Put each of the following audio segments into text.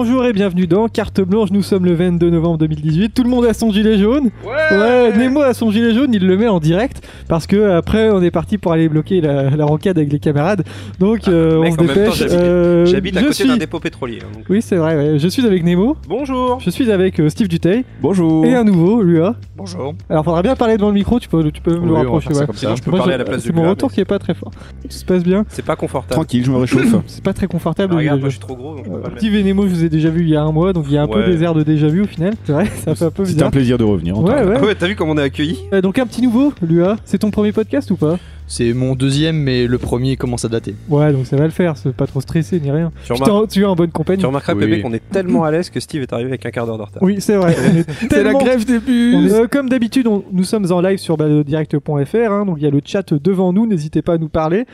Bonjour et bienvenue dans Carte Blanche, nous sommes le 22 novembre 2018, tout le monde a son gilet jaune? Nemo a son gilet jaune, il le met en direct, parce que après on est parti pour aller bloquer la, la rocade avec les camarades, donc euh, Mec, on se dépêche. j'habite- euh, J'habite à côté suis- d'un dépôt pétrolier. hein, donc. Oui c'est vrai, ouais. je suis avec Nemo, Bonjour. je suis avec euh, Steve Duteil, Bonjour. et un nouveau, Lua. Bonjour. Alors faudra bien parler devant le micro, tu peux, tu peux me le rapprocher, ouais. Sinon, je peux Moi, parler je- à la place C'est de mon retour mais qui est pas très fort. Tout se passe bien, C'est pas confortable. Tranquille, je me réchauffe. c'est pas très confortable. Ah, le regarde, moi je suis trop gros Euh. Steve et Nemo, je vous ai déjà vu il y a un mois, donc il y a un peu Ouais. des airs de déjà vu au final. C'est vrai, ça fait un peu C'était bizarre. un plaisir de revenir. en tout Ouais, cas. ouais. Ah ouais, t'as vu comment on est accueilli Euh, donc un petit nouveau, Lua. C'est ton premier podcast ou pas? C'est mon deuxième, mais le premier commence à dater. Ouais, donc ça va le faire. C'est pas trop stressé ni rien. Tu t'en- tu es en bonne compagnie. Tu remarqueras, Oui. Pépé, qu'on est tellement à l'aise que Steve est arrivé avec un quart d'heure de retard. Oui, c'est vrai. On est C'est la tellement- grève des on bus. est- euh, comme d'habitude, on- nous sommes en live sur balado-direct.fr. hein, donc il y a le chat devant nous. N'hésitez pas à nous parler.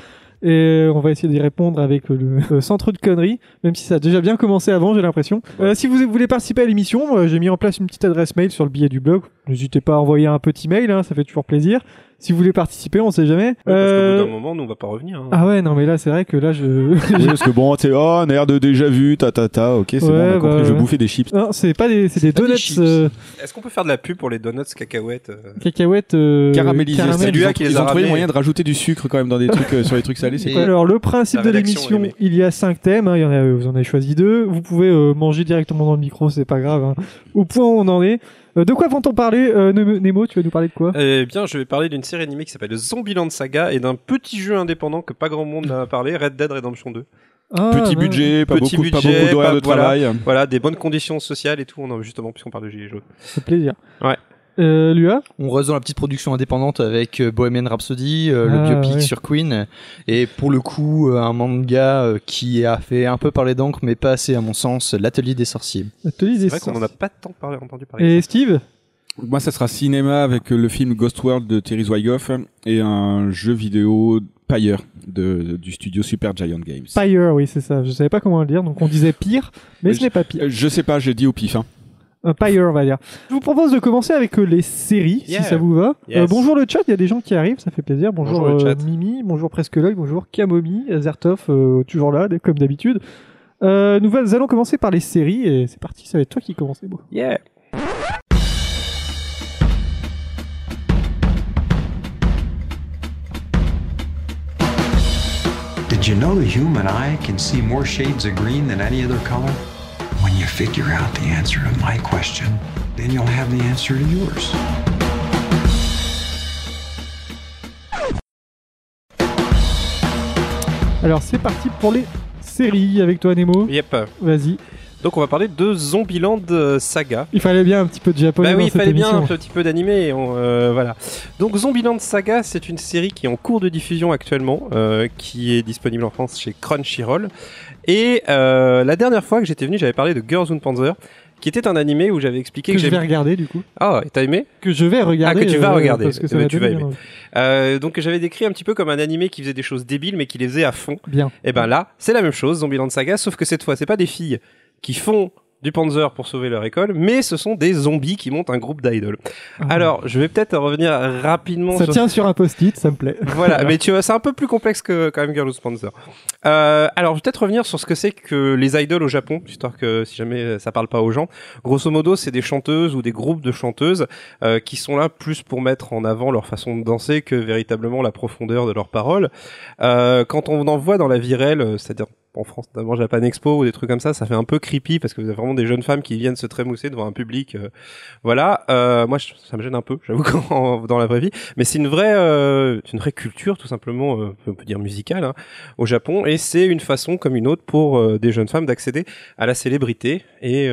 Et on va essayer d'y répondre avec le euh, centre de conneries, même si ça a déjà bien commencé avant, j'ai l'impression. Euh, si vous voulez participer à l'émission, euh, j'ai mis en place une petite adresse mail sur le billet du blog. N'hésitez pas à envoyer un petit mail, hein, ça fait toujours plaisir. Si vous voulez participer, on sait jamais. Ouais, Parce qu'au Euh, bout d'un moment, nous on va pas revenir. hein. Ah ouais, non mais là c'est vrai que là je... Oui, parce que bon, tu sais, oh, un air de déjà vu, ta ta ta, ok, c'est bon, on Ouais, compris, bah, je bouffer des chips. non, c'est pas des, c'est des donuts euh, Est-ce qu'on peut faire de la pub pour les donuts cacahuètes euh cacahuètes euh, Caramélisés. caramel. C'est lui qui les ils a ont trouvé moyen de rajouter du sucre quand même dans des trucs euh, sur les trucs salés. C'est Alors le principe La de l'émission, il y a cinq thèmes, hein, il y en a, vous en avez choisi deux. Vous pouvez euh, manger directement dans le micro, c'est pas grave. hein. Au point où on en est. Euh, de quoi vont-on parler euh, Nemo, tu vas nous parler de quoi? Eh bien, je vais parler d'une série animée qui s'appelle Zombieland Saga et d'un petit jeu indépendant que pas grand monde n'a parlé, Red Dead Redemption 2. Ah, Petit ouais. budget, pas Petit beaucoup, pas budget, beaucoup d'horaires pas- de voilà. travail. Voilà, des bonnes conditions sociales et tout, on en, justement, puisqu'on parle de Gilets jaunes. C'est plaisir. Ouais. Euh, Lua On reste dans la petite production indépendante avec euh, Bohemian Rhapsody, euh, Ah, le biopic ouais. sur Queen, et pour le coup un manga qui a fait un peu parler d'encre, mais pas assez à mon sens, l'Atelier des sorciers. Atelier C'est des vrai qu'on en a sorciers. pas tant parlé, entendu parler. Et Steve Moi, ça sera cinéma avec le film Ghost World de Terry Zwigoff et un jeu vidéo Pyre de, du studio Super Giant Games. Pyre, oui, c'est ça. Je savais pas comment le dire, donc on disait pire, mais Mais ce n'est pas pire. Je sais pas, j'ai dit au pif. Hein. Un Pyre, on va dire. Je vous propose de commencer avec euh, les séries, Yeah. si ça vous va. Yes. Euh, bonjour le chat, il y a des gens qui arrivent, ça fait plaisir. Bonjour, Bonjour le euh, chat. Mimi, bonjour Presque l'œil, bonjour Kamomi, Azertov, euh, toujours là, comme d'habitude. Euh, nous allons commencer par les séries, et c'est parti, ça va être toi qui commence. Bon. Yeah. Did you know the human eye can see more shades of green than any other color? When you figure out the answer to my question, then you'll have the answer to yours. Alors c'est parti pour les séries avec toi Nemo. Yep. Vas-y. Donc on va parler de Zombieland euh, Saga. Il fallait bien un petit peu de japonais Bah oui, dans il cette fallait bien un petit peu d'animé. euh, voilà. Donc Zombieland Saga, c'est une série qui est en cours de diffusion actuellement, euh, qui est disponible en France chez Crunchyroll. Et euh, la dernière fois que j'étais venu, j'avais parlé de Girls und Panzer, qui était un animé où j'avais expliqué Que que, je vais regarder du coup. Ah, t'as aimé? Que je vais regarder. Ah, que tu vas euh, regarder. Parce que ça Eh ben, va tu vas aimer. envie. euh, Donc j'avais décrit un petit peu comme un animé qui faisait des choses débiles, mais qui les faisait à fond. Bien. Et ben là, c'est la même chose, Zombieland Saga, sauf que cette fois, c'est pas des filles qui font du Panzer pour sauver leur école, mais ce sont des zombies qui montent un groupe d'idoles. Ah. Alors, je vais peut-être revenir rapidement ça sur tient sur un post-it, ça me plaît. voilà, mais tu vois, c'est un peu plus complexe que quand même Girl Who Sponsor. Euh, alors, je vais peut-être revenir sur ce que c'est que les idoles au Japon, histoire que si jamais ça parle pas aux gens. Grosso modo, c'est des chanteuses ou des groupes de chanteuses euh, qui sont là plus pour mettre en avant leur façon de danser que véritablement la profondeur de leurs paroles. Euh, quand on en voit dans la euh, c'est-à-dire en France, notamment Japan Expo ou des trucs comme ça, ça fait un peu creepy parce que vous avez vraiment des jeunes femmes qui viennent se trémousser devant un public. euh, voilà, euh, moi je- ça me gêne un peu, j'avoue, dans la vraie vie. Mais c'est une vraie, euh, une vraie culture tout simplement, on peut dire musicale, hein, au Japon, et c'est une façon comme une autre pour des jeunes femmes d'accéder à la célébrité. Et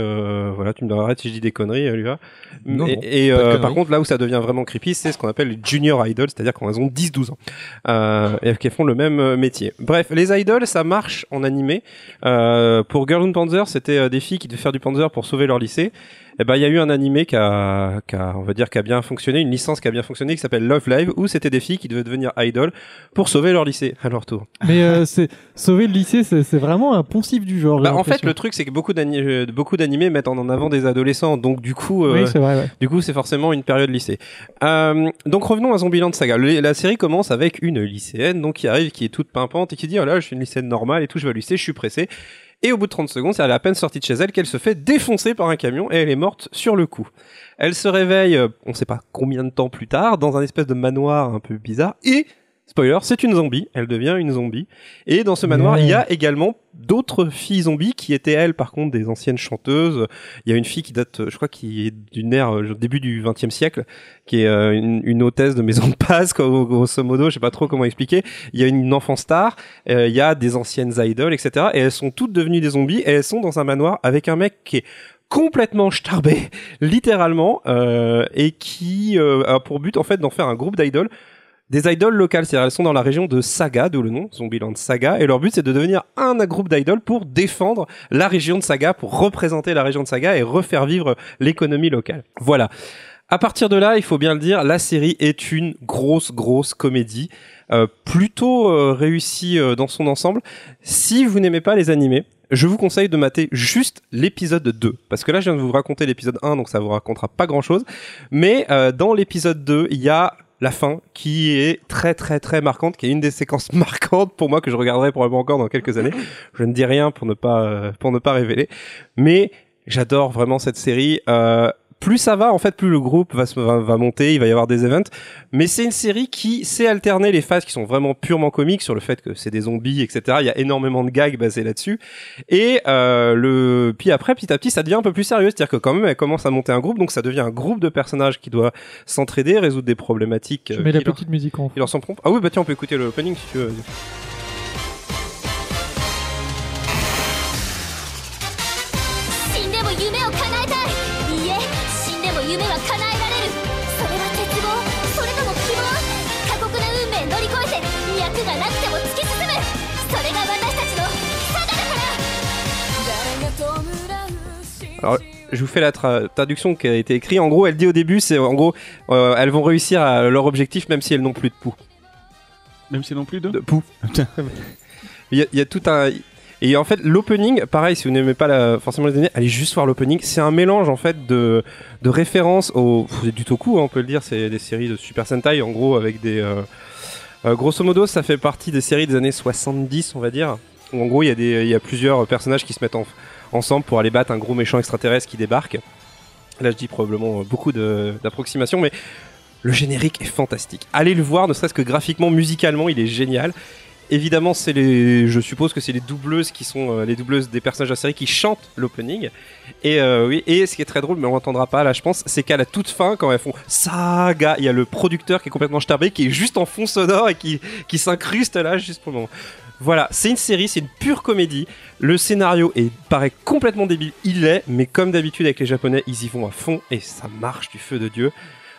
voilà, tu me arrêtes si je dis des conneries, Luva. Non, et par contre, là où ça devient vraiment creepy, c'est ce qu'on appelle les junior idols, c'est-à-dire quand elles ont 10-12 ans et qu'elles font le même métier. Bref, les idols, ça marche en Euh, pour Girl und Panzer, c'était euh, des filles qui devaient faire du Panzer pour sauver leur lycée. Et ben, il y a eu un animé qui a, qui a, on va dire, qui a bien fonctionné, une licence qui a bien fonctionné, qui s'appelle Love Live, où c'était des filles qui devaient devenir idol pour sauver leur lycée à leur tour. Mais euh, c'est sauver le lycée, c'est vraiment un poncif du genre. Bah, en fait, le truc, c'est que beaucoup d'ani- euh, beaucoup d'animés mettent en avant des adolescents, donc du coup, euh, Oui, c'est vrai. ouais. Du coup, c'est forcément une période lycée. Euh, donc revenons à Zombieland Saga. Le- la série commence avec une lycéenne donc qui arrive, qui est toute pimpante et qui dit oh là, je suis une lycéenne normale et tout, je vais au lycée, je suis pressée. Et au bout de 30 secondes, c'est à la peine sortie de chez elle qu'elle se fait défoncer par un camion et elle est morte sur le coup. Elle se réveille, euh, on sait pas combien de temps plus tard, dans un espèce de manoir un peu bizarre et Spoiler, c'est une zombie, elle devient une zombie. Et dans ce manoir, Ouais. il y a également d'autres filles zombies qui étaient elles, par contre, des anciennes chanteuses. Il y a une fille qui date, je crois, qui est d'une ère euh, début du XXe siècle, qui est euh, une, une hôtesse de maison de passe, quoi, grosso modo. Je sais pas trop comment expliquer. Il y a une enfant star, euh, il y a des anciennes idoles, etc. Et elles sont toutes devenues des zombies et elles sont dans un manoir avec un mec qui est complètement starbé, littéralement, euh, et qui euh, a pour but en fait d'en faire un groupe d'idoles des idoles locales, c'est-à-dire elles sont dans la région de Saga, d'où le nom, Zombieland Saga, et leur but c'est de devenir un groupe d'idoles pour défendre la région de Saga, pour représenter la région de Saga et refaire vivre l'économie locale. Voilà. À partir de là, il faut bien le dire, la série est une grosse, grosse comédie, euh, plutôt euh, réussie euh, dans son ensemble. Si vous n'aimez pas les animés, je vous conseille de mater juste l'épisode 2. Parce que là, je viens de vous raconter l'épisode 1, donc ça vous racontera pas grand-chose. Mais euh, dans l'épisode 2, il y a la fin qui est très très très marquante, qui est une des séquences marquantes pour moi que je regarderai probablement encore dans quelques années. Je ne dis rien pour ne pas euh, pour ne pas révéler, mais j'adore vraiment cette série. Euh, plus ça va, en fait, plus le groupe va, se- va, va monter, il va y avoir des events. Mais c'est une série qui sait alterner les phases qui sont vraiment purement comiques sur le fait que c'est des zombies, etc. Il y a énormément de gags basés là-dessus. Et euh, le puis après, petit à petit, ça devient un peu plus sérieux. C'est-à-dire que quand même, elle commence à monter un groupe, donc ça devient un groupe de personnages qui doit s'entraider, résoudre des problématiques. Je euh, mets la qui leur- petite musique en qui leur sont promptes. Ah oui, bah tiens, on peut écouter le opening si tu veux. Alors, je vous fais la tra- traduction qui a été écrite. En gros, elle dit au début, c'est en gros, euh, elles vont réussir à leur objectif même si elles n'ont plus de poux. Même si non plus deux De poux. Il y, a- il y a tout un. Et en fait, l'opening, pareil, si vous n'aimez pas la, forcément les animés, allez juste voir l'opening. C'est un mélange en fait de, de références au c'est du toku, hein, on peut le dire. C'est des séries de Super Sentai, en gros, avec des. euh, euh, grosso modo, ça fait partie des séries des années 70, on va dire. Où en gros, il y a des, il y a plusieurs personnages qui se mettent en- ensemble pour aller battre un gros méchant extraterrestre qui débarque. Là, je dis probablement beaucoup d'approximations, mais le générique est fantastique. Allez le voir, ne serait-ce que graphiquement, musicalement, il est génial. Évidemment, c'est les, je suppose que c'est les doubleuses qui sont euh, les doubleuses des personnages de la série qui chantent l'opening. Et euh, oui, et ce qui est très drôle, mais on l'entendra pas là, je pense, c'est qu'à la toute fin, quand elles font saga, il y a le producteur qui est complètement starbé, qui est juste en fond sonore et qui, qui s'incruste là juste pour le moment. Voilà, c'est une série, c'est une pure comédie. Le scénario est paraît complètement débile, il l'est, mais comme d'habitude avec les Japonais, ils y vont à fond et ça marche du feu de dieu.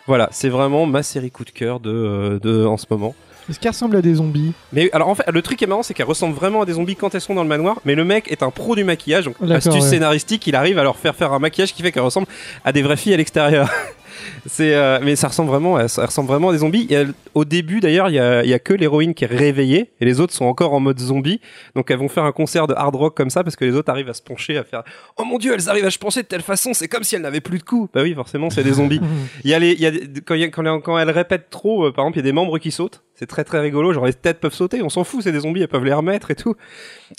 Voilà, c'est vraiment ma série coup de cœur de, euh, de en ce moment. Est-ce qu'elle ressemble à des zombies? Mais alors en fait, le truc qui est marrant, c'est qu'elles ressemblent vraiment à des zombies quand elles sont dans le manoir. Mais le mec est un pro du maquillage, donc astuce ouais. scénaristique, il arrive à leur faire faire un maquillage qui fait qu'elles ressemblent à des vraies filles à l'extérieur. c'est, euh, mais ça ressemble vraiment, elles, elles ressemblent vraiment à des zombies. Et au début, d'ailleurs, il y a, il y a que l'héroïne qui est réveillée et les autres sont encore en mode zombie. Donc elles vont faire un concert de hard rock comme ça parce que les autres arrivent à se pencher, à faire Oh mon dieu, elles arrivent à se pencher de telle façon, c'est comme si elles n'avaient plus de coups. Bah oui, forcément, c'est des zombies. Il y a les, il y a quand, y a- quand, quand elles répètent trop, euh, par exemple, il y a des membres qui sautent. C'est très très rigolo. Genre les têtes peuvent sauter, on s'en fout, c'est des zombies, elles peuvent les remettre et tout.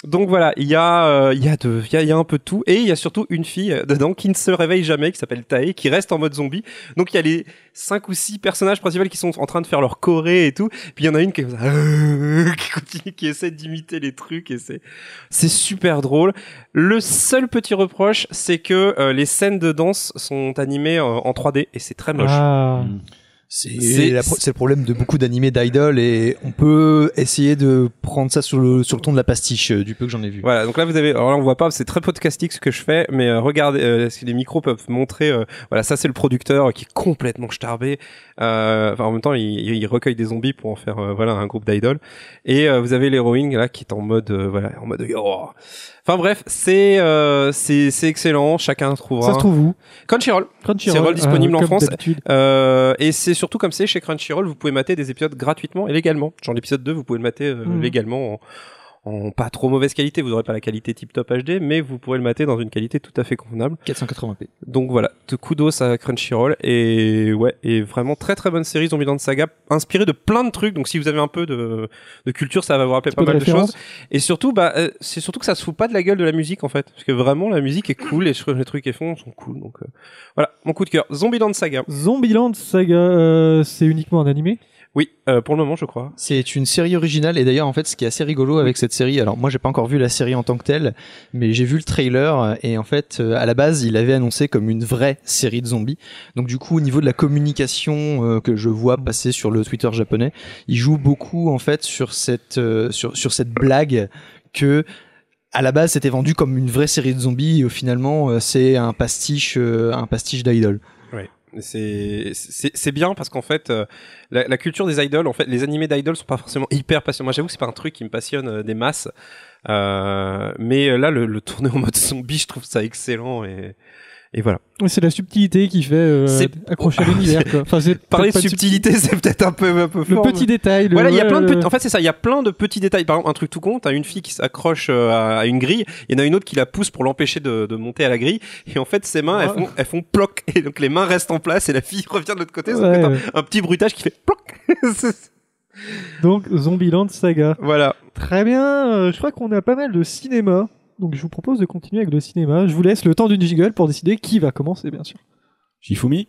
Donc voilà, il y a, euh, il y a de, il y a, il y a un peu de tout. Et il y a surtout une fille euh, dedans qui ne se réveille jamais, qui s'appelle Tae, qui reste en mode zombie. Donc il y a les cinq ou six personnages principaux qui sont en train de faire leur choré et tout. Puis il y en a une qui, est comme ça, qui continue, qui essaie d'imiter les trucs et c'est, c'est super drôle. Le seul petit reproche, c'est que euh, les scènes de danse sont animées euh, en 3D et c'est très moche. Ah. C'est le problème de beaucoup d'animés d'idol et on peut essayer de prendre ça sur le, sur le ton de la pastiche euh, du peu que j'en ai vu. Voilà, donc là vous avez, alors là on voit pas, c'est très podcastique ce que je fais, mais euh, regardez, euh, si les micros peuvent montrer, euh, voilà, ça c'est le producteur qui est complètement starbé. Euh, enfin en même temps, il, il recueille des zombies pour en faire, euh, voilà, un groupe d'idoles. Et euh, vous avez l'héroïne là qui est en mode, voilà, en mode. oh. Enfin bref, c'est euh, c'est c'est excellent, chacun trouvera. Ça se trouve où? Crunchyroll. Crunchyroll. Disponible en France. Euh, et c'est surtout comme c'est chez Crunchyroll, vous pouvez mater des épisodes gratuitement et légalement. Genre l'épisode 2, vous pouvez le mater euh, Mhm. légalement en pas trop mauvaise qualité. Vous aurez pas la qualité tip top HD, mais vous pourrez le mater dans une qualité tout à fait convenable. 480p. Donc voilà, de kudos à Crunchyroll et ouais, et vraiment très très bonne série Zombieland Saga, inspirée de plein de trucs. Donc si vous avez un peu de, de culture, ça va vous rappeler pas de mal de choses. Et surtout, bah, euh, c'est surtout que ça se fout pas de la gueule de la musique en fait, parce que vraiment la musique est cool et les trucs qu'ils font sont cool. Donc euh, voilà, mon coup de cœur, Zombieland Saga. Zombieland Saga, euh, c'est uniquement un animé? Oui, euh, pour le moment, je crois. C'est une série originale et d'ailleurs en fait ce qui est assez rigolo avec cette série, alors moi j'ai pas encore vu la série en tant que telle, mais j'ai vu le trailer et en fait euh, à la base il avait annoncé comme une vraie série de zombies. Donc du coup au niveau de la communication euh, que je vois passer sur le Twitter japonais, il joue beaucoup en fait sur cette euh, sur sur cette blague que à la base c'était vendu comme une vraie série de zombies et au finalement euh, c'est un pastiche euh, un pastiche d'idol. C'est bien parce qu'en fait euh, la, la culture des idoles en fait les animés d'idoles sont pas forcément hyper passionnants. Moi j'avoue que c'est pas un truc qui me passionne euh, des masses. Euh, mais euh, là le, le tourner en mode zombie, je trouve ça excellent et et voilà. Ouais, C'est la subtilité qui fait euh, C'est- accrocher l'univers. quoi. Enfin, c'est Parler de subtilité, c'est peut-être un peu un peu Le fort, petit détail. le- Voilà, il y a ouais, plein de petits. En fait, c'est ça. Il y a plein de petits détails. Par exemple, un truc tout con. T'as une fille qui s'accroche euh, à, une grille. Il y en a une autre qui la pousse pour l'empêcher de, de monter à la grille. Et en fait, ses mains, elles Ouais. font, elles font ploc. Et donc les mains restent en place et la fille revient de l'autre côté. Ouais, t'as ouais. un petit bruitage qui fait ploc. Donc Zombieland Saga. voilà. Très bien, euh, je crois qu'on a pas mal de cinéma. Donc je vous propose de continuer avec le cinéma. Je vous laisse le temps d'une jingle pour décider qui va commencer, bien sûr. Shifumi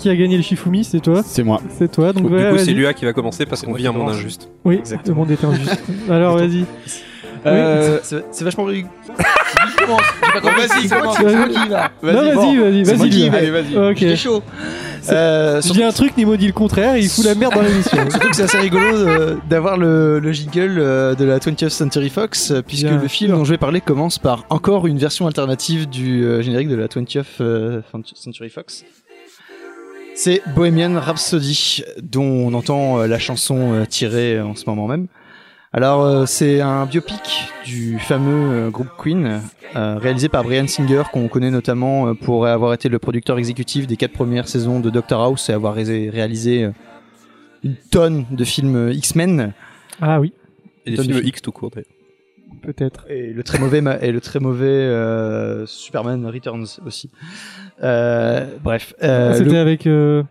qui a gagné le Shifumi C'est toi C'est moi. C'est toi. Donc du ouais, coup, c'est vas-y. Lua qui va commencer parce qu'on vit un monde injuste. Oui, Exactement. le monde est injuste. Alors vas-y. Euh, c'est c'est vachement rigolo. Vas-y, commence. C'est moi qui va. Non, vas-y, vas-y, vas-y. Allez, vas-y. Ok. J'étais chaud. C'est- Euh, Je surtout, dis un truc, Nemo dit le contraire et il fout la merde dans l'émission. surtout que c'est assez rigolo euh, d'avoir le, le jingle euh, de la 20th Century Fox, puisque Bien le film dont je vais parler commence par encore une version alternative du générique de la 20th euh, Century Fox. C'est Bohemian Rhapsody, dont on entend euh, la chanson euh, tirée en ce moment même. Alors, euh, c'est un biopic du fameux euh, groupe Queen, euh, réalisé par Brian Singer, qu'on connaît notamment euh, pour avoir été le producteur exécutif des quatre premières saisons de Doctor House et avoir ré- réalisé euh, une tonne de films euh, X-Men Ah oui, Et des films des X tout court. d'ailleurs. peut-être. et le très mauvais ma- et le très mauvais euh, Superman Returns aussi. Euh, bref, euh, C'était le- avec. euh,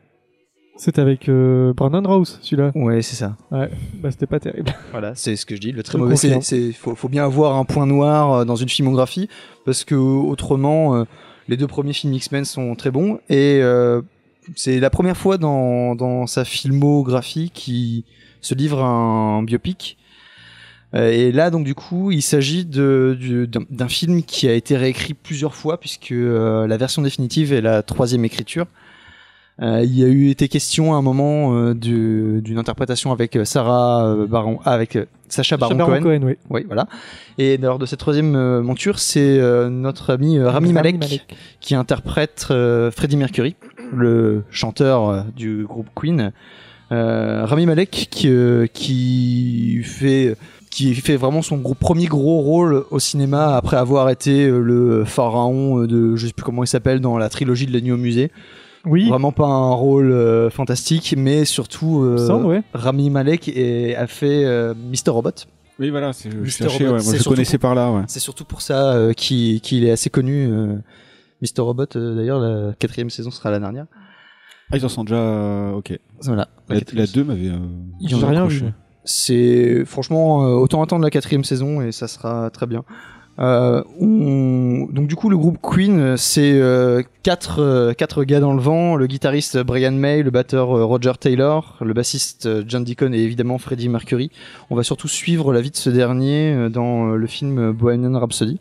C'était avec euh, Brandon Rouse, celui-là. ouais, c'est ça. Bah, c'était pas terrible. Voilà, c'est ce que je dis. Le très mauvais, c'est, faut, faut bien avoir un point noir euh, dans une filmographie parce que autrement, euh, les deux premiers films X-Men sont très bons et euh, c'est la première fois dans, dans sa filmographie qui se livre un, biopic. Euh, Et là, donc du coup, il s'agit de, du- d'un, d'un film qui a été réécrit plusieurs fois puisque euh, la version définitive est la troisième écriture. Euh, il y a eu été question à un moment euh, du- d'une interprétation avec euh, Sarah euh, Baron, avec Sacha Baron, Baron Cohen. Cohen, oui. Oui, voilà. Et lors de cette troisième monture, c'est euh, notre ami euh, Rami Malek, qui interprète euh, Freddie Mercury, le chanteur du groupe Queen. Euh, Rami Malek qui, euh, qui fait qui fait vraiment son gros, premier gros rôle au cinéma après avoir été euh, le pharaon euh, de je sais plus comment il s'appelle dans la trilogie de la nuit au musée. Oui, Vraiment pas un rôle euh, fantastique, mais surtout euh, semble, ouais. Rami Malek est- a fait euh, Mr Robot. Oui, voilà, c'est- je Mr. cherchais, Robot, ouais, moi je connaissais par là, ouais. C'est surtout pour ça euh, qu'il qu'il est assez connu. euh, Mr Robot, euh, d'ailleurs, la quatrième saison sera la dernière. Ah, ils en sont déjà. euh, ok. Voilà. La, la 2 m'avait. euh, Il y en J'ai a rien vu. C'est franchement euh, autant attendre la quatrième saison et ça sera très bien. Euh, on- Donc du coup le groupe Queen c'est euh, quatre quatre gars dans le vent, le guitariste Brian May, le batteur Roger Taylor, le bassiste John Deacon et évidemment Freddie Mercury. On va surtout suivre la vie de ce dernier dans le film Bohemian Rhapsody.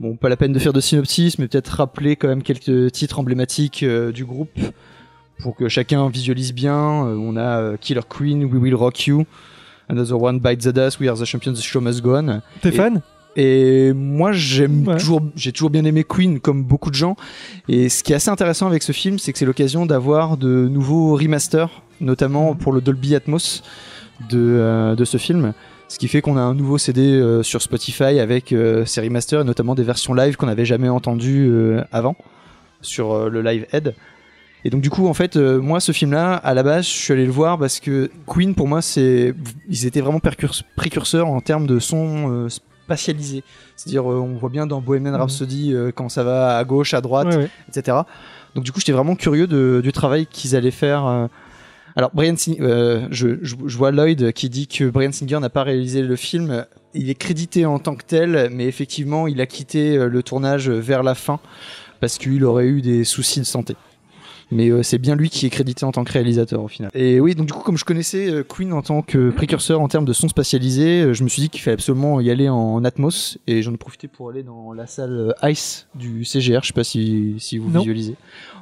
Bon, pas la peine de faire de synopsis, mais peut-être rappeler quand même quelques titres emblématiques du groupe pour que chacun visualise bien. On a Killer Queen, We Will Rock You, Another One Bites the Dust, We Are the Champions, The Show Must Go On. T'es fan? Et moi, j'aime Ouais. toujours, j'ai toujours bien aimé Queen, comme beaucoup de gens. Et ce qui est assez intéressant avec ce film, c'est que c'est l'occasion d'avoir de nouveaux remasters, notamment pour le Dolby Atmos de, euh, de ce film. Ce qui fait qu'on a un nouveau CD euh, sur Spotify avec euh, ces remasters et notamment des versions live qu'on n'avait jamais entendues euh, avant sur le Live Head. Et donc du coup, en fait, euh, moi, ce film-là, à la base, je suis allé le voir parce que Queen, pour moi, c'est, ils étaient vraiment précurseurs en termes de son euh, spatialisé. C'est-à-dire, euh, on voit bien dans Bohemian Mhm. Rhapsody quand ça va à gauche, à droite, Ouais, ouais. etc. Donc du coup, j'étais vraiment curieux de- du travail qu'ils allaient faire. Alors, Brian Singer, euh, je, je, je vois Lloyd qui dit que Brian Singer n'a pas réalisé le film. Il est crédité en tant que tel, mais effectivement, il a quitté le tournage vers la fin parce qu'il aurait eu des soucis de santé. Mais euh, c'est bien lui qui est crédité en tant que réalisateur au final. Et oui, donc du coup, comme je connaissais euh, Queen en tant que précurseur en termes de son spatialisé, euh, je me suis dit qu'il fallait absolument y aller en Atmos. Et j'en ai profité pour aller dans la salle euh, Ice du CGR. Je sais pas si, si vous Non. visualisez.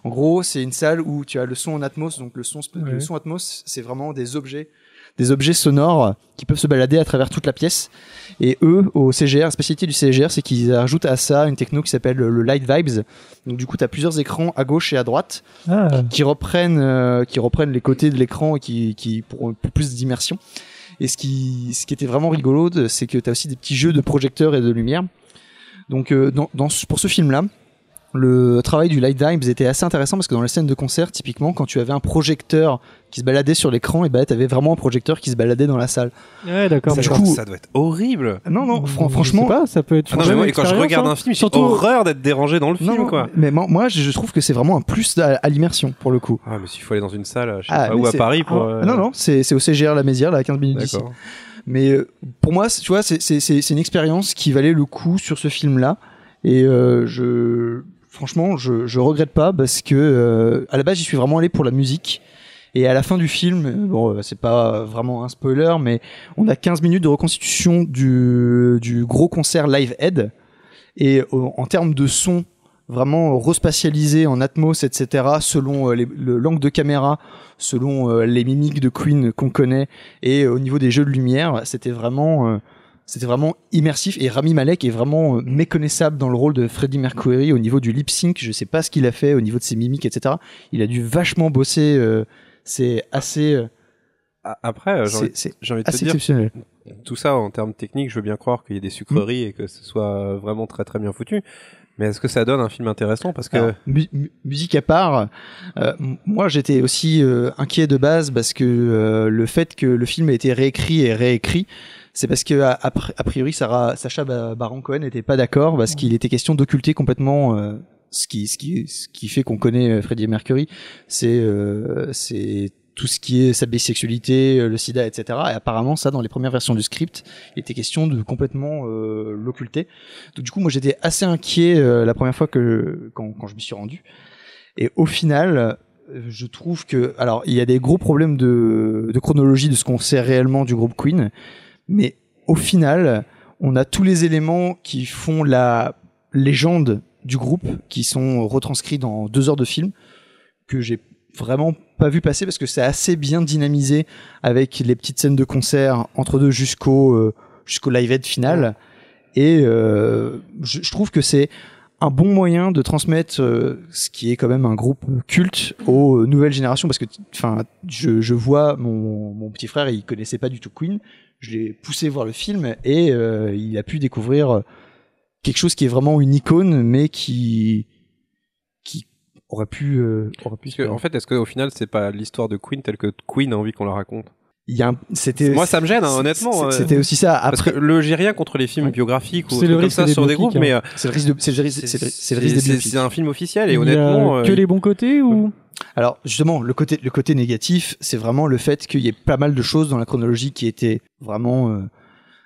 En gros, c'est une salle où tu as le son en Atmos. Donc le son, Ouais. le son Atmos, c'est vraiment des objets des objets sonores qui peuvent se balader à travers toute la pièce. Et eux, au CGR, la spécialité du CGR, c'est qu'ils ajoutent à ça une techno qui s'appelle le Light Vibes. Donc du coup, tu as plusieurs écrans à gauche et à droite Ah, qui reprennent euh, qui reprennent les côtés de l'écran et qui qui pour, pour plus d'immersion. Et ce qui ce qui était vraiment rigolo, c'est que tu as aussi des petits jeux de projecteurs et de lumière. Donc euh, dans, dans ce- pour ce film-là, le travail du Light Vibes était assez intéressant parce que dans les scènes de concert, typiquement, quand tu avais un projecteur qui se baladait sur l'écran, et ben t'avais vraiment un projecteur qui se baladait dans la salle. ouais, d'accord. Du coup- ça doit être horrible. Non, non, fran- Je franchement, sais pas, ça peut être. Ah non, mais une moi, quand je regarde hein. un film, j'ai Surtout- horreur d'être dérangé dans le film, non, quoi. mais moi, moi, je trouve que c'est vraiment un plus à, à l'immersion pour le coup. Ah, mais s'il faut aller dans une salle, je sais Ah, pas où à Paris pour. Ah, euh, Non, non, c'est au CGR La Mézières, là, à 15 minutes d'ici. D'accord. Mais euh, pour moi, c'est- tu vois, c'est une expérience qui valait le coup sur ce film-là. Et euh, je, franchement, je, je regrette pas parce que euh, à la base, j'y suis vraiment allé pour la musique. Et à la fin du film, euh, bon, euh, c'est pas vraiment un spoiler, mais on a 15 minutes de reconstitution du, du gros concert Live Aid. Et euh, en termes de son, vraiment respatialisé en Atmos, etc., selon les- le l'angle de caméra, selon les mimiques de Queen qu'on connaît, et au niveau des jeux de lumière, c'était vraiment, c'était vraiment immersif. Et Rami Malek est vraiment euh, méconnaissable dans le rôle de Freddie Mercury au niveau du lip sync. Je sais pas ce qu'il a fait au niveau de ses mimiques, etc. Il a dû vachement bosser. euh, c'est assez, euh, Après, j'ai envie- de te dire, tout ça en termes techniques, je veux bien croire qu'il y ait des sucreries et que ce soit vraiment très très bien foutu. Mais est-ce que ça donne un film intéressant? Parce que Alors, mu- mu- musique à part, euh, moi j'étais aussi euh, inquiet de base parce que euh, le fait que le film ait été réécrit et réécrit, c'est parce que a, a pri- a priori Sacha Ba- Baron Cohen n'était pas d'accord parce qu'il était question d'occulter complètement euh, ce qui ce qui ce qui fait qu'on connaît euh, Freddie Mercury, c'est euh, c'est tout ce qui est sa bisexualité, euh, le sida, etc. Et apparemment, ça, dans les premières versions du script, il était question de complètement euh, l'occulter. Donc du coup, moi, j'étais assez inquiet euh, la première fois que quand, quand je m'y suis rendu. Et au final, je trouve que, alors, il y a des gros problèmes de, de chronologie de ce qu'on sait réellement du groupe Queen, mais au final, on a tous les éléments qui font la légende du groupe, qui sont retranscrits dans deux heures de film, que j'ai vraiment pas vu passer parce que c'est assez bien dynamisé avec les petites scènes de concert entre deux jusqu'au euh, jusqu'au live aid final. Et euh, je, je trouve que c'est un bon moyen de transmettre euh, ce qui est quand même un groupe culte aux nouvelles générations parce que enfin je, je vois mon, mon petit frère il connaissait pas du tout Queen je l'ai poussé voir le film et euh, il a pu découvrir quelque chose qui est vraiment une icône mais qui qui aurait pu euh, aurait pu que, en fait, est-ce qu'au final, c'est pas l'histoire de Queen telle que Queen a envie qu'on la raconte? Y a un- c'était Moi, ça me gêne, hein, honnêtement. euh, c'était aussi ça Parce que le j'ai rien contre les films Ouais. biographiques ou le comme risque ça des sur des groupes, mais euh, c'est le risque de c'est le risque c'est le- c'est le risque c'est- un film officiel et honnêtement, euh, que les bons côtés ou Alors justement, le côté le côté négatif, c'est vraiment le fait qu'il y ait pas mal de choses dans la chronologie qui étaient vraiment euh,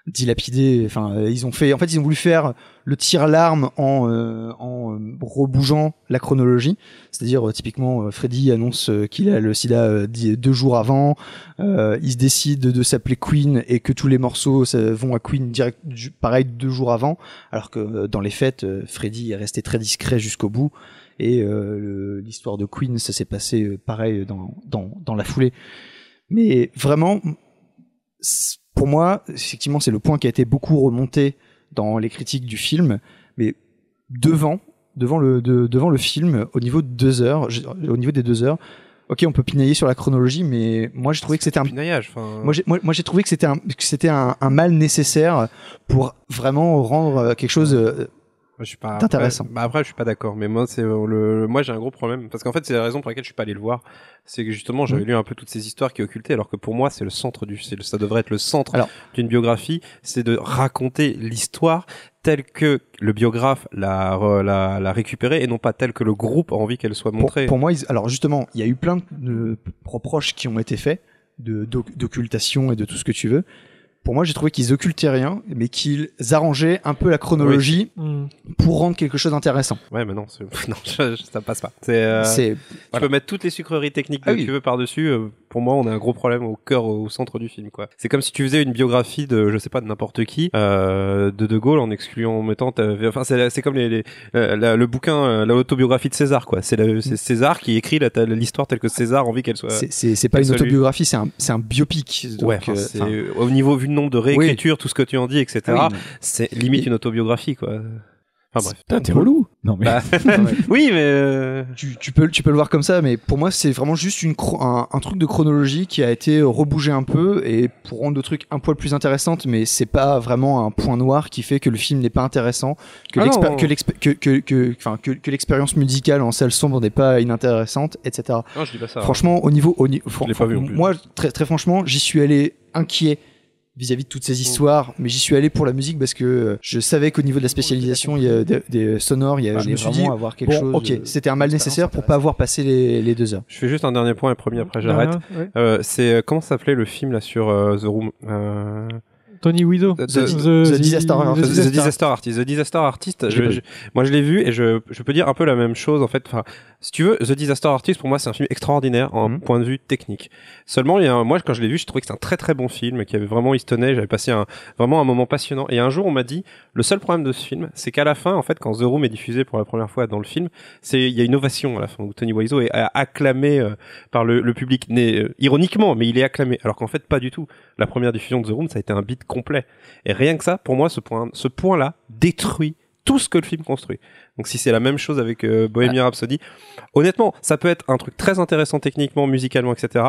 dilapidées. Enfin, euh, ils ont fait, en fait, ils ont voulu faire le tir à l'arme en euh, en euh, rebougeant la chronologie. C'est-à-dire euh, typiquement, Freddy annonce qu'il a le SIDA deux jours avant. Euh, il se décide de s'appeler Queen et que tous les morceaux vont à Queen direct, pareil deux jours avant. Alors que dans les fêtes, Freddy est resté très discret jusqu'au bout. Et euh, l'histoire de Queen, ça s'est passé pareil dans, dans, dans la foulée. Mais vraiment, pour moi, effectivement, c'est le point qui a été beaucoup remonté dans les critiques du film, mais devant, devant le, de- devant le film, au niveau de deux heures, au niveau des deux heures, ok, on peut pinailler sur la chronologie, mais moi j'ai trouvé que c'était un Pinaillage. Enfin, moi, j'ai, moi, moi, j'ai trouvé que c'était un, que c'était un, un mal nécessaire pour vraiment rendre euh, quelque chose. euh, je suis pas d'intéressant. Après, bah après, je suis pas d'accord. Mais moi, c'est euh, le, moi, j'ai un gros problème parce qu'en fait, c'est la raison pour laquelle je suis pas allé le voir. C'est que justement, j'avais lu un peu toutes ces histoires qui occultaient, alors que pour moi, c'est le centre du, c'est le- ça devrait être le centre Alors- d'une biographie, c'est de raconter l'histoire telle que le biographe l'a, l'a, l'a récupérée et non pas telle que le groupe a envie qu'elle soit montrée. pour moi, ils- alors justement, il y a eu plein de reproches qui ont été faits de, d'oc- d'occultation et de tout ce que tu veux. Pour moi, j'ai trouvé qu'ils occultaient rien, mais qu'ils arrangeaient un peu la chronologie Hmm. pour rendre quelque chose d'intéressant. Ouais, mais non, non, je- je- ça passe pas. Euh, Tu peux mettre toutes les sucreries techniques que Ah oui. tu veux par-dessus. euh, pour moi, on a un gros problème au cœur, au centre du film. quoi. C'est comme si tu faisais une biographie de, je sais pas, de n'importe qui, euh, de De Gaulle en excluant, en mettant. ta- Enfin, c'est comme les, les- la- le bouquin, l'autobiographie de César. quoi. C'est c'est César qui écrit l'histoire telle que César a envie qu'elle soit. c'est, pas une autobiographie, c'est un, c'est un biopic. Donc, ouais, euh, au niveau vu nombre de réécritures, tout ce que tu en dis, etc. oui, C'est limite Et- une autobiographie, quoi. Enfin bref. Putain, t'es relou. Non mais. Bah, oui, mais euh, tu, tu peux, tu peux le voir comme ça, mais pour moi, c'est vraiment juste une un, un truc de chronologie qui a été rebougé un peu et pour rendre le truc un poil plus intéressant, mais c'est pas vraiment un point noir qui fait que le film n'est pas intéressant, que Ah l'expé- non. que l'expé- que- que- que- enfin, que- que l'expérience musicale en salle sombre n'est pas inintéressante, etc. non, je dis pas ça. Franchement, au niveau, au, ni- fran- l'ai pas vu moi, très, très franchement, j'y suis allé inquiet vis-à-vis de toutes ces histoires, mais j'y suis allé pour la musique parce que euh, je savais qu'au niveau de la spécialisation, il y a des, des sonores, il y a, je me suis dit, avoir quelque bon, chose. ok, euh, c'était un mal nécessaire pour pas avoir passé les, les deux heures. Je fais juste un dernier point et promis après j'arrête. Ah, ouais. Euh, c'est euh, comment s'appelait le film là sur euh, The Room euh, Tony Wiseau. The- The- The Disaster Artist. The, Disaster. The Disaster Artist. The Disaster Artist. Je je- moi je l'ai vu et je, je peux dire un peu la même chose en fait. Enfin, si tu veux, The Disaster Artist pour moi c'est un film extraordinaire en Mhm. point de vue technique. Seulement, il y a un- moi quand je l'ai vu, j'ai trouvé que c'est un très très bon film qui avait vraiment histonné. J'avais passé un vraiment un moment passionnant. Et un jour on m'a dit le seul problème de ce film, c'est qu'à la fin en fait quand The Room est diffusé pour la première fois dans le film, c'est il y a une ovation à la fin où Tony Wiseau est euh, acclamé euh, par le, le public, né, euh, ironiquement, mais il est acclamé. Alors qu'en fait pas du tout. La première diffusion de The Room, ça a été un beat complet. Et rien que ça, pour moi, ce point, ce point-là détruit tout ce que le film construit. Donc si c'est la même chose avec euh, Bohemian Rhapsody, honnêtement, ça peut être un truc très intéressant techniquement, musicalement, etc.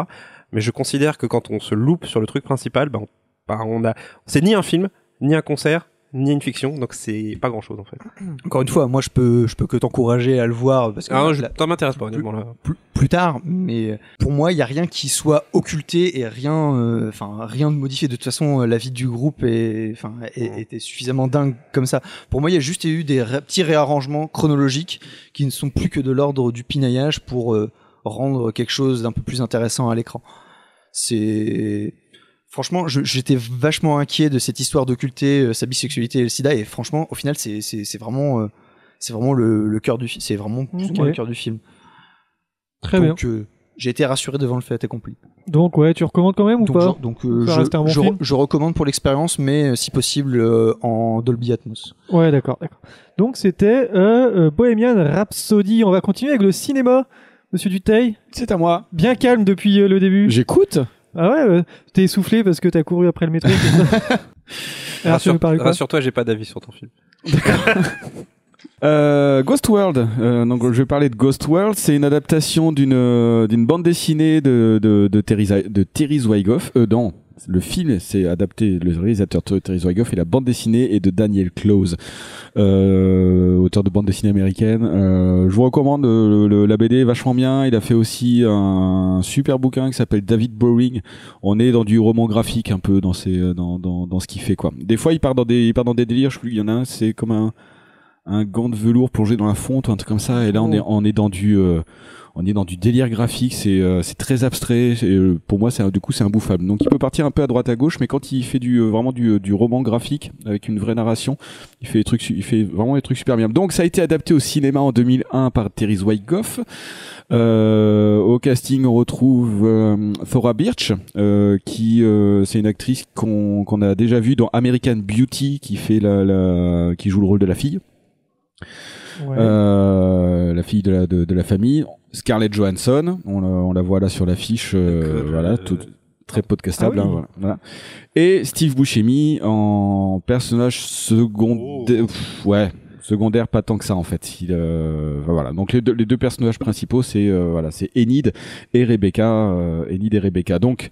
Mais je considère que quand on se loupe sur le truc principal, ben, on, ben, on a, c'est ni un film, ni un concert, ni une fiction, donc c'est pas grand-chose en fait. Encore une fois, moi je peux, je peux que t'encourager à le voir parce que Ah, non, je, ça m'intéresse pas honnêtement là. plus, plus tard, mais pour moi, il y a rien qui soit occulté et rien, euh, enfin rien de modifié. De toute façon, euh, la vie du groupe est, enfin, est- était suffisamment dingue comme ça. Pour moi, il y a juste eu des ré- petits réarrangements chronologiques qui ne sont plus que de l'ordre du pinaillage pour euh, rendre quelque chose d'un peu plus intéressant à l'écran. C'est Franchement, je- j'étais vachement inquiet de cette histoire d'occulter euh, sa bisexualité et le sida, et franchement, au final, c'est vraiment, euh, c'est vraiment le, le cœur du film. C'est vraiment plus le cœur du film. Très bien. Donc, euh, j'ai été rassuré devant le fait accompli. Donc ouais, tu recommandes quand même ou Donc, pas genre- donc, euh, Ça je, reste un bon je, film je recommande pour l'expérience, mais si possible euh, en Dolby Atmos. Ouais, d'accord, d'accord. Donc c'était Bohemian Rhapsody. On va continuer avec le cinéma. Monsieur Duteil, C'est à moi. bien calme depuis euh, le début. J'écoute. Ah ouais, euh, t'es essoufflé parce que t'as couru après le métro. Rassure- quoi Rassure-toi, j'ai pas d'avis sur ton film. Euh, Ghost World. Euh, donc je vais parler de Ghost World. C'est une adaptation d'une euh, d'une bande dessinée de de de Terry, de Terry Zwigoff. Euh, non, le film c'est adapté. Le réalisateur Ter- Terry Zwigoff et la bande dessinée est de Daniel Close, euh, auteur de bande dessinée américaine. Euh, je vous recommande euh, le- le- la BD, vachement bien. Il a fait aussi un super bouquin qui s'appelle David Boring. On est dans du roman graphique un peu dans ses dans dans dans ce qu'il fait quoi. Des fois il part dans des il part dans des délires. Je plus, il y en a un c'est comme un un gant de velours plongé dans la fonte ou un truc comme ça et là on est on est dans du euh, on est dans du délire graphique c'est euh, très abstrait euh, pour moi c'est du coup c'est imbouffable. Donc il peut partir un peu à droite à gauche mais quand il fait du euh, vraiment du, du roman graphique avec une vraie narration il fait des trucs il fait vraiment des trucs super bien. Donc ça a été adapté au cinéma en 2001 par Terry Zwigoff euh, au casting on retrouve euh, Thora Birch euh, qui euh, c'est une actrice qu'on qu'on a déjà vue dans American Beauty qui fait la, la qui joue le rôle de la fille Ouais. euh, la fille de la, de, de la famille. Scarlett Johansson, on la, on la voit là sur l'affiche. euh, euh, voilà, tout- très podcastable. Ah oui. hein, voilà, voilà. Et Steve Buscemi en personnage secondaire. pff, Ouais. Secondaire, pas tant que ça en fait. Il, euh, voilà. Donc les deux, les deux personnages principaux, c'est euh, voilà, c'est Enid et Rebecca. euh, Enid et Rebecca. Donc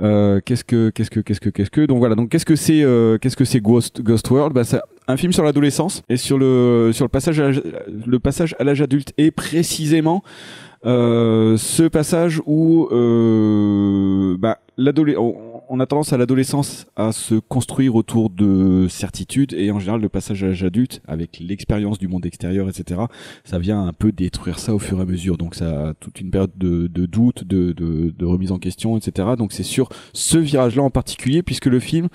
euh, qu'est-ce que qu'est-ce que qu'est-ce que qu'est-ce que donc voilà donc qu'est-ce que c'est euh, qu'est-ce que c'est Ghost Ghost World? Bah c'est un film sur l'adolescence et sur le sur le passage à le passage à l'âge adulte et précisément euh, ce passage où euh, bah, on, a tendance à l'adolescence à se construire autour de certitudes et en général le passage à l'âge adulte avec l'expérience du monde extérieur etc ça vient un peu détruire ça au fur et à mesure donc ça a toute une période de, de doute de, de, de remise en question etc donc c'est sur ce virage là en particulier puisque le film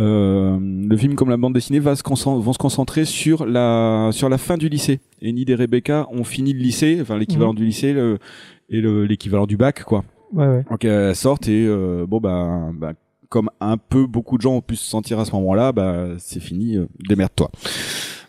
euh, le film comme la bande dessinée va se vont se concentrer sur la sur la fin du lycée. Enid et Rebecca ont fini le lycée, enfin l'équivalent du lycée le, et le- l'équivalent du bac quoi. Ouais, ouais. Donc elles sortent et euh, bon bah, bah comme un peu beaucoup de gens ont pu se sentir à ce moment-là, bah c'est fini, euh, démerde-toi.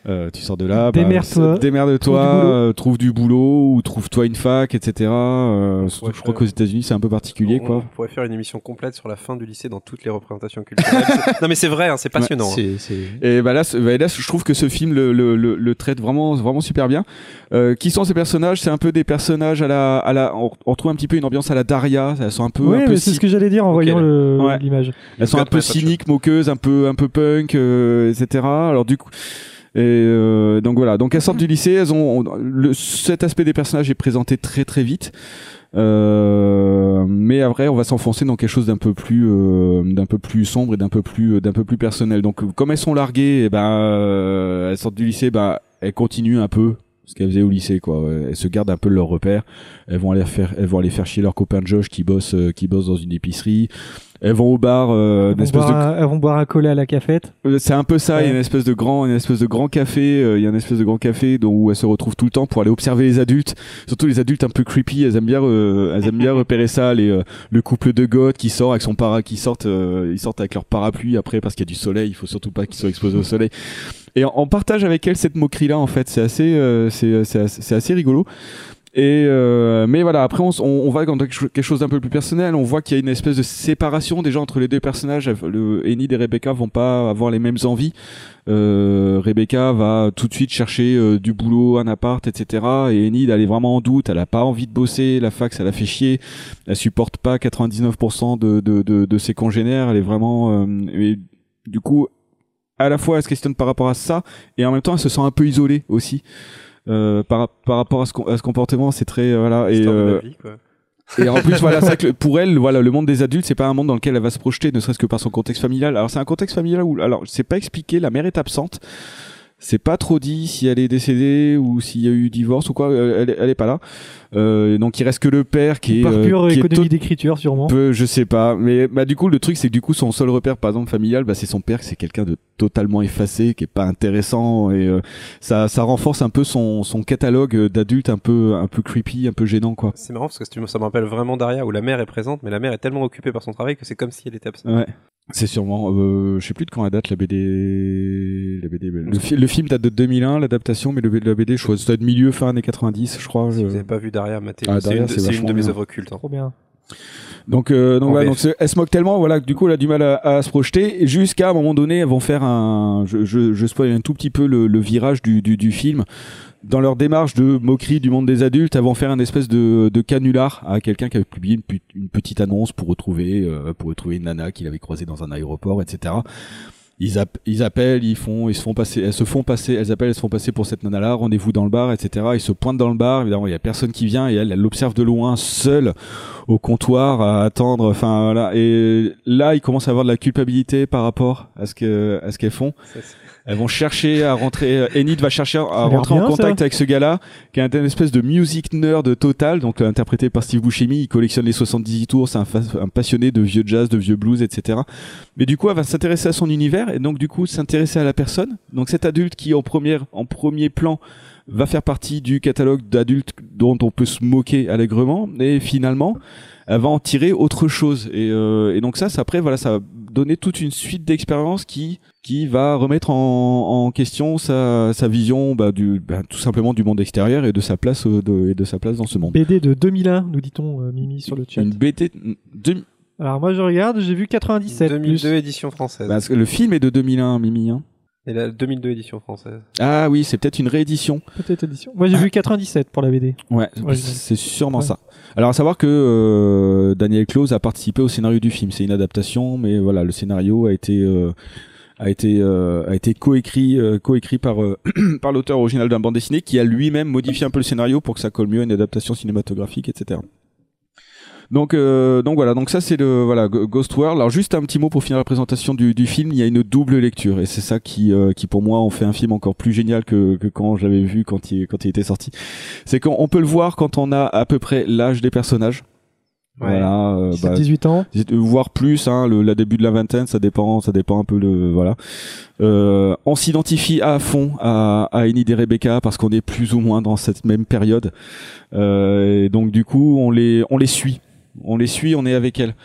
Euh, tu sors de là, bah, Démerde-toi. c'est- démerde-toi, Trouve du boulot. euh, trouve du boulot ou trouve-toi une fac, etc. Euh, surtout je crois faire- qu'aux États-Unis c'est un peu particulier on, quoi. on pourrait faire une émission complète sur la fin du lycée dans toutes les représentations culturelles. Non mais c'est vrai, hein, c'est passionnant. hein. C'est- c'est- Et bah là, bah là, je trouve que ce film le, le, le, le traite vraiment, vraiment super bien. Euh, qui sont ces personnages? C'est un peu des personnages à la, à la, on, on retrouve un petit peu une ambiance à la Daria. Elles sont un peu, Ouais, peu mais c'est ce que j'allais dire en voyant le- Ouais. l'image. elles sont un peu cyniques, moqueuses, un peu, un peu punk, euh, etc. Alors du coup. Et euh, donc voilà, donc elles sortent du lycée, elles ont on- le, cet aspect des personnages est présenté très très vite, euh, mais après on va s'enfoncer dans quelque chose d'un peu plus euh, d'un peu plus sombre et d'un peu plus d'un peu plus personnel. Donc comme elles sont larguées, et ben euh, elles sortent du lycée, ben elles continuent un peu ce qu'elles faisaient au lycée quoi. Elles se gardent un peu de leurs repères. Elles vont aller faire elles vont aller faire chier leur copain Josh qui bosse euh, qui bosse dans une épicerie. Elles vont au bar, euh, Elles une vont, espèce de boire un, elles vont boire un collet à la cafette. euh, C'est un peu ça, il y a une espèce de grand, une espèce de grand café, euh, il y a une espèce de grand café dont, où elles se retrouvent tout le temps pour aller observer les adultes, surtout les adultes un peu creepy, elles aiment bien, euh, elles aiment bien repérer ça, les, euh, le couple de goths qui sort avec son para, qui sortent, euh, ils sortent avec leur parapluie après parce qu'il y a du soleil, il faut surtout pas qu'ils soient exposés au soleil. Et on, on partage avec elles cette moquerie là en fait, c'est assez, euh, c'est, c'est assez, c'est assez rigolo. Et euh, mais voilà, après on, on, va dans quelque chose d'un peu plus personnel. On voit qu'il y a une espèce de séparation déjà entre les deux personnages. Le Enid et Rebecca vont pas avoir les mêmes envies. Euh, Rebecca va tout de suite chercher euh, du boulot, un appart, etc. Et Enid, elle est vraiment en doute. Elle a pas envie de bosser. La fac, ça la fait chier. Elle supporte pas 99% de, de, de, de ses congénères. Elle est vraiment. euh, et du coup, à la fois, elle se questionne par rapport à ça, et en même temps, elle se sent un peu isolée aussi. Euh, par, par rapport à ce, à ce comportement, c'est très euh, voilà et Histoire de euh, la vie, quoi. et en plus, voilà, que pour elle, voilà, le monde des adultes, c'est pas un monde dans lequel elle va se projeter, ne serait-ce que par son contexte familial. Alors, c'est un contexte familial où, alors, c'est pas expliqué, la mère est absente. C'est pas trop dit si elle est décédée ou s'il y a eu divorce ou quoi. euh, Elle, est- elle est pas là. Euh, donc, il reste que le père qui est, Par euh, pure qui économie d'écriture, sûrement. peu, je sais pas. Mais bah, du coup, le truc, c'est que du coup, son seul repère, par exemple, familial, bah, c'est son père, c'est quelqu'un de totalement effacé, qui est pas intéressant, et euh, ça, ça renforce un peu son, son catalogue d'adultes un peu, un peu creepy, un peu gênant, quoi. C'est marrant parce que ça me rappelle vraiment Daria où la mère est présente, mais la mère est tellement occupée par son travail que c'est comme si elle était absente. Ouais. C'est sûrement, euh, je sais plus de quand elle date la BD. La BD le, fi- le film date de 2001, l'adaptation, mais le, la BD, je crois, ça doit être milieu fin années 90, je crois. Si je- vous n'avez pas vu Daria, matez Ah, c'est une, de- une de mes œuvres cultes. hein. Trop bien. Donc, euh, donc, voilà, donc elle se moque tellement, voilà, que du coup, elle a du mal à, à se projeter. Et jusqu'à un moment donné, elles vont faire un, je, je, je spoil un tout petit peu le, le virage du, du, du film. Dans leur démarche de moquerie du monde des adultes, vont faire un espèce de, de canular à quelqu'un qui avait publié une, petite annonce pour retrouver, euh, pour retrouver une nana qu'il avait croisée dans un aéroport, etc. Ils, app- ils appellent, ils font, ils se font passer, elles se font passer, elles appellent, elles se font passer pour cette nana-là, rendez-vous dans le bar, etc. Ils se pointent dans le bar, évidemment, il y a personne qui vient et elle, elle l'observe de loin, seule, au comptoir, à attendre, enfin, voilà. Et là, ils commencent à avoir de la culpabilité par rapport à ce que, à ce qu'elles font. Elles vont chercher à rentrer, euh, Enid va chercher à rentrer en contact ça. avec ce gars-là, qui est un espèce de music nerd total, donc euh, interprété par Steve Buscemi, il collectionne les 78 tours, c'est un, un passionné de vieux jazz, de vieux blues, etc. Mais du coup, elle va s'intéresser à son univers, et donc du coup, s'intéresser à la personne. Donc cet adulte qui, en première, en premier plan, va faire partie du catalogue d'adultes dont on peut se moquer allègrement, et finalement, elle va en tirer autre chose. Et, euh, et donc ça, ça après, voilà, ça va donner toute une suite d'expériences qui qui va remettre en, en question sa, sa vision bah, du bah, tout simplement du monde extérieur et de sa place euh, de, et de sa place dans ce monde. BD de 2001, nous dit-on, euh, Mimi, sur le chat. Une BT deux- Alors moi je regarde, j'ai vu 97 2002 plus. édition française. Parce que le film est de 2001, Mimi. hein. Et la 2002 édition française. Ah oui, c'est peut-être une réédition. Peut-être édition. Moi j'ai vu 97 pour la BD. Ouais, Ouais, c'est sûrement ouais. ça. Alors à savoir que euh, Daniel Close a participé au scénario du film. C'est une adaptation, mais voilà, le scénario a été euh, a été euh, a été coécrit euh, coécrit par euh, par l'auteur original d'un bande dessinée qui a lui-même modifié un peu le scénario pour que ça colle mieux à une adaptation cinématographique, etc. Donc euh, donc voilà donc ça c'est le voilà Ghost World. Alors juste un petit mot pour finir la présentation du, du film. Il y a une double lecture et c'est ça qui euh, qui pour moi en fait un film encore plus génial que que quand je l'avais vu quand il quand il était sorti. C'est qu'on on peut le voir quand on a à peu près l'âge des personnages. Ouais. Voilà, euh, 17, bah, 18 ans. voire plus hein, le la début de la vingtaine ça dépend ça dépend un peu le voilà. Euh, on s'identifie à fond à, à Enid et Rebecca parce qu'on est plus ou moins dans cette même période. Euh, et donc du coup on les on les suit. On les suit on est avec elles.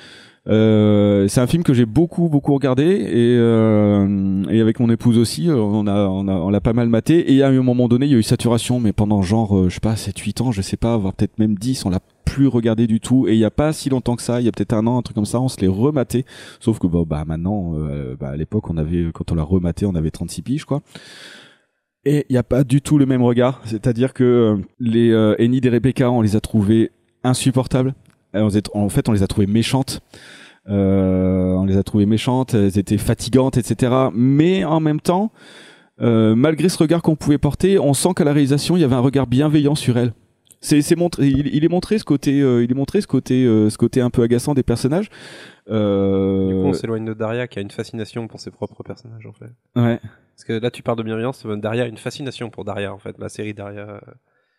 Euh, c'est un film que j'ai beaucoup beaucoup regardé et, euh, et avec mon épouse aussi euh, on a on a on l'a pas mal maté. Et à un moment donné il y a eu saturation mais pendant genre euh, je sais pas 7 8 ans je sais pas voire peut-être même 10 on l'a plus regardé du tout. Et il y a pas si longtemps que ça il y a peut-être un an un truc comme ça on se les rematé. Sauf que bon, bah maintenant euh, bah, à l'époque on avait quand on l'a rematé on avait 36 piges quoi. Et il n'y a pas du tout le même regard. C'est-à-dire que euh, les euh, Enid et Rebecca on les a trouvés insupportables. Euh, en fait on les a trouvées méchantes. On les a trouvées méchantes elles étaient fatigantes etc mais en même temps malgré ce regard qu'on pouvait porter on sent qu'à la réalisation il y avait un regard bienveillant sur elles c'est c'est montré il, il est montré ce côté euh, il est montré ce côté euh, ce côté un peu agaçant des personnages euh, Du coup, on s'éloigne de Daria qui a une fascination pour ses propres personnages en fait. ouais Parce que là, tu parles de bienveillance, Daria a une fascination pour Daria en fait. La série Daria euh,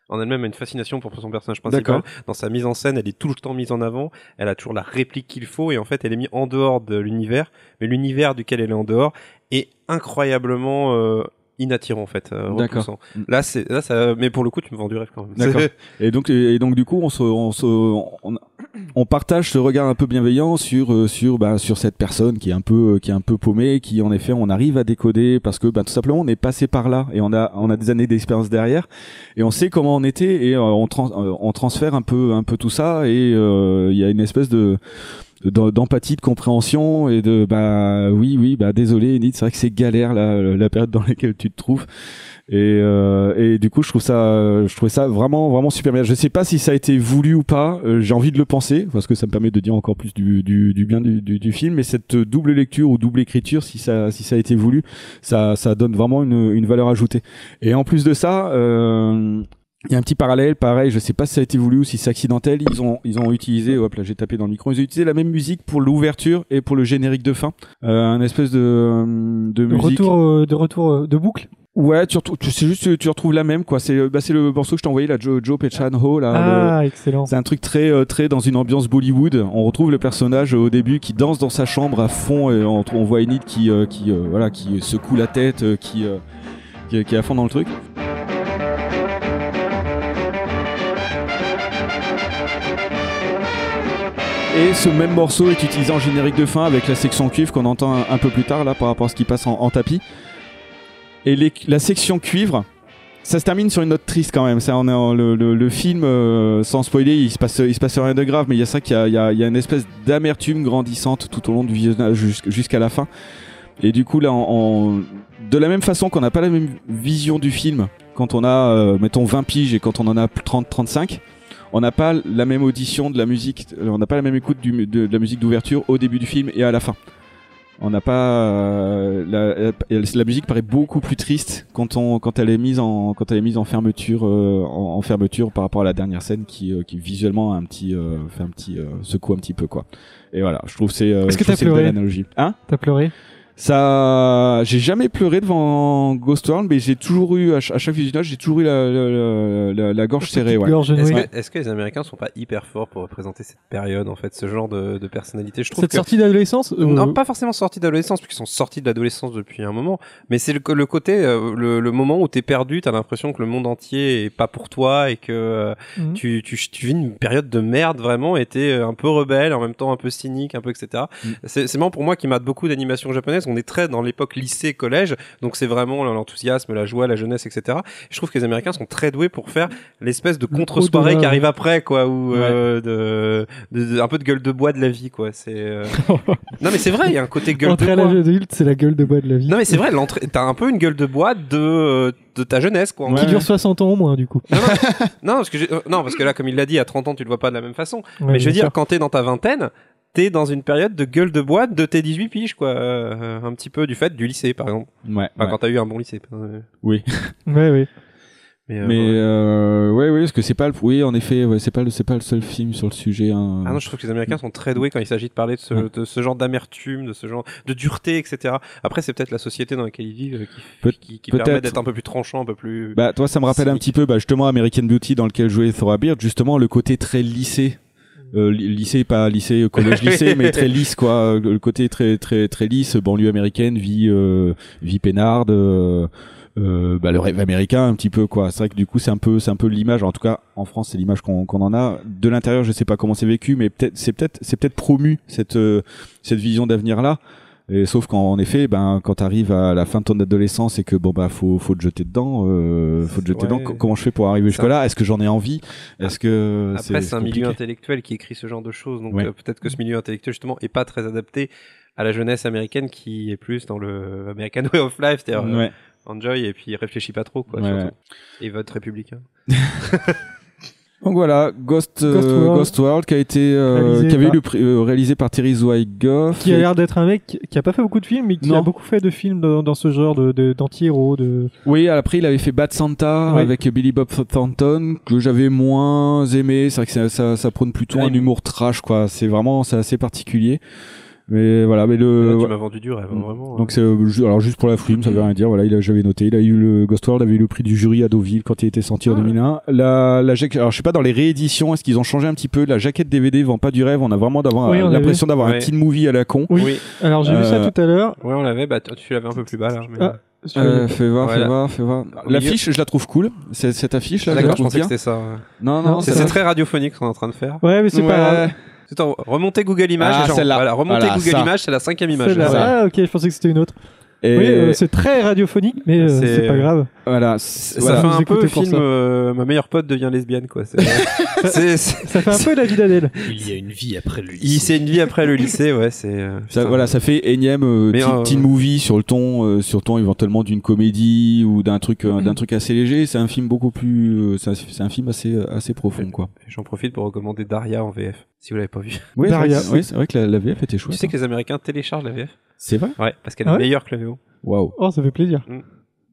en elle-même a une fascination pour son personnage principal. Dans sa mise en scène, elle est tout le temps mise en avant. Elle a toujours la réplique qu'il faut et en fait, elle est mise en dehors de l'univers. Mais l'univers duquel elle est en dehors est incroyablement euh, inattirant en fait. euh, D'accord. repoussant. Là, c'est là, ça. Mais pour le coup, tu me vends du rêve quand même. D'accord. Et donc, et donc du coup, on se, on se, on, on partage ce regard un peu bienveillant sur, euh, sur, bah, sur cette personne qui est un peu, qui est un peu paumée, qui en effet, on arrive à décoder parce que, bah, tout simplement, on est passé par là et on a, on a des années d'expérience derrière et on sait comment on était et euh, on, trans- euh, on transfère un peu, un peu tout ça et il y a une espèce de de- d'empathie, de compréhension et de bah oui oui bah désolé Enid c'est vrai que c'est galère là la période dans laquelle tu te trouves et, euh, et du coup je trouve ça je trouvais ça vraiment vraiment super bien je sais pas si ça a été voulu ou pas euh, j'ai envie de le penser parce que ça me permet de dire encore plus du, du, du bien du, du, du film mais cette double lecture ou double écriture si ça si ça a été voulu ça ça donne vraiment une, une valeur ajoutée et en plus de ça euh, il y a un petit parallèle, pareil, je sais pas si ça a été voulu ou si c'est accidentel. Ils ont, ils ont utilisé, hop là j'ai tapé dans le micro, ils ont utilisé la même musique pour l'ouverture et pour le générique de fin. Euh, un espèce de, de De musique. retour, euh, de retour euh, de boucle. Ouais, tu c'est juste, tu retrouves la même quoi. C'est, euh, bah, c'est le morceau que je t'ai envoyé là, Joe, Joe Pechan Ho là. le- Ah, excellent. c'est un truc très euh, très dans une ambiance Bollywood. On retrouve le personnage euh, au début qui danse dans sa chambre à fond et on, on voit Enid qui euh, qui euh, voilà qui secoue la tête, qui, euh, qui qui est à fond dans le truc. Et ce même morceau est utilisé en générique de fin avec la section cuivre qu'on entend un, un peu plus tard là par rapport à ce qui passe en, en tapis. Et la section cuivre, ça se termine sur une note triste quand même. Le, film, euh, sans spoiler, il se passe, se passe rien de grave, mais il y a ça qu'il y a, une espèce d'amertume grandissante tout au long du visionnage jusqu'- jusqu'à la fin. Et du coup, là, de la même façon qu'on n'a pas la même vision du film quand on a, euh, mettons, 20 piges et quand on en a 30-35, on n'a pas la même audition de la musique, euh, on n'a pas la même écoute de la musique d'ouverture au début du film et à la fin. On n'a pas euh, la, la, la musique paraît beaucoup plus triste quand on quand elle est mise en quand elle est mise en fermeture euh, en, en fermeture par rapport à la dernière scène qui euh, qui visuellement a un petit euh, fait un petit euh, secoue un petit peu quoi. Et voilà, je trouve c'est euh, Est-ce que t'as c'est une belle analogie. Hein? T'as pleuré? Ça, j'ai jamais pleuré devant Ghost World, mais j'ai toujours eu, à ch- à chaque visionnage, j'ai toujours eu la, la, la, la- la gorge serrée, ouais. Est-ce que, les Américains sont pas hyper forts pour représenter cette période en fait, ce genre de, de personnalité? Je trouve Cette que sortie d'adolescence euh, non, pas forcément sortis d'adolescence, puisqu'ils sont sortis de l'adolescence depuis un moment. Mais c'est le, le côté, euh, le, le moment où t'es perdu, t'as l'impression que le monde entier est pas pour toi et que euh, Mhm. tu, tu, tu vis une période de merde vraiment et t'es euh, un peu rebelle, en même temps un peu cynique, un peu etc. Mm. C'est c'est marrant pour moi qui mate beaucoup d'animations japonaises. On est très dans l'époque lycée collège donc c'est vraiment l'enthousiasme la joie la jeunesse etc je trouve que les américains sont très doués pour faire l'espèce de contre soirée qui arrive après quoi ou euh, de, de- de- un peu de gueule de bois de la vie quoi c'est euh, non mais c'est vrai il y a un côté gueule de bois l'âge adulte, c'est la gueule de bois de la vie. non mais c'est vrai l'entrée t'as un peu une gueule de bois de euh, de ta jeunesse quoi Qui dure 60 ans au moins, du coup. non, parce que j'ai- non, parce que là, comme il l'a dit, à 30 ans, tu le vois pas de la même façon. Ouais, mais je veux dire, sûr. quand t'es dans ta vingtaine, t'es dans une période de gueule de boîte de tes 18 piges, quoi. Euh, un petit peu du fait du lycée, par exemple. Ouais. Enfin, ouais. quand t'as eu un bon lycée. Oui. Ouais, ouais. Mais, euh, Mais euh, ouais, ouais, parce que c'est pas le, oui, en effet, ouais, c'est pas le, c'est pas le seul film sur le sujet. hein. Ah non, je trouve que les Américains sont très doués quand il s'agit de parler de ce, Ouais. de ce genre d'amertume, de ce genre de dureté, etc. Après, c'est peut-être la société dans laquelle ils vivent euh, qui, Peut- qui, qui permet d'être un peu plus tranchant, un peu plus. Bah, toi, ça me rappelle un petit peu, bah, justement, American Beauty, dans lequel jouait Thora Bird, justement, le côté très lycée. Euh, lycée, pas lycée, euh, collège, lycée, mais très lisse, quoi. Euh, Le côté très, très, très lisse, banlieue américaine, vie, euh, vie peinarde, euh, euh, bah, le rêve américain, un petit peu, quoi. C'est vrai que du coup, c'est un peu, c'est un peu l'image. En tout cas, en France, c'est l'image qu'on qu'on en a. De l'intérieur, je sais pas comment c'est vécu, mais peut-être, c'est peut-être, c'est peut-être promu cette, euh, cette vision d'avenir là. Et sauf qu'en en effet, ben quand t'arrives à la fin de ton adolescence et que bon bah faut faut te jeter dedans, euh, faut te jeter Ouais. dedans. Co- Comment je fais pour arriver jusque là Est-ce que j'en ai envie? Est-ce que Après, c'est un milieu intellectuel qui écrit ce genre de choses, donc Ouais. euh, peut-être que ce milieu intellectuel justement est pas très adapté à la jeunesse américaine qui est plus dans le American Way of Life, c'est-à-dire euh, Ouais. enjoy et puis réfléchis pas trop, quoi, surtout. Et vote républicain. Donc voilà, Ghost euh, Ghost World. Ghost World qui a été euh, Réalisé qui avait eu par- le prix- euh, réalisé par Terry Zwigoff. Qui a l'air d'être un mec qui- a pas fait beaucoup de films, mais qui Non. a beaucoup fait de films dans, dans ce genre de d'anti-héros. De, Oui, après il avait fait Bad Santa Ouais. avec Billy Bob Thornton que j'avais moins aimé. C'est vrai que ça, ça, ça prône plutôt Ouais, un humour trash quoi. C'est vraiment c'est assez particulier. Mais voilà, mais Là, le tu m'as vendu du rêve, hein, vraiment. Donc c'est euh, alors juste pour la film, ça veut rien dire. Voilà, il a, j'avais noté, il a eu le Ghost World avait eu le prix du jury à Deauville quand il était sorti en 2001. La la jaquette, alors je sais pas dans les rééditions, est-ce qu'ils ont changé un petit peu La jaquette DVD vend pas du rêve. On a vraiment d'avoir Oui, l'impression d'avoir Ouais. un teen movie à la con. Oui. oui. Alors j'ai vu ça Euh, tout à l'heure. Ouais, on l'avait, bah, tu tu l'avais un peu plus bas, là. Mais... Ah, Euh, fais voir, Voilà. fais voir, fais voir. L'affiche, je la trouve cool. C'est- Cette affiche là, Ah, je la D'accord, je trouve pensais que c'était ça. ouais. Non, Non, non, C'est très radiophonique ce qu'on est en train de faire. Ouais, mais c'est Ouais. pas grave. Attends, remontez Google Images, Ah, celle-là. Voilà, remontez Voilà, Google ça. Images, c'est la cinquième image. Celle-là. Ah, ok, je pensais que c'était une autre. Et Oui, euh, c'est très radiophonique, mais euh, C'est- pas grave. voilà, Ça voilà. fait un peu film euh, Ma meilleure pote devient lesbienne, quoi. C'est- c'est- c'est- Ça fait un peu la vie d'Adèle. Il y a une vie après le il- lycée. C'est une vie après le lycée, ouais. C'est euh, Ça, voilà, ça fait énième euh, teen, euh, teen movie sur le ton, euh, sur le ton éventuellement d'une comédie ou d'un truc, euh, d'un truc assez léger. C'est un film beaucoup plus, euh, c'est un, film assez, assez profond, quoi. J'en profite pour recommander Daria en VF, si vous l'avez pas vu. Oui, Daria. oui, c'est vrai que la, la VF était chouette. Tu sais hein. que les Américains téléchargent la VF C'est vrai. Ouais, parce qu'elle Ah est ouais meilleure que la VO. Waouh. Oh, ça fait plaisir. Mm.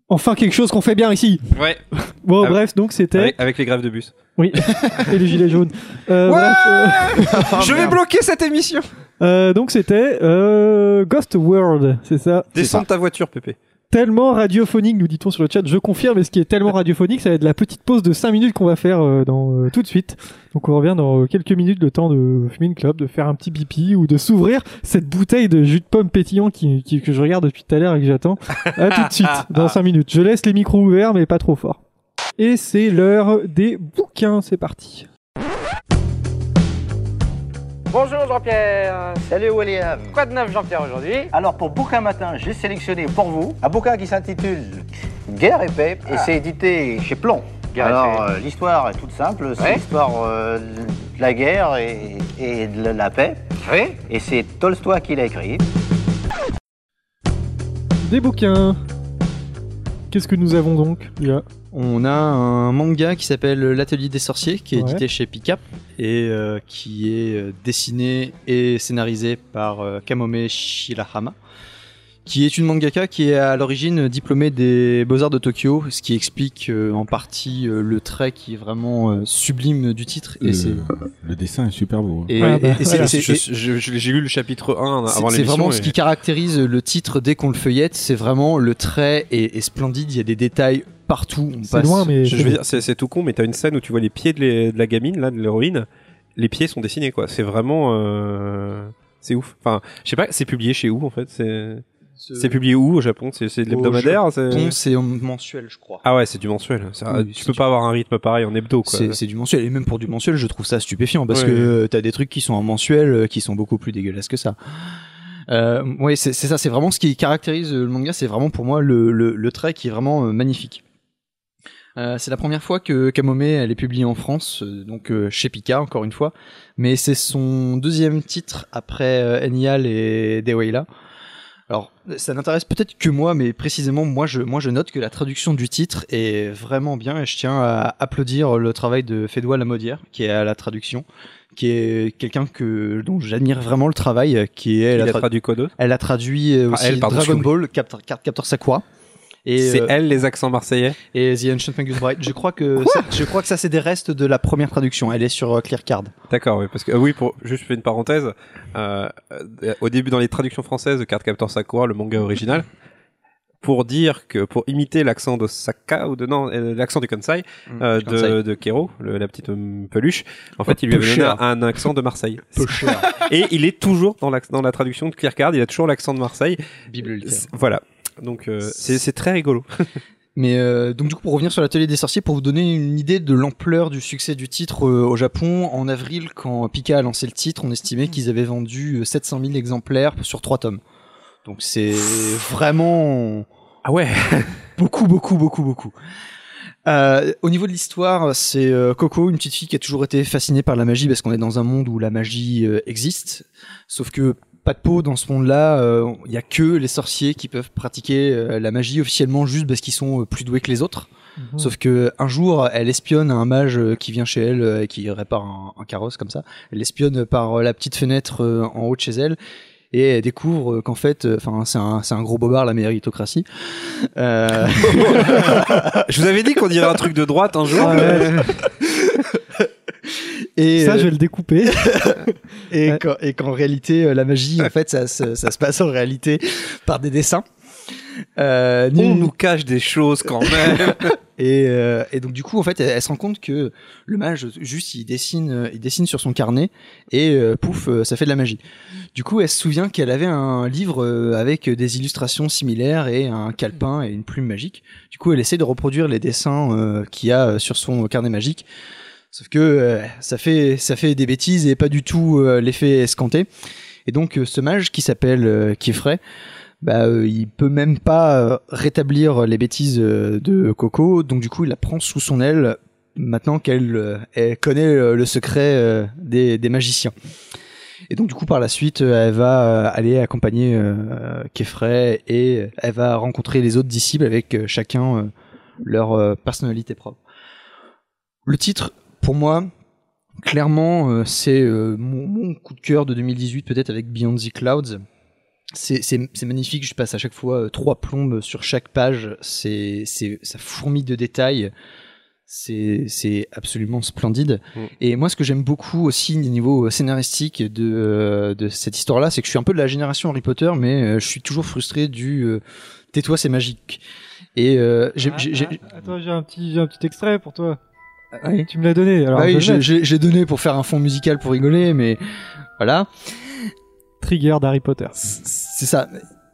Enfin, quelque chose qu'on fait bien ici. Ouais. Bon, Ah, bref, donc c'était. Avec, avec les grèves de bus. Oui. Et les gilets jaunes. Euh, Ouais bref, euh, Je vais bloquer cette émission euh, donc c'était euh, Ghost World, c'est ça? Descends de ta voiture, Pépé. Tellement radiophonique, nous dit-on sur le chat. Je confirme, et ce qui est tellement radiophonique, ça va être la petite pause de 5 minutes qu'on va faire euh, dans, euh, tout de suite. Donc on revient dans euh, quelques minutes, le temps de fumer une clope, de faire un petit pipi ou de s'ouvrir cette bouteille de jus de pomme pétillant qui, qui- que je regarde depuis tout à l'heure et que j'attends. À tout de suite, dans 5 minutes. Je laisse les micros ouverts, mais pas trop fort. Et c'est l'heure des bouquins, c'est parti. Bonjour Jean-Pierre. Salut William. Quoi de neuf Jean-Pierre aujourd'hui Alors pour Bouquin Matin, j'ai sélectionné pour vous un bouquin qui s'intitule Guerre et paix et c'est édité chez Plomb. Guerre et Alors euh, l'histoire est toute simple, c'est l'histoire euh, de la guerre et, et de la paix. Oui. Et c'est Tolstoy qui l'a écrit. Des bouquins. Qu'est-ce que nous avons donc là On a un manga qui s'appelle L'Atelier des Sorciers, qui est Ouais. édité chez Picap et euh, qui est euh, dessiné et scénarisé par euh, Kamome Shirahama, qui est une mangaka qui est à l'origine diplômée des Beaux-Arts de Tokyo, ce qui explique euh, en partie euh, le trait qui est vraiment euh, sublime du titre. Et Le, c'est le dessin est super beau. hein. et- Ah bah, et- et J'ai lu le chapitre 1 c'est- avant c'est vraiment et- ce qui caractérise le titre dès qu'on le feuillette, c'est vraiment le trait est, est splendide, il y a des détails partout. on C'est passe- loin, mais. Je veux dire, c'est c'est tout con, mais t'as une scène où tu vois les pieds de, les- de la gamine, là, de l'héroïne. Les pieds sont dessinés, quoi. C'est vraiment. euh, C'est ouf. Enfin, je sais pas, c'est publié chez où, en fait? C'est c'est publié où au Japon? C'est c'est de l'hebdomadaire c'est- mensuel, je crois. Ah ouais, c'est du mensuel. Ça- Oui, tu c'est peux du- pas avoir un rythme pareil en hebdo, quoi. C'est c'est du mensuel et même pour du mensuel, je trouve ça stupéfiant parce Ouais. que euh, t'as des trucs qui sont en mensuel euh, qui sont beaucoup plus dégueulasses que ça. Euh, ouais, c'est c'est ça, c'est vraiment ce qui caractérise le manga, c'est vraiment pour moi le, le, le trait qui est vraiment euh, magnifique. Euh, c'est la première fois que Kamome elle est publiée en France, euh, donc euh, chez Pika encore une fois, mais c'est son deuxième titre après euh, Enial et Dewaila. Alors, ça n'intéresse peut-être que moi, mais précisément moi je moi je note que la traduction du titre est vraiment bien et je tiens à applaudir le travail de Fédois Lamodière qui est à la traduction, qui est quelqu'un que dont j'admire vraiment le travail, euh, qui est Il la a tra- traduit quoi d'autre? Elle a traduit euh, Ah, aussi elle, pardon, Dragon Ball, Cap- Card Captor Sakura. Et, C'est euh, elle les accents marseillais et The Ancient Magus Bride. Je crois que ça, je crois que ça c'est des restes de la première traduction. Elle est sur euh, Clear Card. D'accord, oui, parce que euh, oui, pour juste je fais une parenthèse. Euh, euh, au début, dans les traductions françaises de Card Captor Sakura, le manga original, pour dire que pour imiter l'accent d'Osaka ou de non, euh, l'accent du Kansai euh, Kansai. de, de Kero, le- la petite euh, peluche, en fait, il lui avait donné un accent de Marseille. Et il est toujours dans, dans la traduction de Clear Card, il a toujours l'accent de Marseille. C'est- Voilà. Donc euh, c'est très rigolo. Mais euh, donc du coup pour revenir sur l'atelier des sorciers, pour vous donner une idée de l'ampleur du succès du titre euh, au Japon, en avril quand Pika a lancé le titre, on estimait qu'ils avaient vendu euh, 700 000 exemplaires sur trois tomes. Donc c'est vraiment Ah ouais. beaucoup beaucoup beaucoup beaucoup. Euh, au niveau de l'histoire, c'est euh, Coco, une petite fille qui a toujours été fascinée par la magie parce qu'on est dans un monde où la magie euh, existe. Sauf que pas de peau dans ce monde-là, euh, il y a que les sorciers qui peuvent pratiquer euh, la magie officiellement juste parce qu'ils sont euh, plus doués que les autres. Mhm. Sauf que un jour, elle espionne un mage euh, qui vient chez elle euh, et qui répare un, un carrosse comme ça. Elle espionne par euh, la petite fenêtre euh, en haut de chez elle. Et elle découvre euh, qu'en fait, enfin, c'est un, c'est un gros bobard la méritocratie. Euh, Je vous avais dit qu'on dirait un truc de droite un jour. Ah ouais, et ça, euh, je vais le découper. et Ouais. qu'en- et qu'en réalité euh, la magie en fait ça, se- ça se passe en réalité par des dessins euh, On nous cache des choses quand même. et, euh, et donc du coup en fait elle, elle se rend compte que le mage juste il dessine euh, il dessine sur son carnet et euh, pouf ça fait de la magie du coup elle se souvient qu'elle avait un livre avec des illustrations similaires et un calepin et une plume magique du coup elle essaie de reproduire les dessins euh, qu'il y a sur son carnet magique Sauf que euh, ça fait ça fait des bêtises et pas du tout euh, l'effet escompté. Et donc euh, ce mage qui s'appelle euh, Kiefray, bah euh, il peut même pas euh, rétablir les bêtises euh, de Coco. Donc du coup il la prend sous son aile maintenant qu'elle euh, elle connaît euh, le secret euh, des, des magiciens. Et donc du coup par la suite euh, elle va euh, aller accompagner euh, Kiefray et elle va rencontrer les autres disciples avec euh, chacun euh, leur euh, personnalité propre. Le titre, pour moi, clairement, euh, c'est euh, mon, mon coup de cœur de 2018, peut-être avec Beyond the Clouds. C'est magnifique, je passe à chaque fois euh, trois plombes sur chaque page, c'est ça fourmille de détails, c'est absolument splendide. Mm. Et moi, ce que j'aime beaucoup aussi au niveau scénaristique de, de cette histoire-là, c'est que je suis un peu de la génération Harry Potter, mais je suis toujours frustré du euh, tais-toi, c'est magique. Et euh, j'ai- Ah, ah, Attends, j'ai un petit, j'ai un petit extrait pour toi. Oui. Tu me l'as donné. Alors, Ah je oui, j'ai- donné pour faire un fond musical pour rigoler, mais voilà, Trigger d'Harry Potter. c'est ça.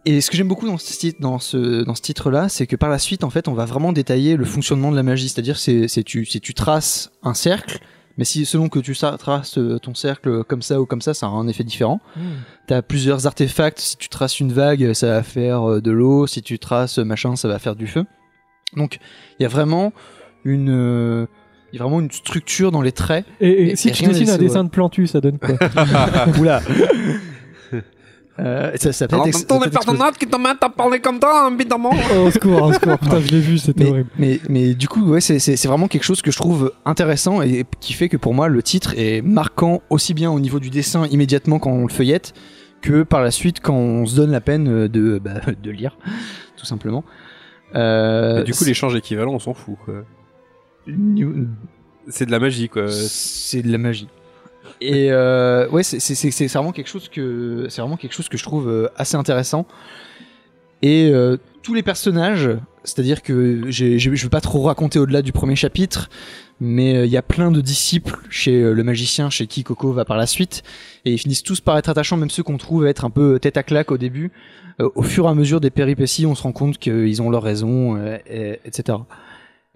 Et ce que j'aime beaucoup dans ce, dans ce, dans ce titre-là, c'est que par la suite, en fait, on va vraiment détailler le fonctionnement de la magie. C'est-à-dire, c'est, tu, c'est tu traces un cercle, mais si selon que tu traces euh, ton cercle comme ça ou comme ça, ça a un effet différent. Hmm. T'as plusieurs artefacts. Si tu traces une vague, ça va faire euh, de l'eau. Si tu traces euh, machin, ça va faire du feu. Donc, il y a vraiment une, euh, il y a vraiment une structure dans les traits. Et, et Et- si et tu rien dessines un dessin de Plantu, ça donne quoi Oula. Euh, ça, ça peut être ex- ça peut être explosif. qui te mettent à parler comme ça, évidemment. Oh, au secours, au secours. Putain, je l'ai vu, c'était mais, horrible. mais, mais du coup, ouais, c'est, c'est, c'est vraiment quelque chose que je trouve intéressant et qui fait que pour moi, le titre est marquant aussi bien au niveau du dessin immédiatement quand on le feuillette que par la suite quand on se donne la peine de, bah, de lire, tout simplement. Euh, du coup, l'échange équivalent, on s'en fout. quoi. C'est de la magie, quoi. c'est de la magie. Et euh, ouais, c'est c'est- c'est- c'est vraiment quelque chose que c'est vraiment quelque chose que je trouve euh, assez intéressant. Et euh, tous les personnages, c'est-à-dire que je veux pas trop raconter au-delà du premier chapitre, mais euh, il y a plein de disciples chez euh, le magicien, chez qui Coco va par la suite, et ils finissent tous par être attachants, même ceux qu'on trouve être un peu tête à claque au début. Au fur et à mesure des péripéties, on se rend compte qu'ils ont leur raison, euh, et- etc.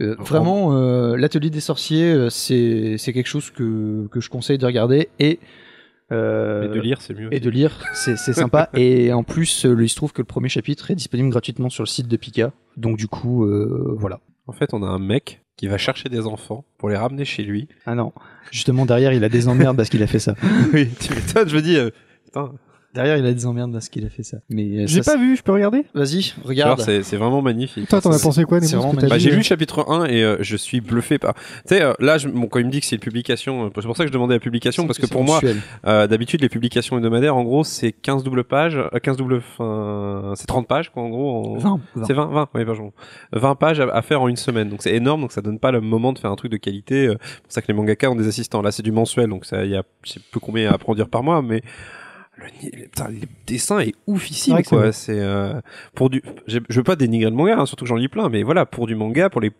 Euh, vraiment, euh, l'atelier des sorciers, euh, c'est c'est quelque chose que que je conseille de regarder et Euh, de lire, c'est mieux. Et de lire, c'est c'est sympa. et en plus, il se trouve que le premier chapitre est disponible gratuitement sur le site de Pika. Donc du coup, euh, voilà. En fait, on a un mec qui va chercher des enfants pour les ramener chez lui. Ah non, justement derrière, il a des emmerdes parce qu'il a fait ça. oui, tu m'étonnes, je me dis, euh, putain, Derrière, il a des emmerdes parce qu'il a fait ça. Mais euh, J'ai ça, pas vu, je peux regarder? Vas-y, regarde. c'est c'est vraiment magnifique. Toi, t'en as pensé quoi, c'est Nemo, ce vraiment que t'as Bah, dit, j'ai lu le chapitre 1 et euh, je suis bluffé par. Tu sais, euh, là, je, bon, quand il me dit que c'est une publication, euh, c'est pour ça que je demandais la publication, parce que pour moi, euh, d'habitude, les publications hebdomadaires, en gros, c'est 15 doubles pages, euh, 15 doubles, enfin, c'est 30 pages, quoi, en gros. en- 20, 20. C'est 20, 20, oui, pardon. 20 pages à, à faire en une semaine. Donc c'est énorme, donc ça donne pas le moment de faire un truc de qualité. euh, C'est pour ça que les mangaka ont des assistants. Là, c'est du mensuel, donc ça, il y a, je sais plus combien à produire par mois, mais le, putain, le dessin est oufissime, quoi. C'est, euh, pour du, je veux pas dénigrer le manga, hein, surtout que j'en lis plein, mais voilà, pour du manga, pour les,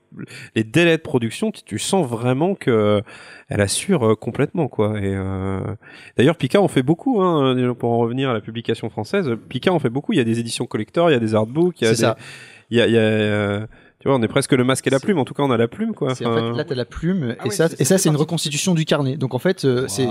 les délais de production, tu, tu sens vraiment que elle assure euh, complètement, quoi. Et, euh, d'ailleurs, Pika en fait beaucoup, hein, pour en revenir à la publication française. Pika en fait beaucoup. Il y a des éditions collector, il y a des artbooks, il y a des, ça. il y a, il y a, euh, tu vois, on est presque le masque et la plume. En tout cas, on a la plume, quoi. C'est en Enfin, fait là t'as la plume Ah et oui, ça c'est- et ça c'est une reconstitution du carnet. Donc en fait euh, c'est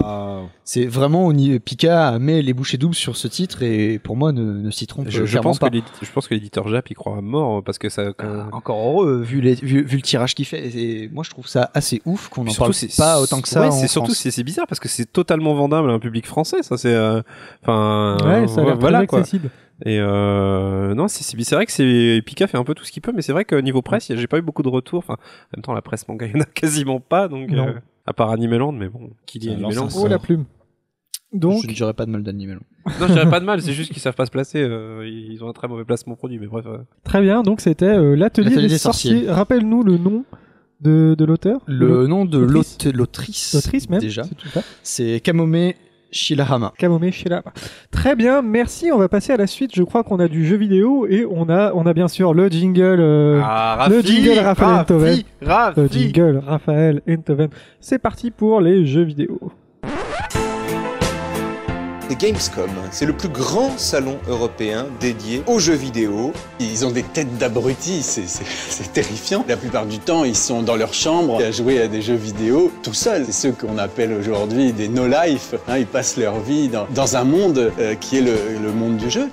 c'est vraiment au niveau Pika met les bouchées doubles sur ce titre et pour moi ne, ne s'y trompe je, je pense pas. que je pense que l'éditeur Jap y croit à mort parce que ça. quand- Ah, encore heureux vu, les, vu, vu le tirage qu'il fait et moi je trouve ça assez ouf qu'on en parle pas autant que ça Ouais, c'est surtout c'est bizarre parce que c'est totalement vendable à un public français. Ça c'est, euh, enfin, Ouais, ça a l'air voilà quoi. accessible. Et euh, non, c'est vrai que c'est Pika fait un peu tout ce qu'il peut, mais c'est vrai que niveau presse, j'ai pas eu beaucoup de retours. Enfin, en même temps, la presse manga, il y en a quasiment pas, donc Non. euh, à part Animeland, mais bon, qui dit Animeland Oh, la plume. Donc, je ne dirais pas de mal d'animal. Non, je dirais pas de mal, c'est juste qu'ils savent pas se placer. euh, ils ont un très mauvais placement produit, mais bref. euh. très bien. Donc, c'était euh, l'atelier des, des sorciers. sorciers. Rappelle-nous le nom de, de l'auteur. Le nom de l'autrice. l'autrice L'autrice même. déjà c'est Kamome Shirahama. Kamome Shira. Très bien, merci. On va passer à la suite. Je crois qu'on a du jeu vidéo et on a, on a bien sûr le jingle. euh, Ah, le jingle Raphaël Enthoven. Le Rafi. jingle Raphaël Enthoven. C'est parti pour les jeux vidéo. C'est Gamescom, c'est le plus grand salon européen dédié aux jeux vidéo. Ils ont des têtes d'abrutis, c'est- terrifiant. La plupart du temps, ils sont dans leur chambre à jouer à des jeux vidéo tout seuls. C'est ceux qu'on appelle aujourd'hui des no-life. hein. ils passent leur vie dans, dans un monde euh, qui est le, le monde du jeu.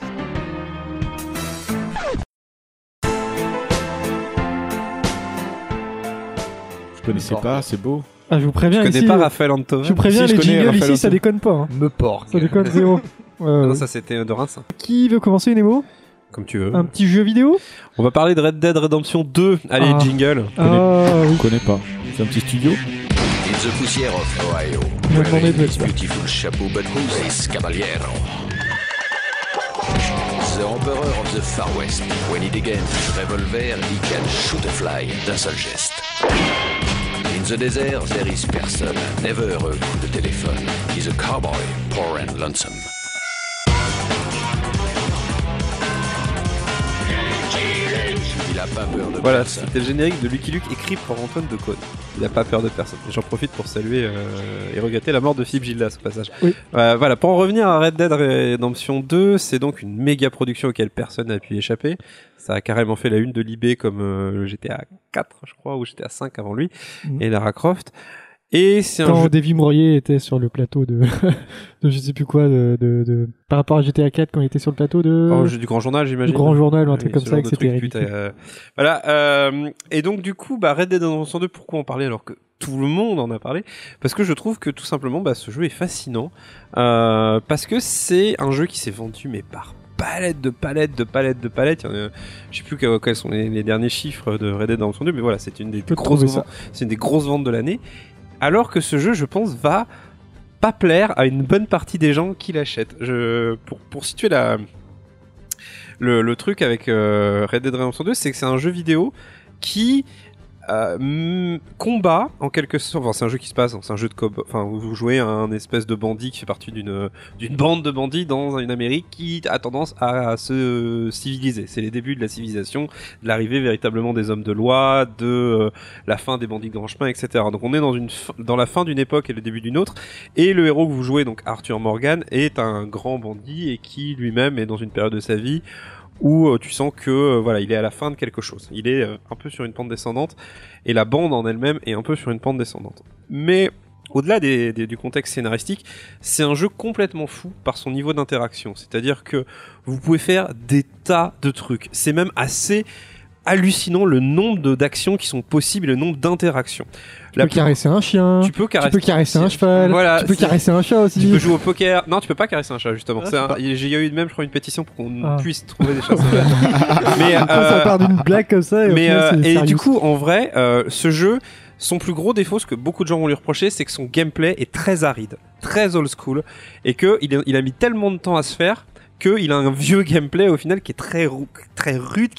Je connaissais pas, c'est beau. Ah, je vous préviens Je ici. connais pas euh, Raphaël Antoven. je vous préviens, Si, les connais jingles Raphaël ici, ça Antoven. déconne pas. hein. Me porc. Ça déconne zéro. Ah Euh, non, ça c'était de Reims, Qui veut commencer, Nemo comme tu veux. Un petit jeu vidéo On va parler de Red Dead Redemption 2. Allez, Ah. jingle. Ah oui. Je connais pas. C'est un petit studio. In the poussière of Ohio, his ça. beautiful chapeau, but who's this caballero? The Emperor of the Far West. When he revolver, he can shoot a fly d'un seul geste. In the desert, there is person, never a coup de téléphone. He's a cowboy, poor and lonesome. Il a pas peur de Voilà, c'était le générique de Lucky Luke écrit par Antoine de Caunes. Il a pas peur de personne. Et J'en profite pour saluer euh, et regretter la mort de Philippe Gildas au passage. Oui. Euh, voilà, pour en revenir à Red Dead Redemption 2, c'est donc une méga production auquel personne n'a pu échapper. Ça a carrément fait la une de l'IB comme euh, le GTA 4, je crois, ou GTA 5 avant lui, Mhm. et Lara Croft. Et c'est un Quand jeu... Davy Mourier était sur le plateau de, de je sais plus quoi, de, de, de- par rapport à GTA 4 quand il était sur le plateau de Oh, du grand journal, du j'imagine. Grand Journal ou un Oui, truc comme ça, putain, euh, Voilà. euh, et donc du coup, bah, Red Dead Redemption 2, pourquoi en parler alors que tout le monde en a parlé? Parce que je trouve que tout simplement, bah, ce jeu est fascinant. Euh, parce que c'est un jeu qui s'est vendu mais par palettes de palettes de palettes de palettes. A- je sais plus que- quels sont les, les derniers chiffres de Red Dead Redemption 2, mais voilà, c'est une des grosses ventes- c'est une des grosses ventes de l'année. Alors que ce jeu, je pense, va pas plaire à une bonne partie des gens qui l'achètent. Je, pour, situer la, le, le truc avec euh, Red Dead Redemption 2, c'est que c'est un jeu vidéo qui euh, combat en quelque sorte. Enfin, c'est un jeu qui se passe, c'est un jeu de cob. Enfin, vous jouez un espèce de bandit qui fait partie d'une d'une bande de bandits dans une Amérique qui a tendance à, se civiliser. C'est les débuts de la civilisation, de l'arrivée véritablement des hommes de loi, de euh, la fin des bandits de grand chemin, etc. Donc on est dans une dans la fin d'une époque et le début d'une autre. Et le héros que vous jouez, donc Arthur Morgan, est un grand bandit et qui lui-même est dans une période de sa vie où euh, tu sens que euh, voilà, il est à la fin de quelque chose. Il est euh, un peu sur une pente descendante et la bande en elle-même est un peu sur une pente descendante. Mais au-delà du contexte scénaristique, c'est un jeu complètement fou par son niveau d'interaction. C'est-à-dire que vous pouvez faire des tas de trucs. C'est même assez hallucinant le nombre d'actions qui sont possibles et le nombre d'interactions. Tu peux caresser un chien. Tu peux caresser, Tu peux caresser un cheval. Voilà, tu peux caresser un chat aussi. Tu peux jouer au poker. Non, tu peux pas caresser un chat justement. Ah, un- il y a eu même, je crois, une pétition pour qu'on Ah. puisse trouver des chats mais Ça, ça part d'une blague comme ça. Et, au mais final, euh, et du coup, en vrai, euh, ce jeu, son plus gros défaut, ce que beaucoup de gens vont lui reprocher, c'est que son gameplay est très aride, très old school, et que il a mis tellement de temps à se faire qu'il a un vieux gameplay au final qui est très très rude.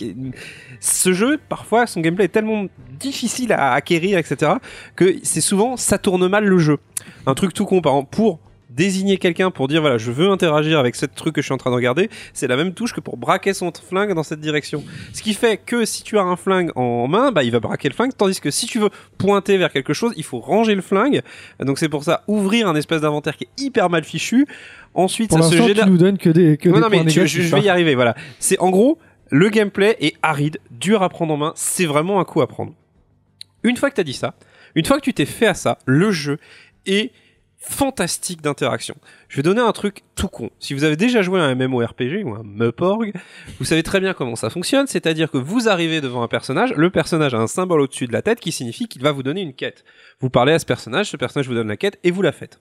Ce jeu, parfois, son gameplay est tellement difficile à acquérir, etc., que c'est souvent ça tourne mal le jeu. Un truc tout con, pour désigner quelqu'un pour dire voilà je veux interagir avec ce truc que je suis en train de regarder c'est la même touche que pour braquer son flingue dans cette direction ce qui fait que si tu as un flingue en main bah il va braquer le flingue tandis que si tu veux pointer vers quelque chose il faut ranger le flingue donc c'est pour ça ouvrir un espèce d'inventaire qui est hyper mal fichu ensuite Pour ça se génère tu nous donnes que des, que non, des non, mais tu- je, je vais y arriver, voilà. C'est en gros, le gameplay est aride, dur à prendre en main, c'est vraiment un coup à prendre. Une fois que t'as dit ça, une fois que tu t'es fait à ça, le jeu est fantastique d'interaction. Je vais donner un truc tout con. Si vous avez déjà joué à un MMORPG ou un MEPORG, vous savez très bien comment ça fonctionne, c'est-à-dire que vous arrivez devant un personnage, le personnage a un symbole au-dessus de la tête qui signifie qu'il va vous donner une quête. Vous parlez à ce personnage, ce personnage vous donne la quête et vous la faites.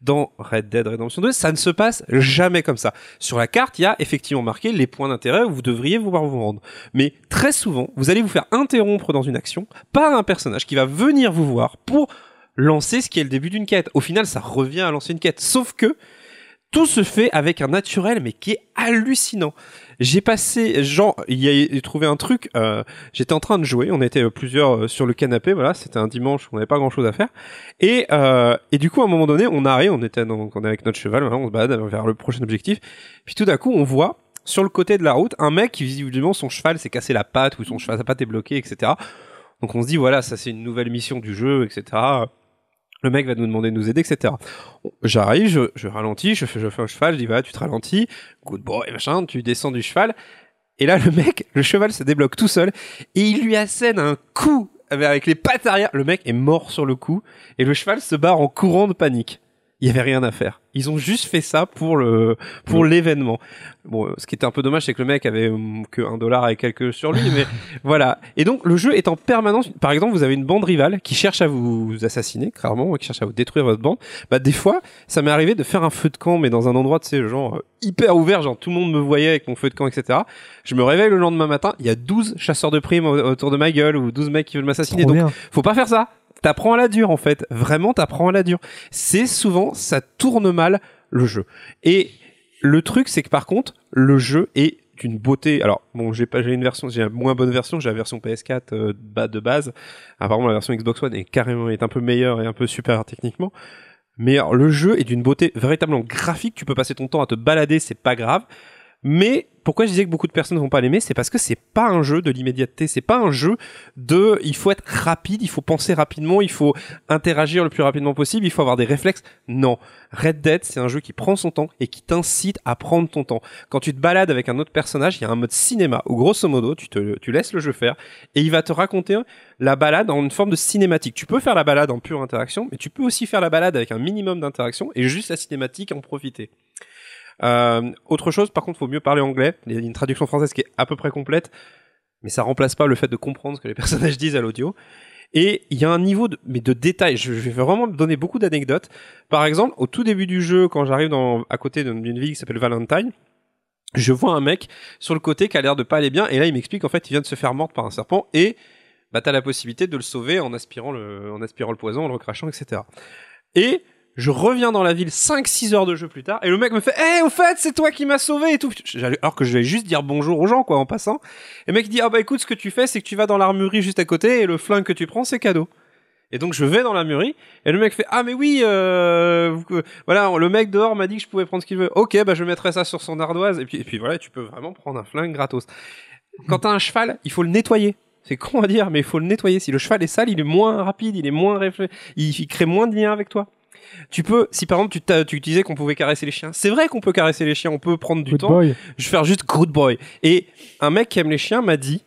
Dans Red Dead Redemption 2, ça ne se passe jamais comme ça. Sur la carte, il y a effectivement marqué les points d'intérêt où vous devriez pouvoir vous rendre. Mais très souvent, vous allez vous faire interrompre dans une action par un personnage qui va venir vous voir pour lancer ce qui est le début d'une quête. Au final, ça revient à lancer une quête. Sauf que tout se fait avec un naturel, mais qui est hallucinant. J'ai passé, genre, il y a trouvé un truc. euh, J'étais en train de jouer, on était euh, plusieurs euh, sur le canapé, voilà, c'était un dimanche, on n'avait pas grand chose à faire. Et euh, et du coup, à un moment donné, on arrive, on était donc on est avec notre cheval, on se balade vers le prochain objectif. Puis tout d'un coup, on voit sur le côté de la route un mec qui visiblement son cheval s'est cassé la patte ou son cheval sa patte est bloquée, etc. Donc on se dit voilà, ça c'est une nouvelle mission du jeu, etc. Le mec va nous demander de nous aider, etc. J'arrive, je, ralentis, je fais, je fais un cheval, je dis va, tu te ralentis, good boy, machin, tu descends du cheval. Et là, le mec, le cheval se débloque tout seul et il lui assène un coup avec les pattes arrière. Le mec est mort sur le coup et le cheval se barre en courant de panique. Il y avait rien à faire. Ils ont juste fait ça pour le pour l'événement. Bon, euh, ce qui était un peu dommage, c'est que le mec avait hum, que un dollar et quelques sur lui, mais voilà. Et donc le jeu est en permanence. Par exemple, vous avez une bande rivale qui cherche à vous assassiner, clairement, qui cherche à vous détruire votre bande. Bah des fois, ça m'est arrivé de faire un feu de camp, mais dans un endroit, tu sais, genre euh, hyper ouvert, genre tout le monde me voyait avec mon feu de camp, etc. Je me réveille le lendemain matin, il y a 12 chasseurs de primes au- autour de ma gueule ou 12 mecs qui veulent m'assassiner. Donc faut pas faire ça. T'apprends à la dure en fait. Vraiment, t'apprends à la dure. C'est souvent ça tourne mal le jeu. Et le truc, c'est que par contre, le jeu est d'une beauté. Alors bon, j'ai pas j'ai une version, j'ai une moins bonne version. J'ai la version PS4 euh, de base. Apparemment, la version Xbox One est carrément est un peu meilleure et un peu supérieure techniquement. Mais alors, le jeu est d'une beauté véritablement graphique. Tu peux passer ton temps à te balader, c'est pas grave. Mais pourquoi je disais que beaucoup de personnes ne vont pas l'aimer, c'est parce que c'est pas un jeu de l'immédiateté, c'est pas un jeu de il faut être rapide, il faut penser rapidement, il faut interagir le plus rapidement possible, il faut avoir des réflexes. Non, Red Dead, c'est un jeu qui prend son temps et qui t'incite à prendre ton temps. Quand tu te balades avec un autre personnage, il y a un mode cinéma où grosso modo, tu te tu laisses le jeu faire et il va te raconter la balade en une forme de cinématique. Tu peux faire la balade en pure interaction, mais tu peux aussi faire la balade avec un minimum d'interaction et juste la cinématique en profiter. Euh, autre chose, par contre, faut mieux parler anglais. Il y a une traduction française qui est à peu près complète, mais ça remplace pas le fait de comprendre ce que les personnages disent à l'audio. Et il y a un niveau de, mais de détail. Je vais vraiment donner beaucoup d'anecdotes. Par exemple, au tout début du jeu, quand j'arrive à côté d'une ville qui s'appelle Valentine, je vois un mec sur le côté qui a l'air de pas aller bien, et là il m'explique en fait il vient de se faire mordre par un serpent, et bah t'as la possibilité de le sauver en aspirant le, en aspirant le poison, en le recrachant, etc. Et je reviens dans la ville 5-6 heures de jeu plus tard, et le mec me fait Eh, au fait, c'est toi qui m'as sauvé et tout. Alors que je vais juste dire bonjour aux gens, quoi, en passant. Et le mec dit Ah bah écoute, ce que tu fais, c'est que tu vas dans l'armurerie juste à côté, et le flingue que tu prends, c'est cadeau. Et donc je vais dans l'armurerie et le mec fait ah mais oui euh, euh, voilà le mec dehors m'a dit que je pouvais prendre ce qu'il veut ok bah je mettrai ça sur son ardoise et puis et puis voilà tu peux vraiment prendre un flingue gratos quand t'as un cheval il faut le nettoyer c'est con à dire mais il faut le nettoyer si le cheval est sale il est moins rapide il est moins il, il crée moins de liens avec toi tu peux si par exemple tu, tu disais qu'on pouvait caresser les chiens. C'est vrai qu'on peut caresser les chiens on peut prendre du Good temps. boy. je vais faire juste good boy. Et un mec qui aime les chiens m'a dit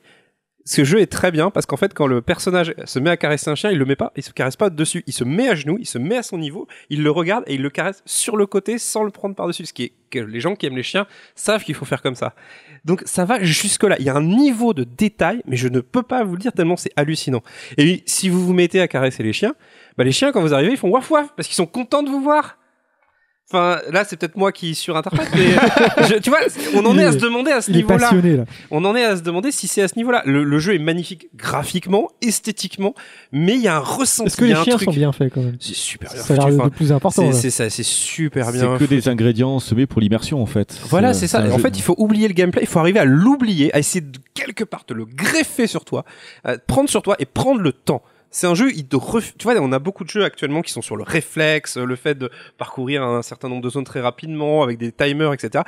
Ce jeu est très bien parce qu'en fait, quand le personnage se met à caresser un chien, il le met pas, il se caresse pas dessus, il se met à genoux, il se met à son niveau, il le regarde et il le caresse sur le côté sans le prendre par-dessus. Ce qui est que les gens qui aiment les chiens savent qu'il faut faire comme ça. Donc ça va jusque là. Il y a un niveau de détail, mais je ne peux pas vous le dire tellement c'est hallucinant. Et si vous vous mettez à caresser les chiens, bah les chiens quand vous arrivez ils font waf waf parce qu'ils sont contents de vous voir. Enfin, là, c'est peut-être moi qui surinterprète, mais je- tu vois, on en est à se demander à ce niveau-là. On en est à se demander si c'est à ce niveau-là. Le, le jeu est magnifique graphiquement, esthétiquement, mais il y a un ressenti. Est-ce que les chiens truc- sont bien faits quand même? C'est super bien Ça a l'air le plus important. c'est-. C'est ça, c'est super C'est bien. que des ingrédients semés pour l'immersion en fait. Voilà, c'est ça. En jeu- fait, il faut oublier le gameplay, il faut arriver à l'oublier, à essayer de quelque part de le greffer sur toi, à prendre sur toi et prendre le temps. C'est un jeu, il te ref- tu vois, on a beaucoup de jeux actuellement qui sont sur le réflexe, le fait de parcourir un certain nombre de zones très rapidement avec des timers, etc.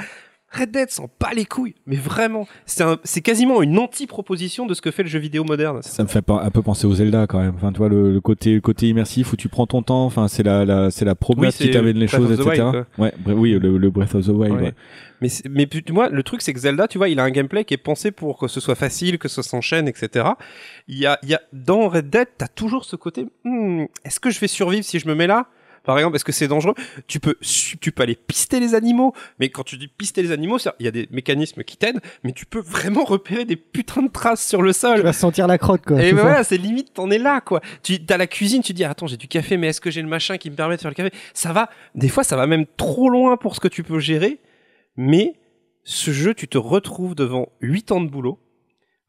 Red Dead s'en bat les couilles, mais vraiment, c'est un- c'est quasiment une anti-proposition de ce que fait le jeu vidéo moderne. Ça me fait pas- un peu penser au Zelda quand même. Enfin, tu vois le, le côté le côté immersif où tu prends ton temps. Enfin, c'est la, la c'est la Oui, c'est qui t'amène les Breath choses, etc. Wild, ouais, oui, le, le Breath of the Wild. Ouais. ouais. Mais, mais moi, le truc, c'est que Zelda, tu vois, il a un gameplay qui est pensé pour que ce soit facile, que ça s'enchaîne, etc. Il y a, il y a, dans Red Dead, t'as toujours ce côté, Hmm, est-ce que je vais survivre si je me mets là? Par exemple, est-ce que c'est dangereux? Tu peux, tu peux aller pister les animaux, mais quand tu dis pister les animaux, il y a des mécanismes qui t'aident, mais tu peux vraiment repérer des putains de traces sur le sol. Tu vas sentir la crotte quoi. Et ben voilà, c'est limite, t'en es là, quoi. Tu as la cuisine, tu dis, attends, j'ai du café, mais est-ce que j'ai le machin qui me permet de faire le café? Ça va, des fois, ça va même trop loin pour ce que tu peux gérer, mais ce jeu, tu te retrouves devant 8 ans de boulot.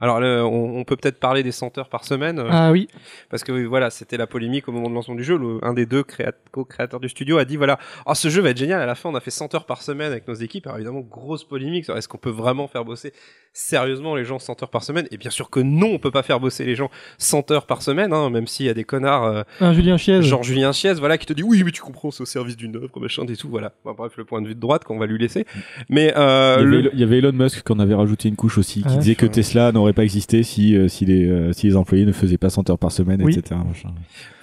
Alors, là, on, on peut peut-être parler des 100 heures par semaine. euh, Ah oui. Parce que oui, voilà, c'était la polémique au moment de lancement du jeu. Le- un des deux créat- co-créateurs du studio a dit voilà, oh, ce jeu va être génial. À la fin, on a fait 100 heures par semaine avec nos équipes. Alors évidemment, grosse polémique. sur Est-ce qu'on peut vraiment faire bosser sérieusement les gens 100 heures par semaine? Et bien sûr que non, on peut pas faire bosser les gens 100 heures par semaine, hein, même s'il y a des connards. euh, Un Julien Chiez. Genre Julien Chiez, voilà, qui te dit oui, mais tu comprends, c'est au service d'une œuvre, machin et tout, voilà. Bref, le point de vue de droite qu'on va lui laisser. Mais euh, il, y avait, le- il y avait Elon Musk qu'on avait rajouté une couche aussi, qui Ah, disait que Tesla n'aurait pas existé si euh, si les euh, si les employés ne faisaient pas 100 heures par semaine, Oui. etc.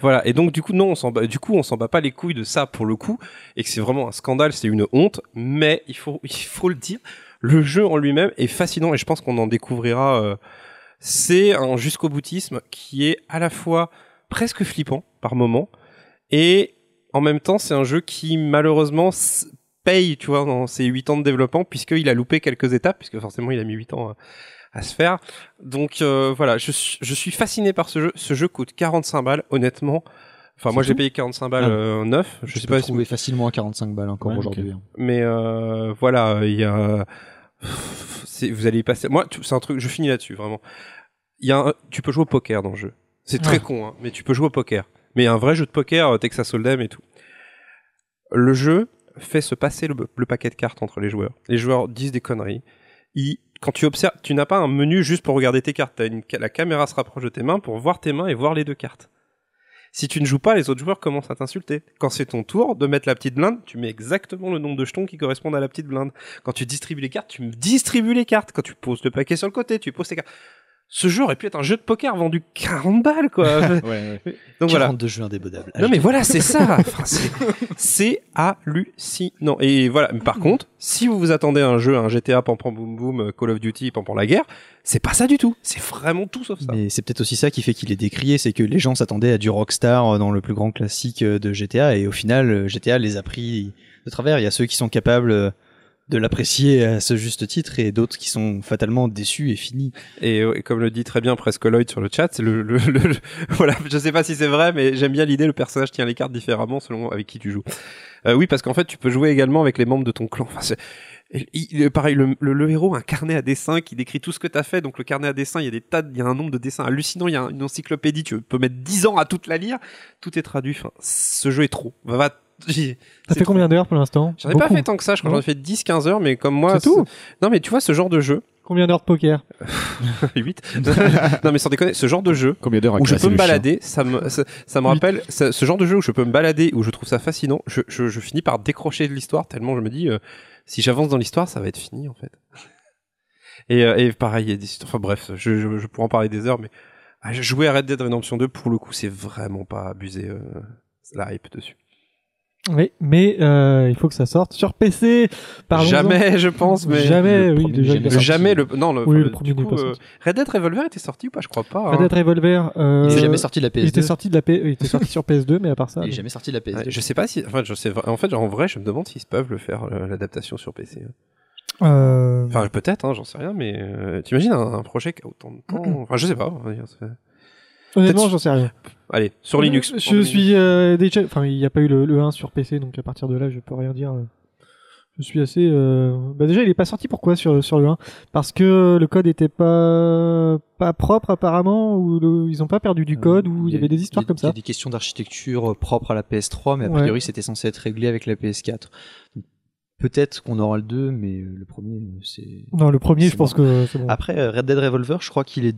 Voilà, et donc du coup non, on s'en bat, du coup on s'en bat pas les couilles de ça pour le coup, et que c'est vraiment un scandale, c'est une honte, mais il faut il faut le dire, le jeu en lui-même est fascinant et je pense qu'on en découvrira. euh, c'est un jusqu'au boutisme qui est à la fois presque flippant par moment et en même temps c'est un jeu qui malheureusement paye, tu vois, dans ses 8 ans de développement puisqu'il a loupé quelques étapes, puisque forcément il a mis 8 ans à, se faire. Donc euh, voilà, je, suis- je suis fasciné par ce jeu. Ce jeu coûte 45 balles, honnêtement. Enfin, moi j'ai payé 45 balles Ah. euh, neuf. Je Je sais pas si trouver facilement à 45 balles encore Ouais, aujourd'hui. hein. mais euh, voilà, il y a. Vous allez y passer. Moi, c'est un truc. Je finis là-dessus vraiment. Il y a un- Tu peux jouer au poker dans le jeu. C'est très Ah. con, hein, mais tu peux jouer au poker. Mais il y a un vrai jeu de poker, euh, Texas Hold'em et tout. Le jeu fait se passer le, le paquet de cartes entre les joueurs. Les joueurs disent des conneries. Ils- quand tu observes, tu n'as pas un menu juste pour regarder tes cartes. La caméra se rapproche de tes mains pour voir tes mains et voir les deux cartes. Si tu ne joues pas, les autres joueurs commencent à t'insulter. Quand c'est ton tour de mettre la petite blinde, tu mets exactement le nombre de jetons qui correspondent à la petite blinde. Quand tu distribues les cartes, tu distribues les cartes. Quand tu poses le paquet sur le côté, tu poses tes cartes. Ce jeu aurait pu être un jeu de poker vendu 40 balles, quoi. Donc voilà. 42 jeux indémodables. Non mais voilà, c'est ça. Enfin, c'est- c'est hallucinant. Et voilà. Mais par contre, si vous vous attendez à un jeu, un GTA, pam pam boum boum, Call of Duty, pam pam la guerre, c'est pas ça du tout. C'est vraiment tout sauf ça. Mais c'est peut-être aussi ça qui fait qu'il est décrié, c'est que les gens s'attendaient à du Rockstar euh, dans le plus grand classique euh, de GTA, et au final, euh, GTA les a pris de travers. Il y a ceux qui sont capables euh, de l'apprécier à ce juste titre, et d'autres qui sont fatalement déçus et finis. Et, euh, comme le dit très bien presque Lloyd sur le chat, le, le, le- voilà, je sais pas si c'est vrai, mais j'aime bien l'idée, le personnage tient les cartes différemment selon avec qui tu joues. Euh, oui, parce qu'en fait, tu peux jouer également avec les membres de ton clan. Enfin, il- il- pareil, le, le, le héros a un carnet à dessin qui décrit tout ce que t'as fait. Donc le carnet à dessin, il y a des tas, il y a un nombre de dessins hallucinant. Il y a une encyclopédie, tu peux mettre 10 ans à toute la lire. Tout est traduit. Enfin, ce jeu est trop. Va, va- Ça c'est fait combien d'heures pour l'instant J'en ai pas fait tant que ça, je crois que j'en ai fait 10-15 heures, mais comme moi. C'est tout Non, mais tu vois, ce genre de jeu. Combien d'heures de poker 8. non, mais sans déconner, ce genre de jeu. Combien d'heures à où je peux me balader, ça me, ça, ça me rappelle ça- ce genre de jeu où je peux me balader, où je trouve ça fascinant. Je, je, je finis par décrocher de l'histoire tellement je me dis, euh, si j'avance dans l'histoire, ça va être fini en fait. Et, euh, et pareil, il y a des histoires- enfin bref, je, je, je pourrais en parler des heures, mais ah, j'ai joué à Red Dead Redemption 2 pour le coup, c'est vraiment pas abusé euh, la hype dessus. Oui, mais euh, il faut que ça sorte sur PC. Jamais, je pense, mais jamais, le oui, premier déjà. jamais Le est jamais le non le, Oui, le du premier coup, n'est pas euh. Red Dead Revolver était sorti ou pas je crois pas Red hein. Dead Revolver. Euh, Il est jamais sorti de la PS2. Il était sorti de la P... il était sorti sur PS2, mais à part ça. Il est jamais sorti de la PS2. Ouais, je sais pas si enfin je sais en fait en vrai je me demande s'ils peuvent le faire euh, l'adaptation sur PC Euh, enfin peut-être hein, j'en sais rien mais euh, t'imagines un, un projet qui a autant de temps enfin je sais pas on va dire, c'est- Honnêtement, j'en sais rien. allez sur Linux Je suis euh, déjà. Enfin, il n'y a pas eu le, le 1 sur PC, donc à partir de là, je peux rien dire. Je suis assez. euh, Bah déjà, il est pas sorti. Pourquoi sur sur le 1 Parce que le code était pas pas propre apparemment, ou le- ils ont pas perdu du code, ou il y avait des histoires comme Il y a ça. des questions d'architecture euh, propres à la PS3, mais a Ouais. priori c'était censé être réglé avec la PS4. Donc, Peut-être qu'on aura le 2, mais euh, le premier, euh, c'est. Non, le premier, je pense que c'est bon. Après, euh, Red Dead Revolver, je crois qu'il est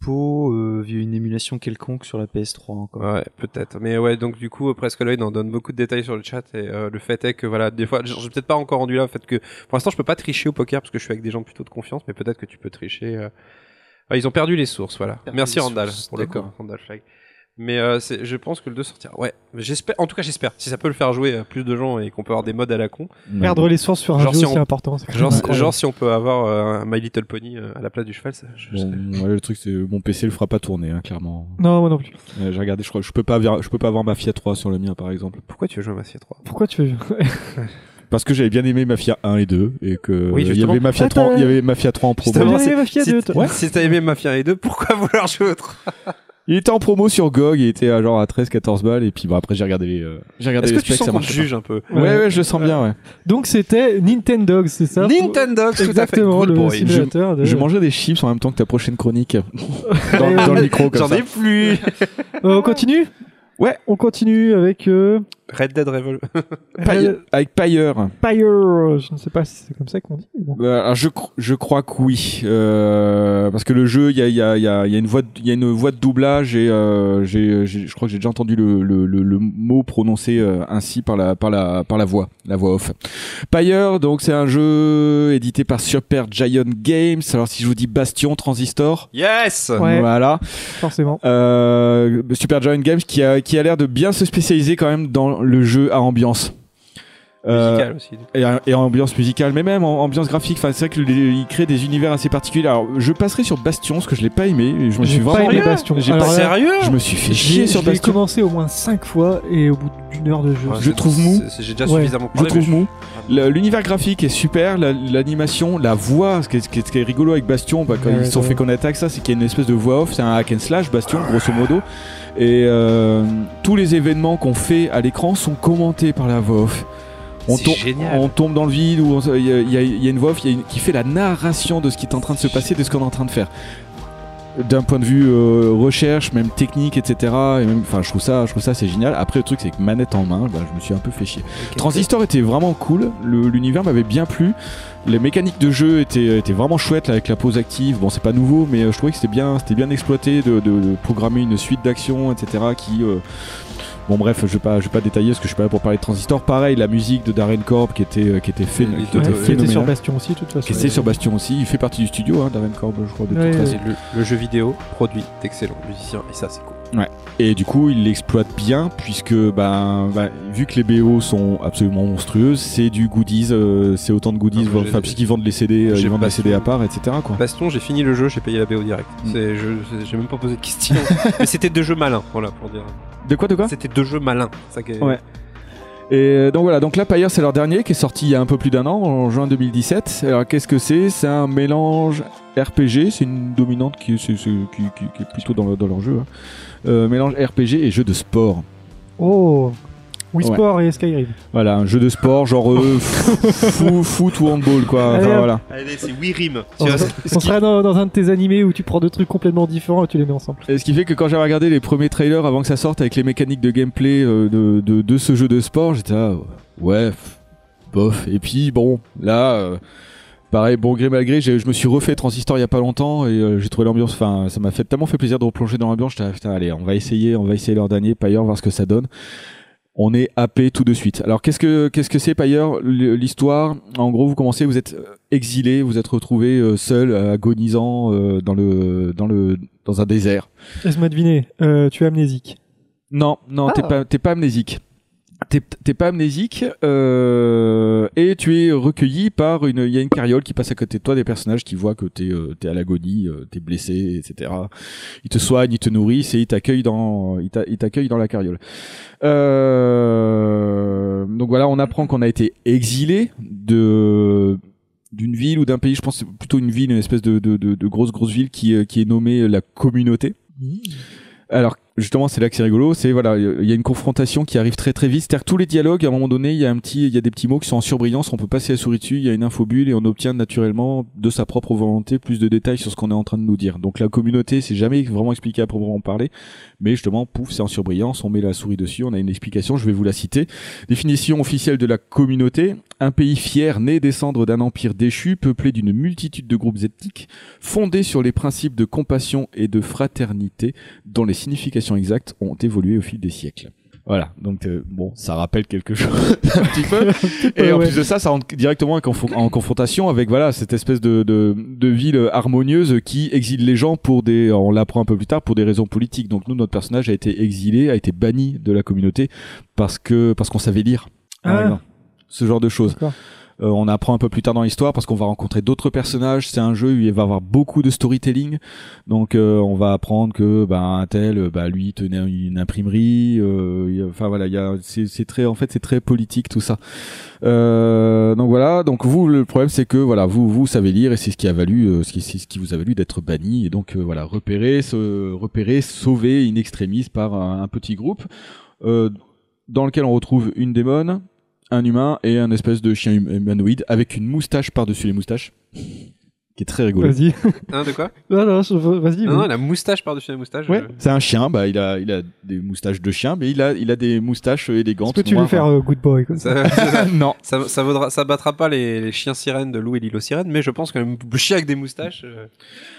dispo euh, via une émulation quelconque sur la PS3 encore. Ouais, peut-être. Mais ouais, donc du coup, Presque Lloyd en donne beaucoup de détails sur le chat et euh, le fait est que voilà, des fois, je suis peut-être pas encore rendu là, le fait que pour l'instant, je peux pas tricher au poker parce que je suis avec des gens plutôt de confiance, mais peut-être que tu peux tricher. euh. Ouais, ils ont perdu les sources, voilà. Perdu Merci Randall sources, pour le coup, d'accord. Randall Flag. Mais euh, je pense que le 2 sortira. Ouais, j'espère. En tout cas, j'espère. Si ça peut le faire jouer à plus de gens et qu'on peut avoir des modes à la con. Perdre les sources sur un Genre jeu si on- important. c'est quand Genre, genre si on peut avoir euh, un My Little Pony euh, à la place du cheval, ça, je- Bon, ouais, le truc, c'est mon PC le fera pas tourner, hein, clairement. Non, moi non plus. Euh, J'ai regardé, je crois, je peux pas, avoir- je peux pas avoir Mafia 3 sur le mien, par exemple. Pourquoi tu veux jouer à Mafia 3 Pourquoi tu veux Parce que j'avais bien aimé Mafia 1 et 2 et que Oui, il y avait Mafia Ah, 3, t'as- il y avait Mafia 3 en promo. T'as c'est- aimé Mafia si 2, t- toi Si t'as aimé Mafia 1 et 2, pourquoi vouloir jouer autre Il était en promo sur GOG, il était à genre à 13 14 balles et puis bon après j'ai regardé les euh, j'ai regardé Est-ce les que tu specs, sens ça qu'on te marchait juge un peu pas. Ouais ouais, je le sens bien ouais. Donc c'était Nintendo, c'est ça? Nintendo, tout à fait. Exactement, Good le boy. simulateur de... Je mangeais des chips en même temps que ta prochaine chronique dans, dans le micro comme J'en ça. ai plus Euh, on continue? Ouais. On continue avec euh, Red Dead Revolver. Pyre- avec Pyre. Pyre. Je ne sais pas si c'est comme ça qu'on dit. bon. Euh, je, cro- je crois que oui, euh, parce que le jeu, il y a, il y, a, il y, a, il y a une voix, de- il y a une voix de doublage et euh, je crois que j'ai déjà entendu le, le, le, le mot prononcé euh, ainsi par la, par la, par la voix, la voix off. Pyre, donc c'est un jeu édité par Super Giant Games. Alors si je vous dis Bastion, Transistor, Yes Ouais. voilà. Forcément. Euh, Super Giant Games qui a, qui a l'air de bien se spécialiser quand même dans le jeu à ambiance. Euh, aussi. et, et ambiance musicale, mais même en ambiance graphique. Enfin, c'est vrai qu'il crée des univers assez particuliers. Alors, je passerai sur Bastion, parce que je l'ai pas aimé. Je me J'ai suis pas vraiment. aimé Bastion. J'ai Alors pas- Sérieux Je me suis fait Je chier sur je l'ai Bastion. commencé au moins 5 fois et au bout d'une heure de jeu. Ouais, Je trouve mou. J'ai déjà Ouais. suffisamment Je parlé. trouve mais mou. L'univers graphique est super, la- l'animation, la voix, ce qui est, ce qui ce rigolo avec Bastion, bah, quand Ouais, ils se sont fait connaître avec ça, c'est qu'il y a une espèce de voix off, c'est un hack and slash Bastion, grosso modo, et euh, tous les événements qu'on fait à l'écran sont commentés par la voix off. On, tombe- génial. on tombe dans le vide, se- il y, a- y y une voix off il y a une- qui fait la narration de ce qui est en train de se passer, de ce qu'on est en train de faire. D'un point de vue euh, recherche, même technique, etc. Et même, enfin, je trouve ça, je trouve ça c'est génial. Après, le truc, c'est que manette en main, bah, je me suis un peu fait chier. Transistor était vraiment cool, l'univers m'avait bien plu, les mécaniques de jeu étaient, étaient vraiment chouettes là, avec la pause active. Bon, c'est pas nouveau, mais euh, je trouvais que c'était bien, c'était bien exploité de, de- de programmer une suite d'actions, etc. Qui, euh, bon, bref, je vais pas, je vais pas détailler parce que je suis pas là pour parler de Transistor. Pareil, la musique de Darren Korb qui était, euh, qui était, fait, qui était- était Ouais, euh, qui était sur. Bastion aussi, de toute façon. Qui était sur Bastion aussi, il fait partie du studio, hein, Darren Korb, je crois, de Ouais, toute ouais. façon. C'est le, le jeu vidéo produit d'excellents musiciens et ça c'est cool. Et du coup, il l'exploite bien puisque, ben, ben, vu que les BO sont absolument monstrueuses, c'est du goodies, euh, c'est autant de goodies, enfin puisqu'ils vendent les CD, euh, ils vendent les CD à part, etc. Quoi. Baston, j'ai fini le jeu, j'ai payé la BO direct. Mm. J'ai même pas posé de questions. Mais c'était deux jeux malins, voilà pour dire. De quoi, de quoi? C'était deux jeux malins. Ça qui est- Ouais. Et euh, donc voilà, donc là, Pyre, c'est leur dernier qui est sorti il y a un peu plus d'un an, en juin 2017. Alors qu'est-ce que c'est? C'est un mélange RPG, c'est une dominante qui, est plutôt dans leur jeu. hein. Euh, mélange RPG et jeu de sport. Oh Wii Ouais. Sport et Skyrim. Voilà, un jeu de sport genre euh, fou- foot ou handball quoi. Enfin, Allez, hop. voilà. Allez, c'est Wirim. On, on serait dans, dans un de tes animés où tu prends deux trucs complètement différents et tu les mets ensemble. Et ce qui fait que quand j'avais regardé les premiers trailers avant que ça sorte avec les mécaniques de gameplay euh, de, de, de ce jeu de sport, j'étais là, ouais, pff, bof. Et puis bon, là, euh, pareil, bon gré mal gré, j'ai- je me suis refait Transistor il y a pas longtemps et euh, j'ai trouvé l'ambiance, enfin, ça m'a fait tellement fait plaisir de replonger dans l'ambiance. J'étais là, putain, allez, on va essayer, on va essayer leur dernier, Pyre, voir ce que ça donne. On est happé tout de suite. Alors qu'est-ce que qu'est-ce que c'est Pyre L'histoire, en gros, vous commencez, vous êtes euh, exilé, vous êtes retrouvé euh, seul, agonisant euh, dans le dans le dans un désert. Laisse-moi deviner, euh, tu es amnésique? Non, non, t'es Ah. pas, t'es pas amnésique. T'es pas amnésique euh, et tu es recueilli par une. Il y a une carriole qui passe à côté de toi, des personnages qui voient que t'es euh, t'es à l'agonie, euh, t'es blessé, etc. Ils te soignent, ils te nourrissent et ils t'accueillent dans ils t'a- ils t'accueillent dans la carriole. Donc voilà, on apprend qu'on a été exilé de d'une ville ou d'un pays. Je pense c'est plutôt une ville, une espèce de de, de, de grosse grosse ville qui qui est nommée la communauté. Alors justement, c'est là que c'est rigolo. C'est voilà, il y a une confrontation qui arrive très très vite. C'est-à-dire tous les dialogues, à un moment donné, il y a un petit, il y a des petits mots qui sont en surbrillance. On peut passer la souris dessus. Il y a une infobulle et on obtient naturellement de sa propre volonté plus de détails sur ce qu'on est en train de nous dire. Donc la communauté, c'est jamais vraiment expliqué à proprement parler, mais justement, pouf, c'est en surbrillance. On met la souris dessus. On a une explication. Je vais vous la citer. Définition officielle de la communauté un pays fier né des cendres d'un empire déchu, peuplé d'une multitude de groupes ethniques, fondé sur les principes de compassion et de fraternité, dont les significations exactes ont évolué au fil des siècles. Voilà, donc euh, bon, ça rappelle quelque chose un petit peu. Et en ouais. plus de ça, ça rentre directement en, confrontation avec voilà cette espèce de, de, de ville harmonieuse qui exile les gens pour des, on l'apprend un peu plus tard, pour des raisons politiques. Donc nous, notre personnage a été exilé, a été banni de la communauté parce que parce qu'on savait lire. par Ah. exemple. Ce genre de choses. Euh, on apprend un peu plus tard dans l'histoire parce qu'on va rencontrer d'autres personnages. C'est un jeu où il va avoir beaucoup de storytelling. Donc euh, on va apprendre que bah, tel, euh, bah, lui tenait une imprimerie. euh, Enfin voilà, il y a, c'est, très, en fait, c'est très politique tout ça. Euh, donc voilà. Donc vous, le problème c'est que voilà, vous, vous savez lire et c'est ce qui a valu, ce qui, ce qui vous a valu d'être banni et donc voilà, repérer, se, repérer, sauver in extremis par un, petit groupe. Euh, dans lequel on retrouve une démon, un humain et un espèce de chien hum- humanoïde avec une moustache par-dessus les moustaches, qui est très rigolo. Vas-y. Hein, de quoi? Non, non, vas-y. Non, non, la moustache par-dessus la moustache. Ouais. C'est un chien, bah il a, il a des moustaches de chien, mais il a, il a des moustaches élégantes. Est-ce que tu veux faire euh, Good Boy comme ça Ça, non. ça, ça, vaudra, ça battra pas les, les chiens sirènes de Lou et l'île aux sirènes, mais je pense que le chien avec des moustaches. euh,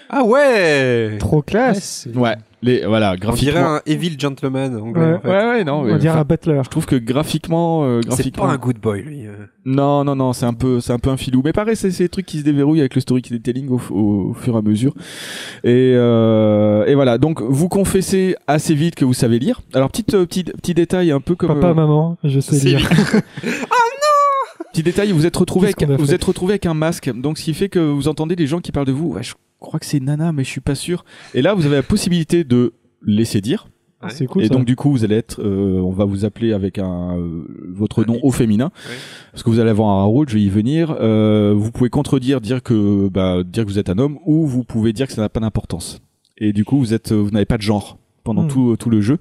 Ah ouais Trop classe. Ouais, les, voilà, On dirait graphiquement. un evil gentleman anglais. Ouais. en fait. Ouais, ouais, non. On dirait un butler. je trouve que graphiquement, euh, C'est graphiquement. pas un good boy, lui. euh. Non, non, non, c'est un peu, c'est un peu un filou. Mais pareil, c'est c'est des trucs qui se déverrouillent avec le storytelling au, au, au fur et à mesure. Et, euh, et voilà. Donc, vous confessez assez vite que vous savez lire. Alors, petit, euh, petit, petit détail un peu comme. Papa, euh, maman, je sais C'est lire. Petit détail, vous êtes retrouvé avec, vous êtes retrouvé avec un masque. Donc, ce qui fait que vous entendez des gens qui parlent de vous. Ouais, je crois que c'est Nana, mais je suis pas sûr. Et là, vous avez la possibilité de laisser dire. Ouais. C'est cool et ça. donc du coup vous allez être, euh, on va vous appeler avec un euh, votre nom au féminin, Oui. parce que vous allez avoir un rôle, je vais y venir. Euh, vous pouvez contredire, dire que bah, dire que vous êtes un homme, ou vous pouvez dire que ça n'a pas d'importance. Et du coup vous êtes, vous n'avez pas de genre pendant Hmm. tout tout le jeu.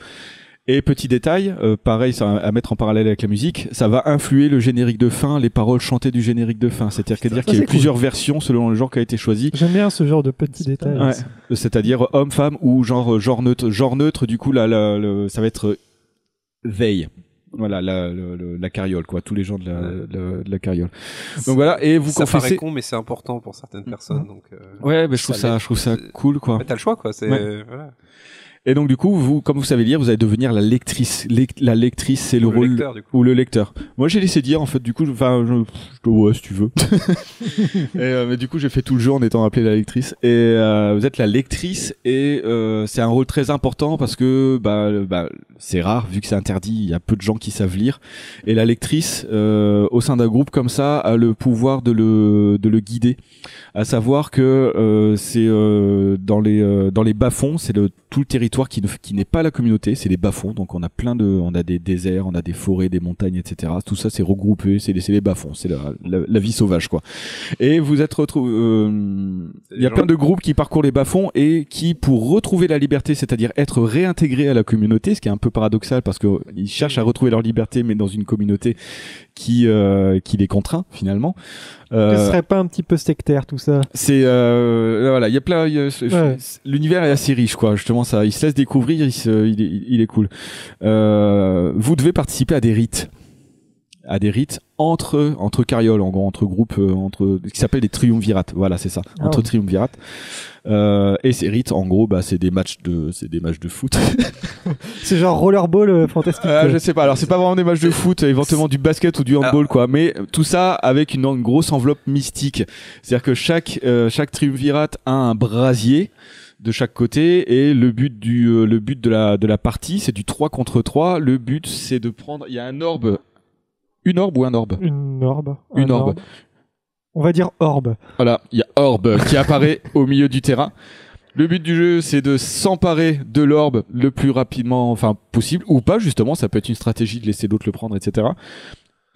Et petit détail, euh, pareil, ça, à mettre en parallèle avec la musique, ça va influer le générique de fin, les paroles chantées du générique de fin. C'est-à-dire qu'il y a, Ça, qu'il y a c'est eu cool. plusieurs versions selon le genre qui a été choisi. J'aime bien ce genre de petits détails. Ouais. C'est-à-dire homme, femme ou genre genre neutre. Genre neutre, du coup, là, là, le- ça va être euh, veille. Voilà, la, le- la carriole, quoi. Tous les gens de la, la- de la carriole. Donc voilà, et vous ça paraît confessez. con, mais c'est important pour certaines personnes. Donc, euh, Ouais, mais je trouve Ça je trouve ça cool, quoi. T'as le choix, quoi. C'est Ouais. voilà. Et donc du coup, vous, comme vous savez lire, vous allez devenir la lectrice. Lec- la lectrice, c'est le, le rôle lecteur, du coup. ou le lecteur. Moi, j'ai laissé dire en fait. Du coup, je- enfin, je, je, ouais, si tu veux. et, euh, mais du coup, j'ai fait tout le jeu en étant appelé la lectrice. Et euh, vous êtes la lectrice et euh, c'est un rôle très important parce que bah, bah, c'est rare vu que c'est interdit. Il y a peu de gens qui savent lire. Et la lectrice, euh, au sein d'un groupe comme ça, a le pouvoir de le de le guider. À savoir que euh, c'est euh, dans les euh, dans les bas-fonds, c'est le tout le territoire qui ne qui n'est pas la communauté, c'est les bas-fonds. Donc on a plein de on a des déserts, on a des forêts, des montagnes, etc. Tout ça c'est regroupé, c'est les c'est les bas-fonds, c'est la, la, la vie sauvage quoi. Et vous êtes retrouvés euh, il y a plein de groupes qui parcourent les bas-fonds et qui pour retrouver la liberté, c'est-à-dire être réintégrés à la communauté, ce qui est un peu paradoxal parce que ils cherchent à retrouver leur liberté mais dans une communauté qui euh, qui les contraint finalement. Ce Euh, serait pas un petit peu sectaire tout ça c'est euh, voilà, il y a plein. Ouais. L'univers est assez riche, quoi. Justement, ça, il se laisse découvrir, il, se- il, est, il est cool. Euh, vous devez participer à des rites. À des rites entre entre carrioles en gros entre groupes euh, entre qui s'appellent des triumvirates voilà c'est ça Ah entre triumvirates euh, et ces rites en gros bah c'est des matchs de c'est des matchs de foot C'est genre rollerball euh, fantastique. Euh, quoi. je sais pas. Alors c'est pas vraiment des matchs de foot, éventuellement du basket ou du handball quoi. Mais tout ça avec une, une grosse enveloppe mystique. C'est-à-dire que chaque euh, chaque triumvirate a un brasier de chaque côté et le but du euh, le but de la de la partie c'est du 3 contre 3 le but c'est de prendre il y a un orbe une orbe ou un orbe? Une orbe. une Un orbe On va dire orbe. voilà, il y a Orbe qui apparaît au milieu du terrain. Le but du jeu, c'est de s'emparer de l'orbe le plus rapidement, enfin possible, ou pas justement. Ça peut être une stratégie de laisser d'autres le prendre, etc.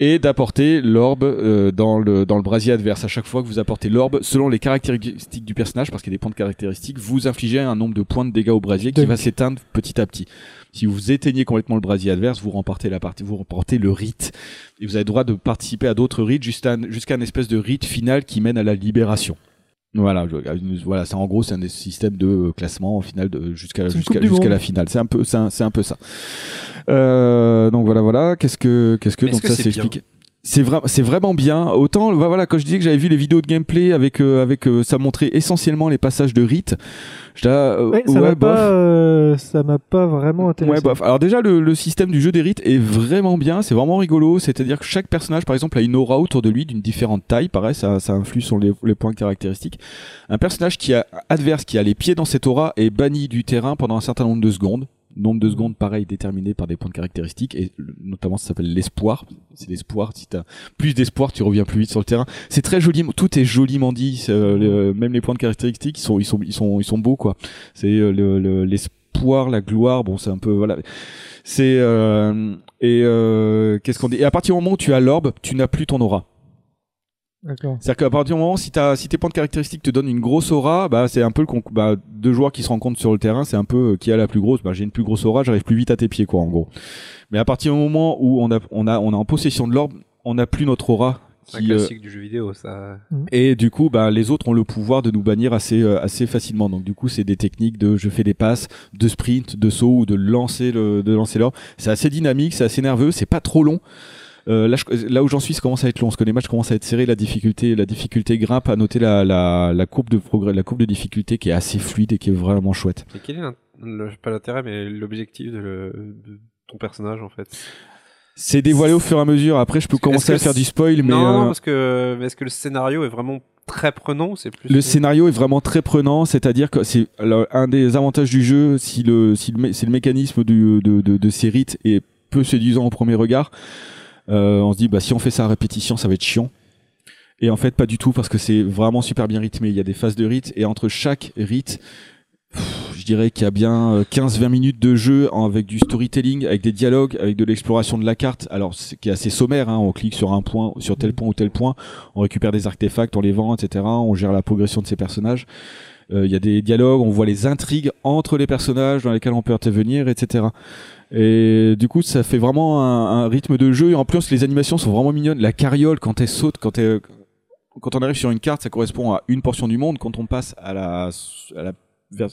Et d'apporter l'orbe euh, dans le dans le brasier adverse. À chaque fois que vous apportez l'orbe, selon les caractéristiques du personnage, parce qu'il y a des points de caractéristiques, vous infligez un nombre de points de dégâts au brasier qui va s'éteindre petit à petit. Si vous éteignez complètement le brasier adverse, vous remportez la partie, vous remportez le rite. Et vous avez le droit de participer à d'autres rites jusqu'à jusqu'à un espèce de rite final qui mène à la libération. Voilà, je- voilà, c'est en gros c'est un des systèmes de euh, classement au final de jusqu'à une jusqu'à jusqu'à Monde. la finale. C'est un peu c'est un, c'est un peu ça. Euh, donc voilà voilà, qu'est-ce que qu'est-ce que donc que ça c'est expliqué. C'est vrai, c'est vraiment bien. Autant, bah voilà, quand je disais que j'avais vu les vidéos de gameplay avec, euh, avec, euh, ça montrait essentiellement les passages de rite. Euh, Ouais, ça ouais, m'a pas, euh, ça m'a pas vraiment intéressé. Ouais, bof. Alors déjà, le, le système du jeu des rites est vraiment bien, c'est vraiment rigolo. C'est-à-dire que chaque personnage, par exemple, a une aura autour de lui d'une différente taille. Pareil, ça, ça influe sur les, les points caractéristiques. Un personnage qui a adverse, qui a les pieds dans cette aura, est banni du terrain pendant un certain nombre de secondes. Nombre de secondes, pareil, déterminé par des points de caractéristiques, et notamment ça s'appelle l'espoir. C'est l'espoir. Si t'as plus d'espoir, tu reviens plus vite sur le terrain. C'est très joli, tout est joliment dit. euh, même les points de caractéristiques, ils sont, ils sont, ils sont, ils sont beaux, quoi. C'est euh, le- le- l'espoir, la gloire. Bon, c'est un peu, voilà. C'est euh, et euh, qu'est-ce qu'on dit? Et à partir du moment où tu as l'orbe, tu n'as plus ton aura. D'accord. C'est-à-dire qu'à partir du moment si, t'as- si tes points de caractéristiques te donnent une grosse aura, bah c'est un peu le conc- bah, deux joueurs qui se rencontrent sur le terrain, c'est un peu euh, qui a la plus grosse. Bah j'ai une plus grosse aura, j'arrive plus vite à tes pieds quoi en gros. Mais à partir du moment où on a on a on est en possession de l'orbe, on n'a plus notre aura. C'est un Qui, euh, classique du jeu vidéo, ça. et du coup, bah, les autres ont le pouvoir de nous bannir assez, euh, assez facilement. Donc, du coup, c'est des techniques de je fais des passes, de sprint, de saut ou de lancer le, de lancer l'or. C'est assez dynamique, c'est assez nerveux, c'est pas trop long. Euh, là, je- là où j'en suis, ça commence à être long, parce que les matchs commencent à être serrés, la difficulté, la difficulté grimpe. À noter la, la, la courbe de progrès, la courbe de difficulté qui est assez fluide et qui est vraiment chouette. Et quel est le- pas l'intérêt, mais l'objectif de, le- de ton personnage en fait? C'est dévoilé au fur et à mesure. Après, je peux commencer à faire du spoil, mais non, euh, parce que mais est-ce que le scénario est vraiment très prenant c'est plus Le scénario est vraiment très prenant, c'est-à-dire que c'est un des avantages du jeu, si le si le, mé- si le mécanisme du, de, de, de ces rites est peu séduisant au premier regard, euh, on se dit bah si on fait ça à répétition, ça va être chiant. Et en fait, pas du tout parce que c'est vraiment super bien rythmé. Il y a des phases de rite et entre chaque rite, pff, je dirais qu'il y a bien euh, 15-20 minutes de jeu avec du storytelling, avec des dialogues, avec de l'exploration de la carte. Alors, c'est qui est assez sommaire. Hein. On clique sur un point, sur tel point ou tel point, on récupère des artefacts, on les vend, etc. On gère la progression de ces personnages. Euh, Il y a des dialogues, on voit les intrigues entre les personnages dans lesquels on peut intervenir, etc. Et du coup, ça fait vraiment un, un rythme de jeu. Et en plus, les animations sont vraiment mignonnes. La carriole, quand elle saute, quand elle, quand on arrive sur une carte, ça correspond à une portion du monde. Quand on passe à la, à la, vers-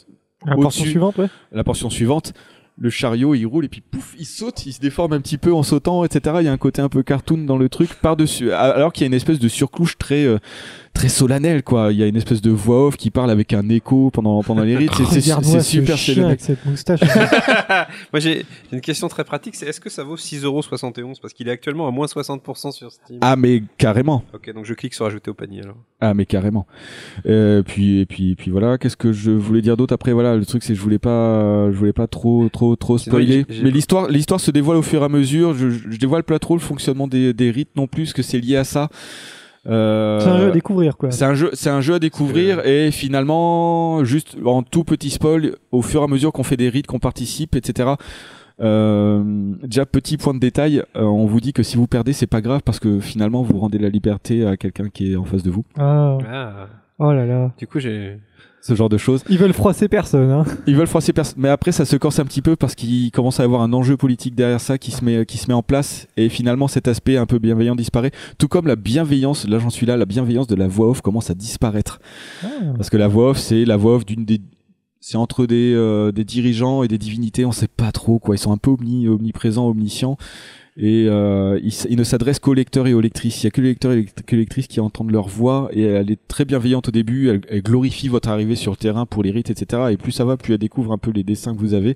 La portion suivante, ouais. la portion suivante, le chariot il roule et puis pouf, il saute, il se déforme un petit peu en sautant, etc. Il y a un côté un peu cartoon dans le truc par-dessus, alors qu'il y a une espèce de surcouche très euh, très solennelle quoi. Il y a une espèce de voix off qui parle avec un écho pendant pendant les rites. C'est- ce super chien solennel. avec cette moustache. Moi j'ai une question très pratique, c'est est-ce que ça vaut 6,71€ parce qu'il est actuellement à moins 60% sur Steam Ah mais carrément. Ok, donc je clique sur ajouter au panier alors. Ah mais carrément. Euh, puis et puis et puis voilà. Qu'est-ce que je voulais dire d'autre après? Voilà, le truc c'est que je voulais pas, je voulais pas trop trop trop spoiler. Mais l'histoire l'histoire se dévoile au fur et à mesure. Je, je, je dévoile pas trop le fonctionnement des, des rites non plus, parce que c'est lié à ça. Euh, C'est un jeu à découvrir, quoi. C'est un jeu, c'est un jeu à découvrir et finalement, juste en tout petit spoil, au fur et à mesure qu'on fait des rites, qu'on participe, etc. Euh, déjà petit point de détail, euh, on vous dit que si vous perdez, c'est pas grave parce que finalement vous rendez la liberté à quelqu'un qui est en face de vous. Ah. Ah. Oh là là. Du coup j'ai. Ce genre de choses. Ils veulent froisser personne, hein. Ils veulent froisser personne, mais après ça se corse un petit peu parce qu'il commence à y avoir un enjeu politique derrière ça qui se met qui se met en place et finalement cet aspect un peu bienveillant disparaît. Tout comme la bienveillance, là j'en suis là, la bienveillance de la voix off commence à disparaître parce que la voix off c'est la voix off d'une des c'est entre des, euh, des dirigeants et des divinités, on sait pas trop quoi. Ils sont un peu omni, omniprésents, omniscients. Et euh, il, ne s'adresse qu'aux lecteurs et aux lectrices. Il y a que les lecteurs et les lectrices qui entendent leur voix et elle est très bienveillante au début. Elle glorifie votre arrivée sur le terrain pour les rites, etc. Et plus ça va, plus elle découvre un peu les dessins que vous avez.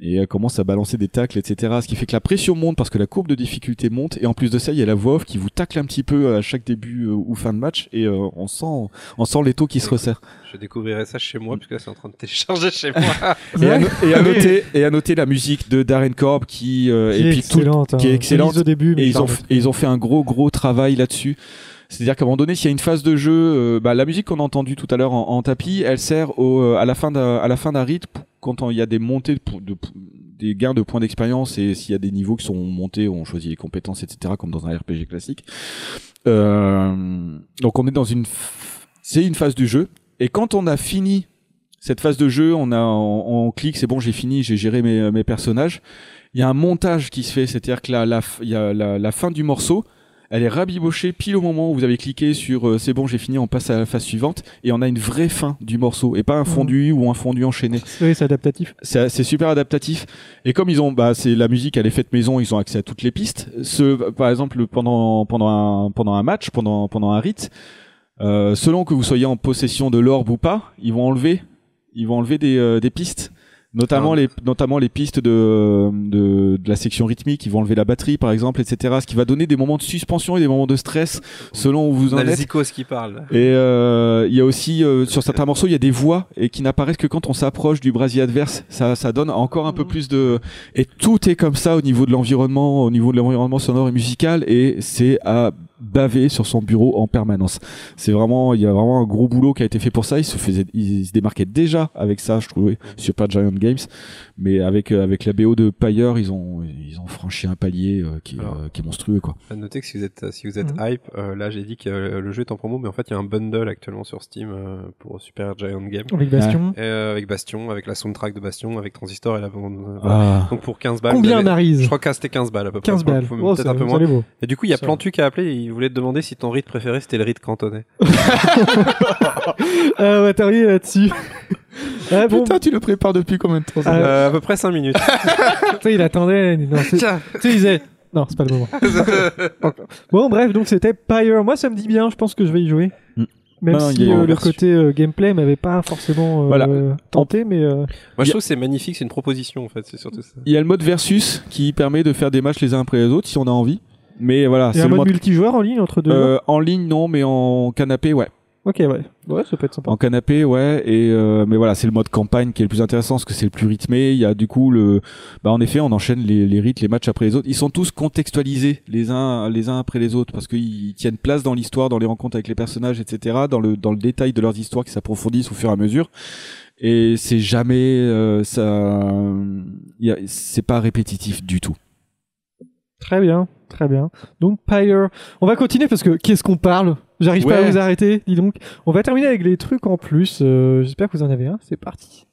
Et elle commence à balancer des tacles, etc. Ce qui fait que la pression monte parce que la courbe de difficulté monte. Et en plus de ça, il y a la voix off qui vous tacle un petit peu à chaque début euh, ou fin de match. Et euh, on sent, on sent l'étau qui se resserre. Je découvrirai ça chez moi, puisque c'est en train de télécharger chez moi. Et à, no- et à noter, et à noter la musique de Darren Korb qui, euh, Qui est puis tout- excellente, qui est hein. excellente. Je lis au début, mais et ils je ont, la f- et ils ont fait un gros gros travail là-dessus. C'est-à-dire qu'à un moment donné, s'il y a une phase de jeu, euh, bah, la musique qu'on a entendue tout à l'heure en, tapis, elle sert au, euh, à la fin d'un à la fin d'un pour- quand il y a des montées de, de des gains de points d'expérience et s'il y a des niveaux qui sont montés, on choisit les compétences, etc. comme dans un RPG classique. Euh, donc on est dans une, c'est une phase du jeu et quand on a fini cette phase de jeu, on a, on, clique, c'est bon, j'ai fini, j'ai géré mes, mes personnages. Il y a un montage qui se fait, c'est-à-dire que la, la, y a la fin du morceau, elle est rabibochée pile au moment où vous avez cliqué sur euh, c'est bon, j'ai fini, on passe à la phase suivante, et on a une vraie fin du morceau, et pas un fondu ou un fondu enchaîné. Oui, c'est adaptatif. C'est c'est super adaptatif. Et comme ils ont, bah, c'est la musique, elle est faite maison, ils ont accès à toutes les pistes. Ce, par exemple, pendant pendant un pendant un match, pendant pendant un rite, euh, selon que vous soyez en possession de l'orbe ou pas, ils vont enlever, ils vont enlever des euh, des pistes. Notamment Ah. les notamment les pistes de, de de la section rythmique, ils vont enlever la batterie par exemple, etc. Ce qui va donner des moments de suspension et des moments de stress selon où vous On en a êtes. Zico qui parle. Et euh, il y a aussi euh, sur certains morceaux, il y a des voix et qui n'apparaissent que quand on s'approche du brasier adverse. Ça, ça donne encore un peu plus de et tout est comme ça au niveau de l'environnement, au niveau de l'environnement sonore et musical et c'est à baver sur son bureau en permanence. C'est vraiment, il y a vraiment un gros boulot qui a été fait pour ça. Il se faisait, il se démarquait déjà avec ça, je trouvais, sur Giant Games, mais avec euh, avec la BO de Pyre, ils ont ils ont franchi un palier euh, qui, est, Alors. euh, qui est monstrueux quoi. À noter que si vous êtes, si vous êtes Mhm. hype, euh, là j'ai dit que euh, le jeu est en promo, mais en fait il y a un bundle actuellement sur Steam euh, pour Super Giant Game. Avec Bastion. Et, euh, avec Bastion, avec la soundtrack de Bastion, avec Transistor et la bande. euh, voilà. Ah. Donc pour 15 balles. Combien Maryse Je crois que c'était 15 balles à peu près. 15 balles. Oh, Peut-être un peu moins. beau. Et du coup, il y a. Plantu qui a appelé il voulait te demander si ton rite préféré c'était le rite cantonais. Ah, ouais, t'as rien là-dessus. ah, bon. Putain, tu le prépares depuis combien de temps ça Ah, Euh, à peu près 5 minutes. tu sais, il attendait. Non, c'est- Tiens. tu sais, il disait. Non, c'est pas le moment. bon, bref, donc c'était Pyre. Moi, ça me dit bien. Je pense que je vais y jouer. Mm. Même Non, si euh, le côté euh, gameplay m'avait pas forcément euh, Voilà. tenté, mais euh, Moi je trouve que c'est magnifique, c'est une proposition en fait, c'est surtout ça. Il y a le mode versus qui permet de faire des matchs les uns après les autres si on a envie. Mais voilà, il y c'est a un mode mode multijoueur en ligne entre deux. Euh, en ligne non, mais en canapé ouais. Ok, ouais. Ouais, ça peut être sympa. En canapé ouais et euh, mais voilà c'est le mode campagne qui est le plus intéressant parce que c'est le plus rythmé. Il y a du coup le bah en effet on enchaîne les, les rites, les matchs après les autres. Ils sont tous contextualisés les uns les uns après les autres parce qu'ils tiennent place dans l'histoire, dans les rencontres avec les personnages, etc. Dans le dans le détail de leurs histoires qui s'approfondissent au fur et à mesure. Et c'est jamais euh, ça, il y a- c'est pas répétitif du tout. Très bien, très bien. Donc Pyre. On va continuer parce que qu'est-ce qu'on parle? J'arrive pas à Ouais. vous arrêter, dis donc. On va terminer avec les trucs en plus. Euh, J'espère que vous en avez un. C'est parti.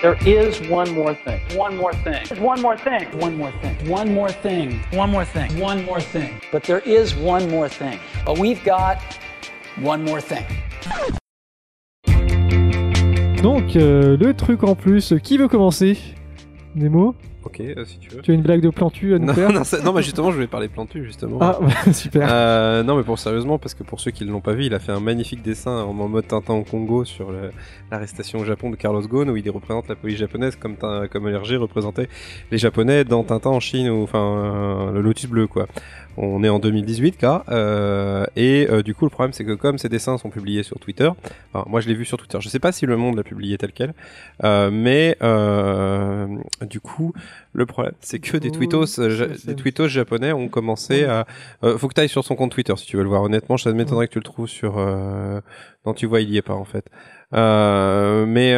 There is one more thing. One more thing. One more thing. One more thing. One more thing. One more thing. One more thing. But there is one more thing. But we've got one more thing. Donc euh, le truc en plus. Qui veut commencer? Nemo? Ok, euh, si tu veux. Tu as une blague de plantu à nous Non, faire non, ça- non, bah justement, je voulais parler Plantu, justement. Ah, super. Euh, non, mais pour sérieusement, parce que pour ceux qui ne l'ont pas vu, il a fait un magnifique dessin en mode Tintin au Congo sur l'arrestation au Japon de Carlos Ghosn, où il représente la police japonaise comme, comme LRG représentait les Japonais dans Tintin en Chine, ou enfin euh, le Lotus bleu, quoi. On est en 2018, cas, euh, et euh, du coup, le problème, c'est que comme ces dessins sont publiés sur Twitter, enfin, moi je l'ai vu sur Twitter, je sais pas si Le Monde l'a publié tel quel, euh, mais euh, du coup, le problème, c'est que des Oh, tweetos, euh, ja- des tweetos japonais ont commencé à. Euh, faut que tu ailles sur son compte Twitter si tu veux le voir. Honnêtement, ça m'étonnerait que tu le trouves sur. Euh... Non, tu vois, il y est pas en fait. Euh, mais.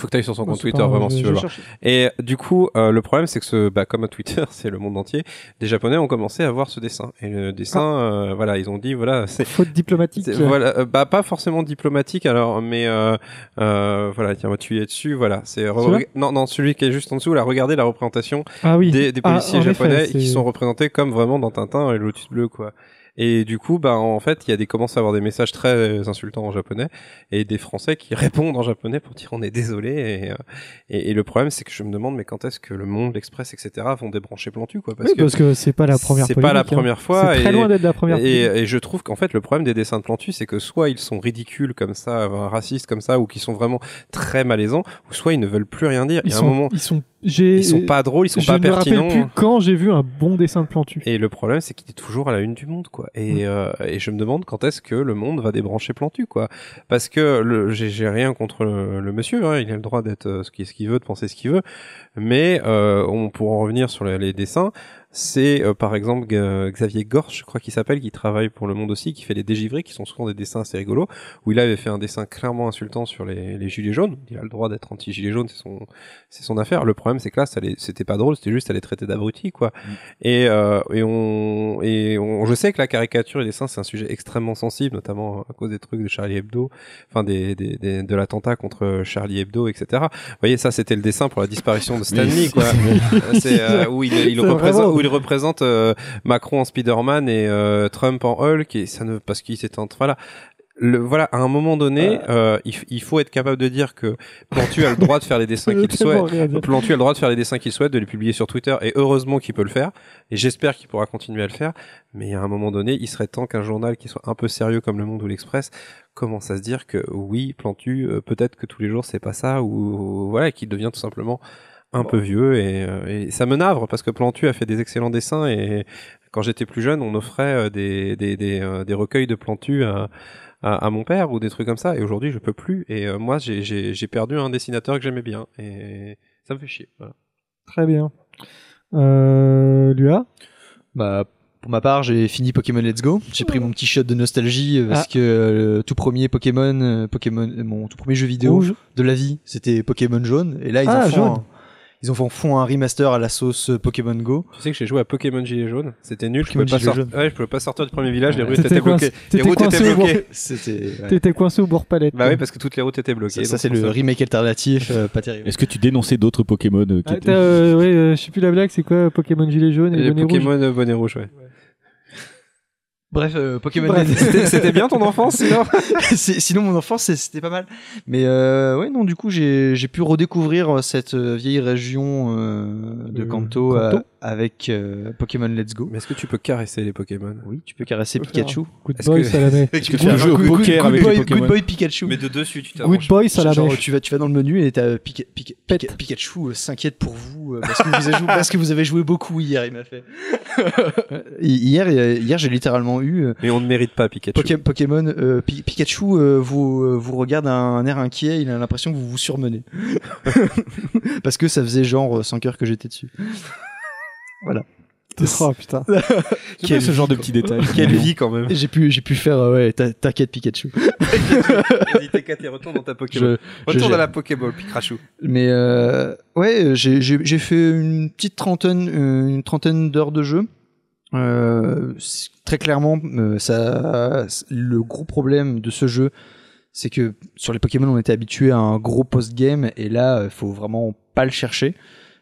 Faut que tu ailles sur son compte Twitter vraiment si tu veux le voir. Et du coup, euh, le problème, c'est que ce, bah, comme à Twitter, c'est le monde entier. Les Japonais ont commencé à voir ce dessin. Et le dessin, euh, voilà, ils ont dit, voilà, c'est Faute diplomatique. voilà, euh, bah pas forcément diplomatique alors, mais euh, euh, voilà, tiens, tu y es dessus, voilà, c'est non non celui qui est juste en dessous, là, regardez la représentation Ah oui. des, des Ah, policiers japonais qui sont représentés comme vraiment dans Tintin et Lotus bleu quoi. Et du coup, bah en fait, il y a des commence à avoir des messages très insultants en japonais et des Français qui répondent en japonais pour dire on est désolé. Et, euh, et, et le problème, c'est que je me demande mais quand est-ce que le Monde, l'Express, etc. vont débrancher Plantu quoi? Oui, parce que c'est pas la première c'est pas la hein. première fois. C'est très loin d'être la première Et, et je trouve qu'en fait, le problème des dessins de Plantu, c'est que soit ils sont ridicules comme ça, euh, racistes comme ça, ou qui sont vraiment très malaisants, ou soit ils ne veulent plus rien dire. Ils un sont, moment, ils sont, j'ai, ils sont pas drôles, ils sont je pas ne me rappelle pertinents. plus quand j'ai vu un bon dessin de Plantu. Et le problème, c'est qu'il est toujours à la une du monde, quoi. Et, euh, et je me demande quand est-ce que le monde va débrancher Plantu, quoi. Parce que le, j'ai, rien contre le, le monsieur, hein, il a le droit d'être euh, ce qu'il, ce qu'il veut, de penser ce qu'il veut. Mais euh, on pourra en revenir sur les, les dessins. C'est euh, par exemple G- Xavier Gorge, je crois qu'il s'appelle, qui travaille pour le Monde aussi, qui fait les dégivrés, qui sont souvent des dessins assez rigolos. Où il avait fait un dessin clairement insultant sur les, les gilets jaunes. Il a le droit d'être anti-gilet jaune, c'est son, c'est son affaire. Le problème, c'est que là, ça les- c'était pas drôle, c'était juste à les traiter d'abrutis, quoi. Et, euh, et on, et on, je sais que la caricature et les dessins, c'est un sujet extrêmement sensible, notamment à cause des trucs de Charlie Hebdo, enfin des, des, des- de l'attentat contre Charlie Hebdo, etc. Vous voyez, ça, c'était le dessin pour la disparition de Stan Mais Lee, c'est- quoi. c'est euh, où il, il représente, où il représente euh, Macron en Spider-Man et euh, Trump en Hulk, et ça ne, parce qu'il s'est entre, voilà. Le, voilà, à un moment donné, euh, il, il faut être capable de dire que Plantu a le droit de faire les dessins qu'il souhaite. Plantu a le droit de faire les dessins qu'il souhaite, de les publier sur Twitter, et heureusement qu'il peut le faire. Et j'espère qu'il pourra continuer à le faire. Mais à un moment donné, il serait temps qu'un journal qui soit un peu sérieux comme Le Monde ou l'Express commence à se dire que oui, Plantu, euh, peut-être que tous les jours c'est pas ça, ou voilà, qu'il devient tout simplement un peu vieux. Et, euh, et ça me navre parce que Plantu a fait des excellents dessins et quand j'étais plus jeune, on offrait euh, des, des, des, euh, des recueils de Plantu à, à, à mon père ou des trucs comme ça. Et aujourd'hui, je peux plus. Et euh, moi, j'ai- j'ai j'ai perdu un dessinateur que j'aimais bien. Et ça me fait chier. Voilà. Très bien. Euh, Lua? Bah, pour ma part, j'ai fini Pokémon Let's Go. J'ai pris mon petit shot de nostalgie parce Ah. que le tout premier Pokémon, Pokémon, mon tout premier jeu vidéo Rouge. de la vie, c'était Pokémon jaune. Et là, ils Ah, en font jaune. un, ils en font, un remaster à la sauce euh, Pokémon Go. Tu sais que j'ai joué à Pokémon Gilet Jaune. C'était nul. Pokémon je, pouvais pas sortir- ouais, je pouvais pas sortir du premier village. Les rues T'étais étaient coincé- bloquées. Les routes coincé étaient bloquées. C'était. ouais. T'étais coincé au bord palette. Bah oui, parce que toutes les routes étaient bloquées. Ça, c'est le remake alternatif, euh, pas terrible. Est-ce que tu dénonçais d'autres Pokémon euh, qui Ah, euh, ouais, euh, je sais plus la blague, c'est quoi Pokémon gilet jaune et Les bonnet rouge Pokémon bonnet rouge, ouais. Bref, euh, Pokémon C'était bien ton enfance, sinon Sinon, mon enfance, c'était pas mal. Mais euh, ouais, non, du coup, j'ai pu redécouvrir euh, cette euh, vieille région euh, de Kanto, Kanto avec euh, Pokémon Let's Go. Mais est-ce que tu peux caresser les Pokémon? Oui, tu peux caresser faire Pikachu. Good boy, que- Salamé. Est-ce que tu joué au Good- poker avec boy, les Pokémon Good boy Pikachu. Mais de dessus, tu Good boy, Salamé. Genre, tu vas, tu vas dans le menu et t'as Pika- Pika- Pika- Pikachu euh, s'inquiète pour vous euh, parce, que vous avez joué, parce que vous avez joué beaucoup hier, il m'a fait. hier, hier j'ai littéralement eu euh, Mais on ne mérite pas Pikachu. Poké- Pokémon euh, Pi- Pikachu euh, vous vous regarde un, un air inquiet, il a l'impression que vous vous surmenez parce que ça faisait genre 5 heures que j'étais dessus. Voilà. Oh putain. Bien ce genre de petits détails. Quelle vie quand même. Et J'ai pu j'ai pu faire euh, ouais t'in- t'inquiète Pikachu. Vas-y, t'es retourne dans ta. Je- Retourne je- à la Pokéball, Pikachu. Mais euh, ouais, j'ai j'ai j'ai fait une petite trentaine euh, une trentaine d'heures de jeu. Euh, très clairement, euh, ça, le gros problème de ce jeu, c'est que sur les Pokémon, on était habitué à un gros post-game, et là, il faut vraiment pas le chercher.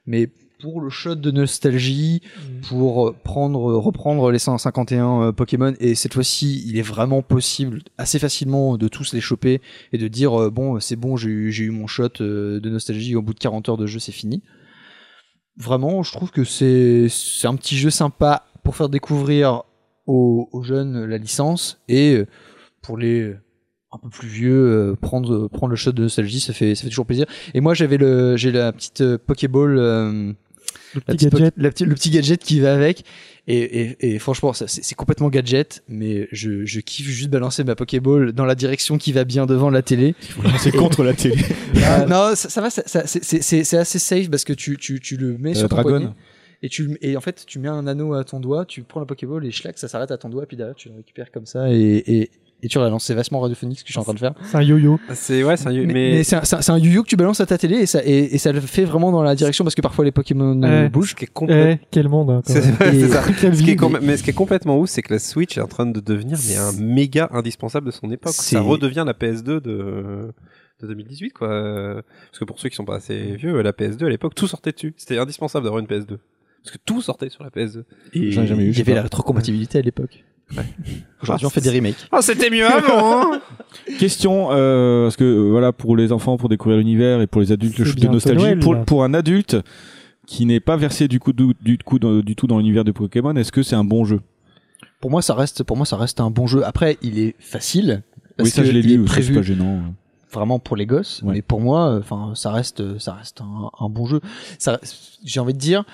Mais pour le shot de nostalgie, pour prendre, reprendre les 151 euh, Pokémon, et cette fois-ci, il est vraiment possible assez facilement de tous les choper et de dire euh, bon, c'est bon, j'ai eu, mon shot euh, de nostalgie au bout de 40 heures de jeu, c'est fini. Vraiment, je trouve que c'est un petit jeu sympa pour faire découvrir aux, aux jeunes la licence et euh, pour les un peu plus vieux euh, prendre prendre le shot de nostalgie, ça fait ça fait toujours plaisir. Et moi, j'avais le j'ai la petite euh, Pokéball euh, Le petit gadget. la petite- le petit gadget qui va avec. Et, et, et franchement, c'est complètement gadget, mais je, je kiffe juste balancer ma Pokéball dans la direction qui va bien devant la télé. C'est contre la télé. Ah, non, ça, ça va, ça, ça- c'est- assez safe parce que tu, tu, tu le mets Euh, sur ton Dragon. poignet. Et, tu, et en fait, tu mets un anneau à ton doigt, tu prends la Pokéball et schlac, ça s'arrête à ton doigt, puis derrière, tu le récupères comme ça et, et, et tu relances. C'est vachement radiophonique ce que je suis en train de faire. C'est un yo-yo. C'est ouais, c'est un Mais, mais, mais c'est un, un- yo-yo que tu balances à ta télé et ça, et, et ça le fait vraiment dans la direction parce que parfois les Pokémon euh, Ouais. bougent. ce qui est complètement Eh, quel monde. hein, C'est ça. Quelle Ce qui est vie. com- mais ce qui est complètement ouf, c'est que la Switch est en train de devenir mais un méga indispensable de son époque. C'est- Ça redevient la PS2 de de 2018 quoi. Parce que pour ceux qui sont pas assez vieux, la PS2 à l'époque tout sortait dessus. C'était indispensable d'avoir une PS2. Parce que tout sortait sur la PS2. Et J'en ai jamais eu, il y avait pas. la rétrocompatibilité à l'époque. Aujourd'hui, on fait des remakes. Oh, c'était mieux avant. hein. Question, euh, parce que euh, voilà, pour les enfants, pour découvrir l'univers et pour les adultes, le shoot de nostalgie. Noël, pour, un adulte qui n'est pas versé du coup, du, du coup dans- du tout dans l'univers de Pokémon, est-ce que c'est un bon jeu? Pour moi, ça reste, pour moi, ça reste un bon jeu. Après, il est facile. Parce Oui, ça que je l'ai lu, c'est prévu pas gênant. vraiment pour les gosses. Ouais. Mais pour moi, enfin, ça reste, ça reste un, un bon jeu. J'ai envie de dire,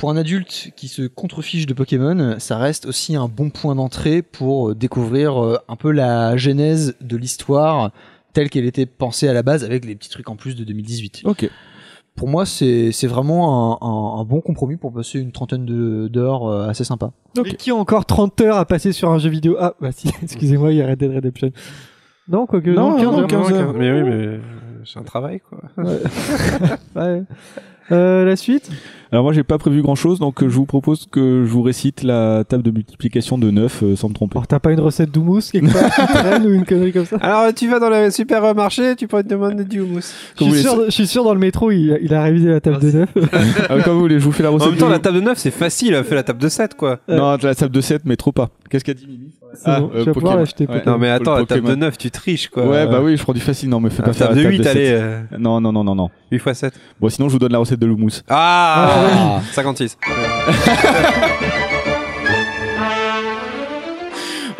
pour un adulte qui se contrefiche de Pokémon, ça reste aussi un bon point d'entrée pour euh, découvrir euh, un peu la genèse de l'histoire telle qu'elle était pensée à la base avec les petits trucs en plus de 2018. Ok. Pour moi, c'est c'est vraiment un, un- un bon compromis pour passer une trentaine de- d'heures euh, assez sympa. Mais qui a encore 30 heures à passer sur un jeu vidéo? Ah, bah si, excusez-moi, il y a Red Dead Redemption. Non, quoique. Non, 15 non, heures. 15 heures. Mais oui, mais c'est un travail, quoi. Ouais. Ouais. Euh, la suite? Alors moi j'ai pas prévu grand chose, donc euh, je vous propose que je vous récite la table de multiplication de 9 euh, sans me tromper. Alors, t'as pas une recette d'houmous quelque part qui traîne ou une connerie comme ça Alors, tu vas dans le supermarché, tu peux te demander du houmous. je suis, sûr, je suis sûr dans le métro, il, a- il a révisé la table de 9. Ah, comme vous voulez, je vous fais la En recette. même temps, la table de 9, c'est facile. Fais la table de 7, quoi. Non, la table de 7, mais trop pas. Qu'est-ce qu'a dit Mimi C'est bon, je vais pouvoir l'acheter, Ouais. Non, mais attends, la table de Pokémon. 9, tu triches, quoi. Ouais, bah oui, je prends du facile. Non, mais fais La pas faire table la de table 8, de 7. allez. euh, Non, non, non, non, non. 8 x 7. Bon, sinon, je vous donne la recette de l'houmous. Ah, 56.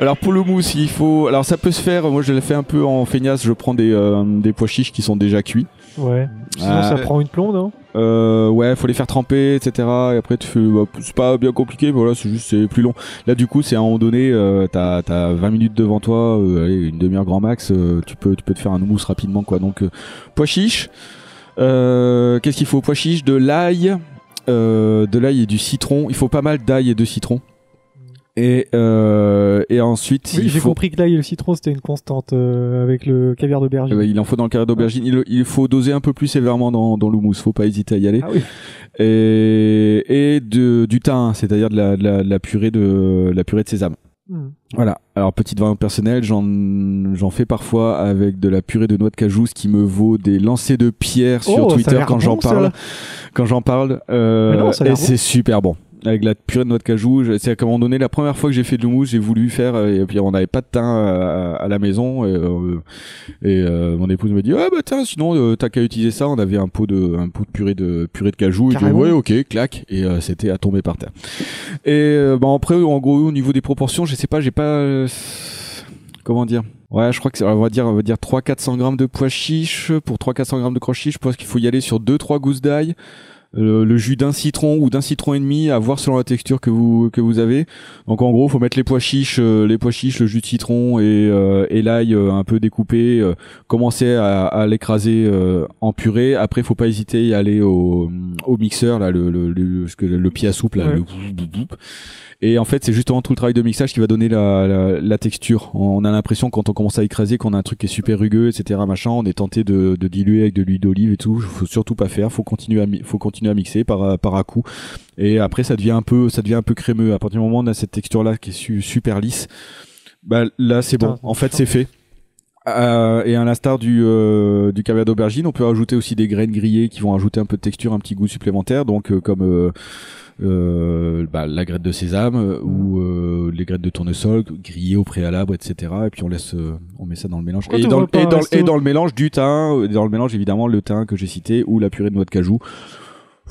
Alors pour le mousse, il faut. Alors ça peut se faire. Moi, je l'ai fait un peu en feignasse. Je prends des euh, des pois chiches qui sont déjà cuits. Ouais. Sinon, Ah. ça prend une plombe, non? Euh, ouais, faut les faire tremper, etc. Et après, tu fais. bah, c'est pas bien compliqué. Voilà, c'est juste c'est plus long. Là, du coup, c'est à un moment donné. Euh, t'as t'as 20 minutes devant toi. euh, allez, une demi-heure grand max. euh, tu peux tu peux te faire un houmous rapidement, quoi. Donc euh, pois chiches. Euh, Qu'est-ce qu'il faut? Pois chiches, de l'ail, euh, de l'ail et du citron. Il faut pas mal d'ail et de citron. Et, euh, et ensuite, Oui, j'ai faut... compris que là, le citron, c'était une constante euh, avec le caviar d'aubergine. Il en faut dans le carré d'aubergine. Il, il faut doser un peu plus sévèrement dans, dans l'houmous. Faut pas hésiter à y aller. Ah oui. Et, et de, du thym, c'est-à-dire de la, de la, de la purée de la purée de sésame. Hmm. Voilà. Alors petite variante personnelle, j'en j'en fais parfois avec de la purée de noix de cajou, ce qui me vaut des lancers de pierre sur Oh, Twitter quand bon, j'en parle. Quand j'en parle, euh, non, et c'est super bon. Avec la purée de noix de cajou, c'est à un moment donné la première fois que j'ai fait de l'houmous, j'ai voulu faire euh, et puis on n'avait pas de thym à, à la maison. Et, euh, et euh, mon épouse me dit ah bah tiens sinon euh, t'as qu'à utiliser ça, on avait un pot de un pot de purée de purée de cajou. Et je ouais ok clac. Et euh, c'était à tomber par terre. Et euh, bah après en gros au niveau des proportions, je sais pas, j'ai pas euh, comment dire? Ouais, je crois que c'est, on va dire, on va dire 300-400 grammes de pois chiches. Pour 300-400 grammes de pois chiches, je pense qu'il faut y aller sur 2-3 gousses d'ail. Euh, le jus d'un citron ou d'un citron et demi, à voir selon la texture que vous que vous avez. Donc en gros, faut mettre les pois chiches, euh, les pois chiches, le jus de citron et, euh, et l'ail euh, un peu découpé. euh, commencer à, à l'écraser euh, en purée. Après, faut pas hésiter à aller au, au mixeur là, le le, le, que- le pied à soupe là. Ouais. le- et en fait, c'est justement tout le travail de mixage qui va donner la, la, la texture. On a l'impression quand on commence à écraser qu'on a un truc qui est super rugueux, etc. Machin. On est tenté de, de diluer avec de l'huile d'olive et tout. Faut surtout pas faire. Faut continuer à, faut continuer à mixer par par à coup. Et après, ça devient un peu, ça devient un peu crémeux. À partir du moment où on a cette texture là qui est su- super lisse, bah là c'est bon. En fait, c'est fait. Euh, et à l'instar du, euh, du caviar d'aubergine, on peut ajouter aussi des graines grillées qui vont ajouter un peu de texture, un petit goût supplémentaire. Donc euh, comme euh, euh, bah, la graine de sésame euh, ou euh, les graines de tournesol grillées au préalable, etc. Et puis on laisse, euh, on met ça dans le mélange. Et dans, le- pas et, un dans, resto et dans le mélange du thym, euh, dans le mélange évidemment le thym que j'ai cité ou la purée de noix de cajou.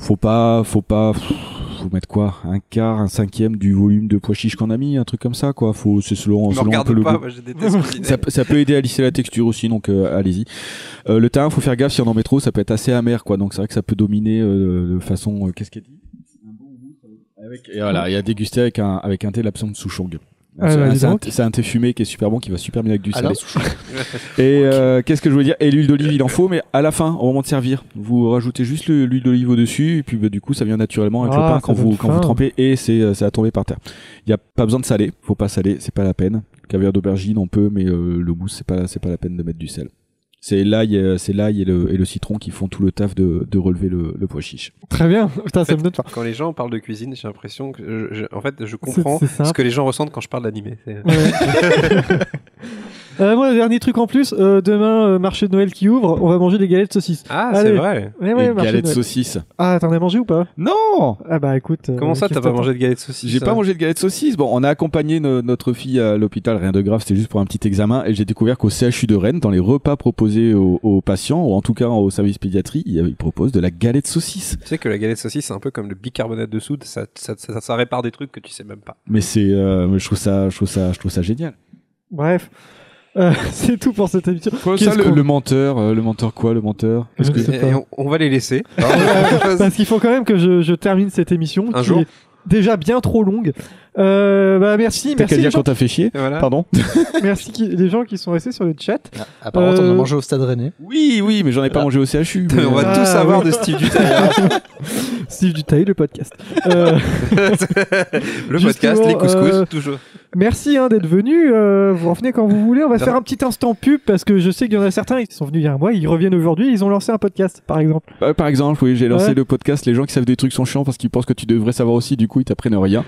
Faut pas, faut pas, faut mettre quoi? Un quart, un cinquième du volume de pois chiches qu'on a mis, un truc comme ça quoi. Faut, c'est selon, Me selon un peu le pas, goût. moi, je déteste cuisiner. Ça, peut- ça peut aider à lisser la texture aussi, donc euh, allez-y. Euh, le thym, faut faire gaffe si on en met trop, ça peut être assez amer, quoi. Donc c'est vrai que ça peut dominer euh, de façon. euh, Qu'est-ce qu'elle dit? Avec- Et voilà, et à déguster avec un avec un thé l'absent de souchong. Ah, c'est bah, c'est un, donc. c'est un thé fumé qui est super bon, qui va super bien avec du Alors, salé. Et euh, qu'est-ce que je veux dire? Et l'huile d'olive, il en faut, mais à la fin, au moment de servir, vous rajoutez juste le- l'huile d'olive au-dessus, et puis bah, du coup, ça vient naturellement avec Ah, le pain ça quand vous quand vous trempez, et c'est euh, ça a tombé par terre. Il y a pas besoin de saler, faut pas saler, c'est pas la peine. Caviar d'aubergine, on peut, mais euh, le mousse, c'est pas c'est pas la peine de mettre du sel. C'est l'ail, euh, c'est l'ail et le, et le citron qui font tout le taf de, de relever le, le pois chiche. Très bien. Putain, ça me donne faim. Quand les gens parlent de cuisine, j'ai l'impression que, je- je- en fait, je comprends ce que les gens ressentent quand je parle d'animé. Ouais. Euh, moi, dernier truc en plus, euh, demain, euh, marché de Noël qui ouvre, on va manger des galettes saucisses. Ah, Allez. c'est vrai. Ouais, ouais, Les marché de Noël. saucisses. Ah, t'en as mangé ou pas? Non Ah bah écoute. euh, Comment ça, qu'est-ce t'as pas t'attends mangé de galettes saucisses J'ai pas hein? mangé de galettes saucisses. Bon, on a accompagné no- notre fille à l'hôpital, rien de grave, c'était juste pour un petit examen. Et j'ai découvert qu'au CHU de Rennes, dans les repas proposés aux, aux patients, ou en tout cas au service pédiatrie, ils ils proposent de la galette saucisse. Tu sais que la galette saucisse, c'est un peu comme le bicarbonate de soude, ça, ça, ça, ça répare des trucs que tu sais même pas. Mais c'est, euh, je trouve ça, je trouve ça, je trouve ça génial. Bref. Euh, c'est tout pour cette émission. Quoi, Qu'est-ce ça, le, le menteur, euh, le menteur quoi, le menteur que Et, pas. et on, on va les laisser. Parce qu'il faut quand même que je, je termine cette émission Un qui jour. est déjà bien trop longue. Euh, bah merci, T'as merci qu'à les, dire gens, quand t'as fait chier Voilà. Pardon merci qui- les gens qui sont restés sur le chat. Apparemment, t'en Euh, as mangé au stade rennais. Oui, oui, mais j'en ai pas mangé au CHU. mais, on va euh, tout Ah, savoir oui. de Steve Dutaillard. Steve Dutail, le podcast. Euh, le podcast, les couscous, euh, toujours. merci hein, d'être venus. euh, vous revenez quand vous voulez. On va faire un petit instant pub parce que je sais qu'il y en a certains qui sont venus il y a un mois. Ils reviennent aujourd'hui. Ils ont lancé un podcast, par exemple. Ouais, par exemple, oui, j'ai lancé Ouais. le podcast. Les gens qui savent des trucs sont chiants parce qu'ils pensent que tu devrais savoir aussi. Du coup, ils t'apprennent rien.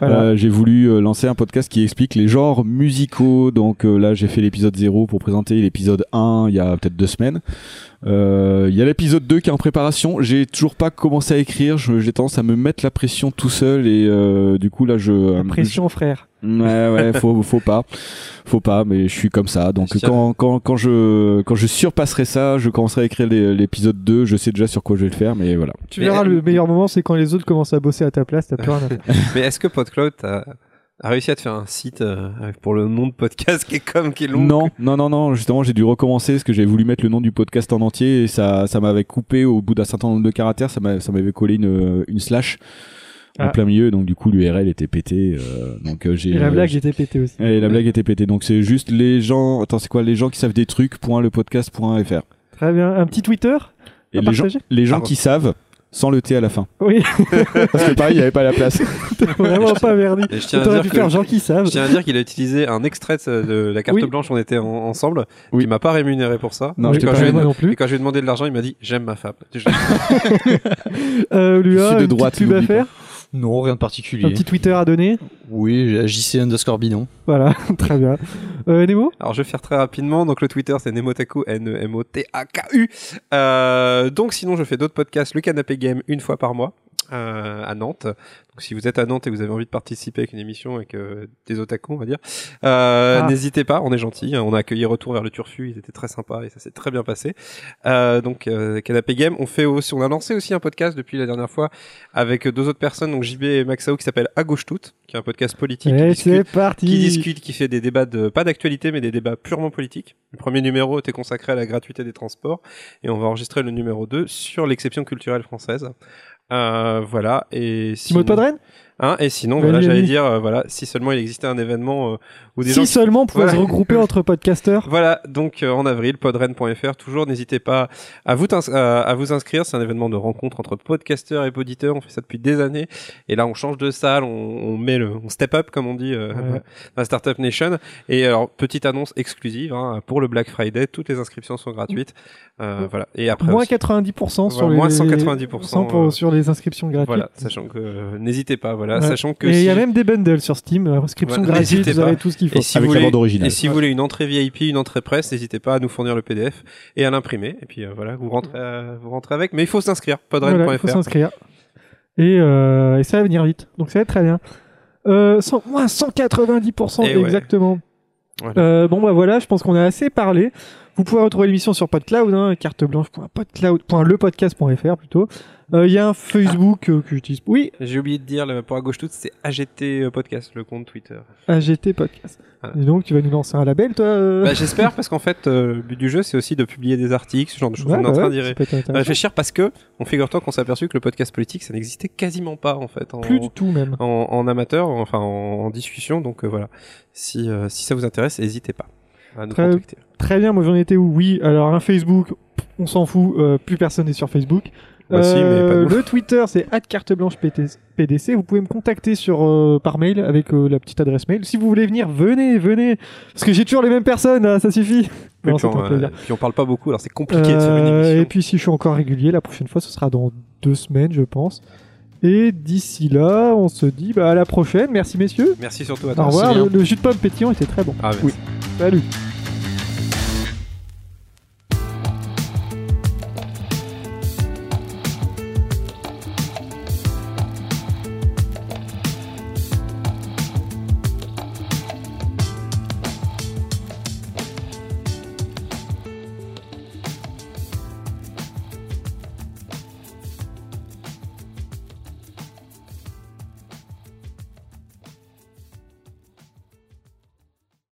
Voilà. Euh, j'ai voulu euh, lancer un podcast qui explique les genres musicaux. Donc euh, là, j'ai fait l'épisode 0 pour présenter l'épisode 1 il y a peut-être deux semaines. Euh, Il y a l'épisode 2 qui est en préparation. J'ai toujours pas commencé à écrire. J'ai tendance à me mettre la pression tout seul et euh, du coup là, je euh, Pression, frère. Ouais, ouais, faut, faut pas, faut pas, mais je suis comme ça. Donc quand, quand, quand je, quand je surpasserai ça, je commencerai à écrire l'épisode 2. Je sais déjà sur quoi je vais le faire, mais voilà. Tu Mais- verras, le meilleur moment, c'est quand les autres commencent à bosser à ta place. T'as plus rien à faire. Mais est-ce que PodCloud a, réussi à te faire un site euh, avec- pour le nom de podcast qui est comme qui est long Non, non, non, non. Justement, j'ai dû recommencer parce que j'avais voulu mettre le nom du podcast en entier et ça, ça m'avait coupé au bout d'un certain nombre de caractères. Ça m'a- ça m'avait collé une, une slash en Ah. plein milieu. Donc du coup, l'URL était pété. euh, donc euh, j'ai. Et la euh, blague était pétée aussi. Et la blague était pétée. Donc c'est juste les gens. Attends, c'est quoi Les gens qui savent des trucs. Point le podcast.fr. Très bien. Un petit Twitter Et à les gens, partager? les gens Pardon. qui savent, sans le T à la fin. Oui, Parce que pareil, il n'y avait pas la place. t'es vraiment pas à T'aurais dire pu que- faire gens qui savent. Je tiens à dire qu'il a utilisé un extrait de la carte Oui. blanche, on était en- ensemble, Oui. qui m'a pas rémunéré pour ça. Non, Et je quand pas je lui ai- moi non plus. Et quand je lui ai demandé de l'argent, il m'a dit j'aime ma femme. Je- Euh, Je Lua, suis de une droite, petite pub à n'oublie pas. faire Non, rien de Un particulier. petit Twitter à donner Oui, j'ai JC underscore binon. Voilà, très bien. Euh, Nemo Alors je vais faire très rapidement. Donc le Twitter c'est Nemotaku, N-E-M-O-T-A-K-U. Euh, donc sinon je fais d'autres podcasts. Le Canapé Game une fois par mois euh, à Nantes. Donc si vous êtes à Nantes et que vous avez envie de participer avec une émission avec euh, des otaku on va dire, euh, Ah. n'hésitez pas. On est gentil. On a accueilli Retour vers le Turfu. Ils étaient très sympas et ça s'est très bien passé. Euh, donc euh, Canapé Game. On fait aussi, on a lancé aussi un podcast depuis la dernière fois avec deux autres personnes. Donc JB et Maxao qui s'appelle À gauche toute, qui est un podcast politique. qui discute c'est parti qui discute, qui fait des débats de pas d'actualité mais des débats purement politiques. Le premier numéro était consacré à la gratuité des transports et on va enregistrer le numéro 2 sur l'exception culturelle française. Euh, voilà et Timo de Podren Hein, et sinon, voilà, j'allais dire, euh, voilà, si seulement il existait un événement euh, des Si gens seulement on pouvait Voilà. se regrouper entre podcasteurs. voilà, donc euh, en avril, podren.fr, toujours n'hésitez pas à vous, à, vous inscrire, c'est un événement de rencontre entre podcasteurs et poditeurs, on fait ça depuis des années, et là on change de salle, on, on met le, on step up comme on dit euh, Ouais. dans la Startup Nation, et alors petite annonce exclusive, hein, pour le Black Friday, toutes les inscriptions sont gratuites, euh, voilà, et après Moins aussi- 90% sur Voilà, les moins 190%, pour- euh, sur les inscriptions gratuites. voilà, sachant que, n'hésitez pas, voilà, Ouais. sachant que Et il si- y a même des bundles sur Steam, euh, inscription Voilà, gratuite, n'hésitez vous avez tout ce qu'il faut. Et si, Avec vous la voulez, bande originale. et si vous voulez une entrée VIP, une entrée presse, n'hésitez pas à nous fournir le PDF et à l'imprimer. Et puis euh, voilà, vous rentrez, euh, vous rentrez avec. Mais il faut s'inscrire, podren.fr. Voilà, il faut s'inscrire. Et, euh, et ça va venir vite. Donc ça va être très bien. Euh, cent- moins 190% Et ouais. exactement. Voilà. Bon bah voilà, je pense qu'on a assez parlé. Vous pouvez retrouver l'émission sur PodCloud, hein, carteblanche.podcloud.lepodcast.fr plutôt. Euh, Il y a un Facebook euh, que j'utilise. Oui, J'ai oublié de dire, pour à gauche toute, c'est AGT Podcast, le compte Twitter. AGT Podcast. Voilà. Et donc tu vas nous lancer un label, toi euh Bah, J'espère, parce qu'en fait, euh, le but du jeu, c'est aussi de publier des articles, ce genre de choses. Ouais, on est bah en train ouais, d'y intéressant. réfléchir parce que, on figure-toi qu'on s'est aperçu que le podcast politique, ça n'existait quasiment pas, en fait. En, Plus du tout même. en, en amateur, enfin en, en discussion. Donc euh, voilà, si, euh, si ça vous intéresse, n'hésitez pas à nous Très- contacter. Très bien, moi j'en étais où? Oui, alors un Facebook, on s'en fout, euh, plus personne n'est sur Facebook. Euh, Bah si, mais pas nous. le Twitter, c'est @carteblanche_pdc. Vous pouvez me contacter sur euh, par mail avec euh, la petite adresse mail. Si vous voulez venir, venez, venez, parce que j'ai toujours les mêmes personnes, hein, ça suffit. Et Non, puis, on, euh, puis on parle pas beaucoup, alors c'est compliqué de faire une Euh, émission. et puis si je suis encore régulier, la prochaine fois, ce sera dans deux semaines, je pense. Et d'ici là, on se dit bah, à la prochaine. Merci messieurs. Merci surtout à Au toi. revoir. Merci Le, jus de pomme pétillant était très bon. Ah, merci. Oui. Salut.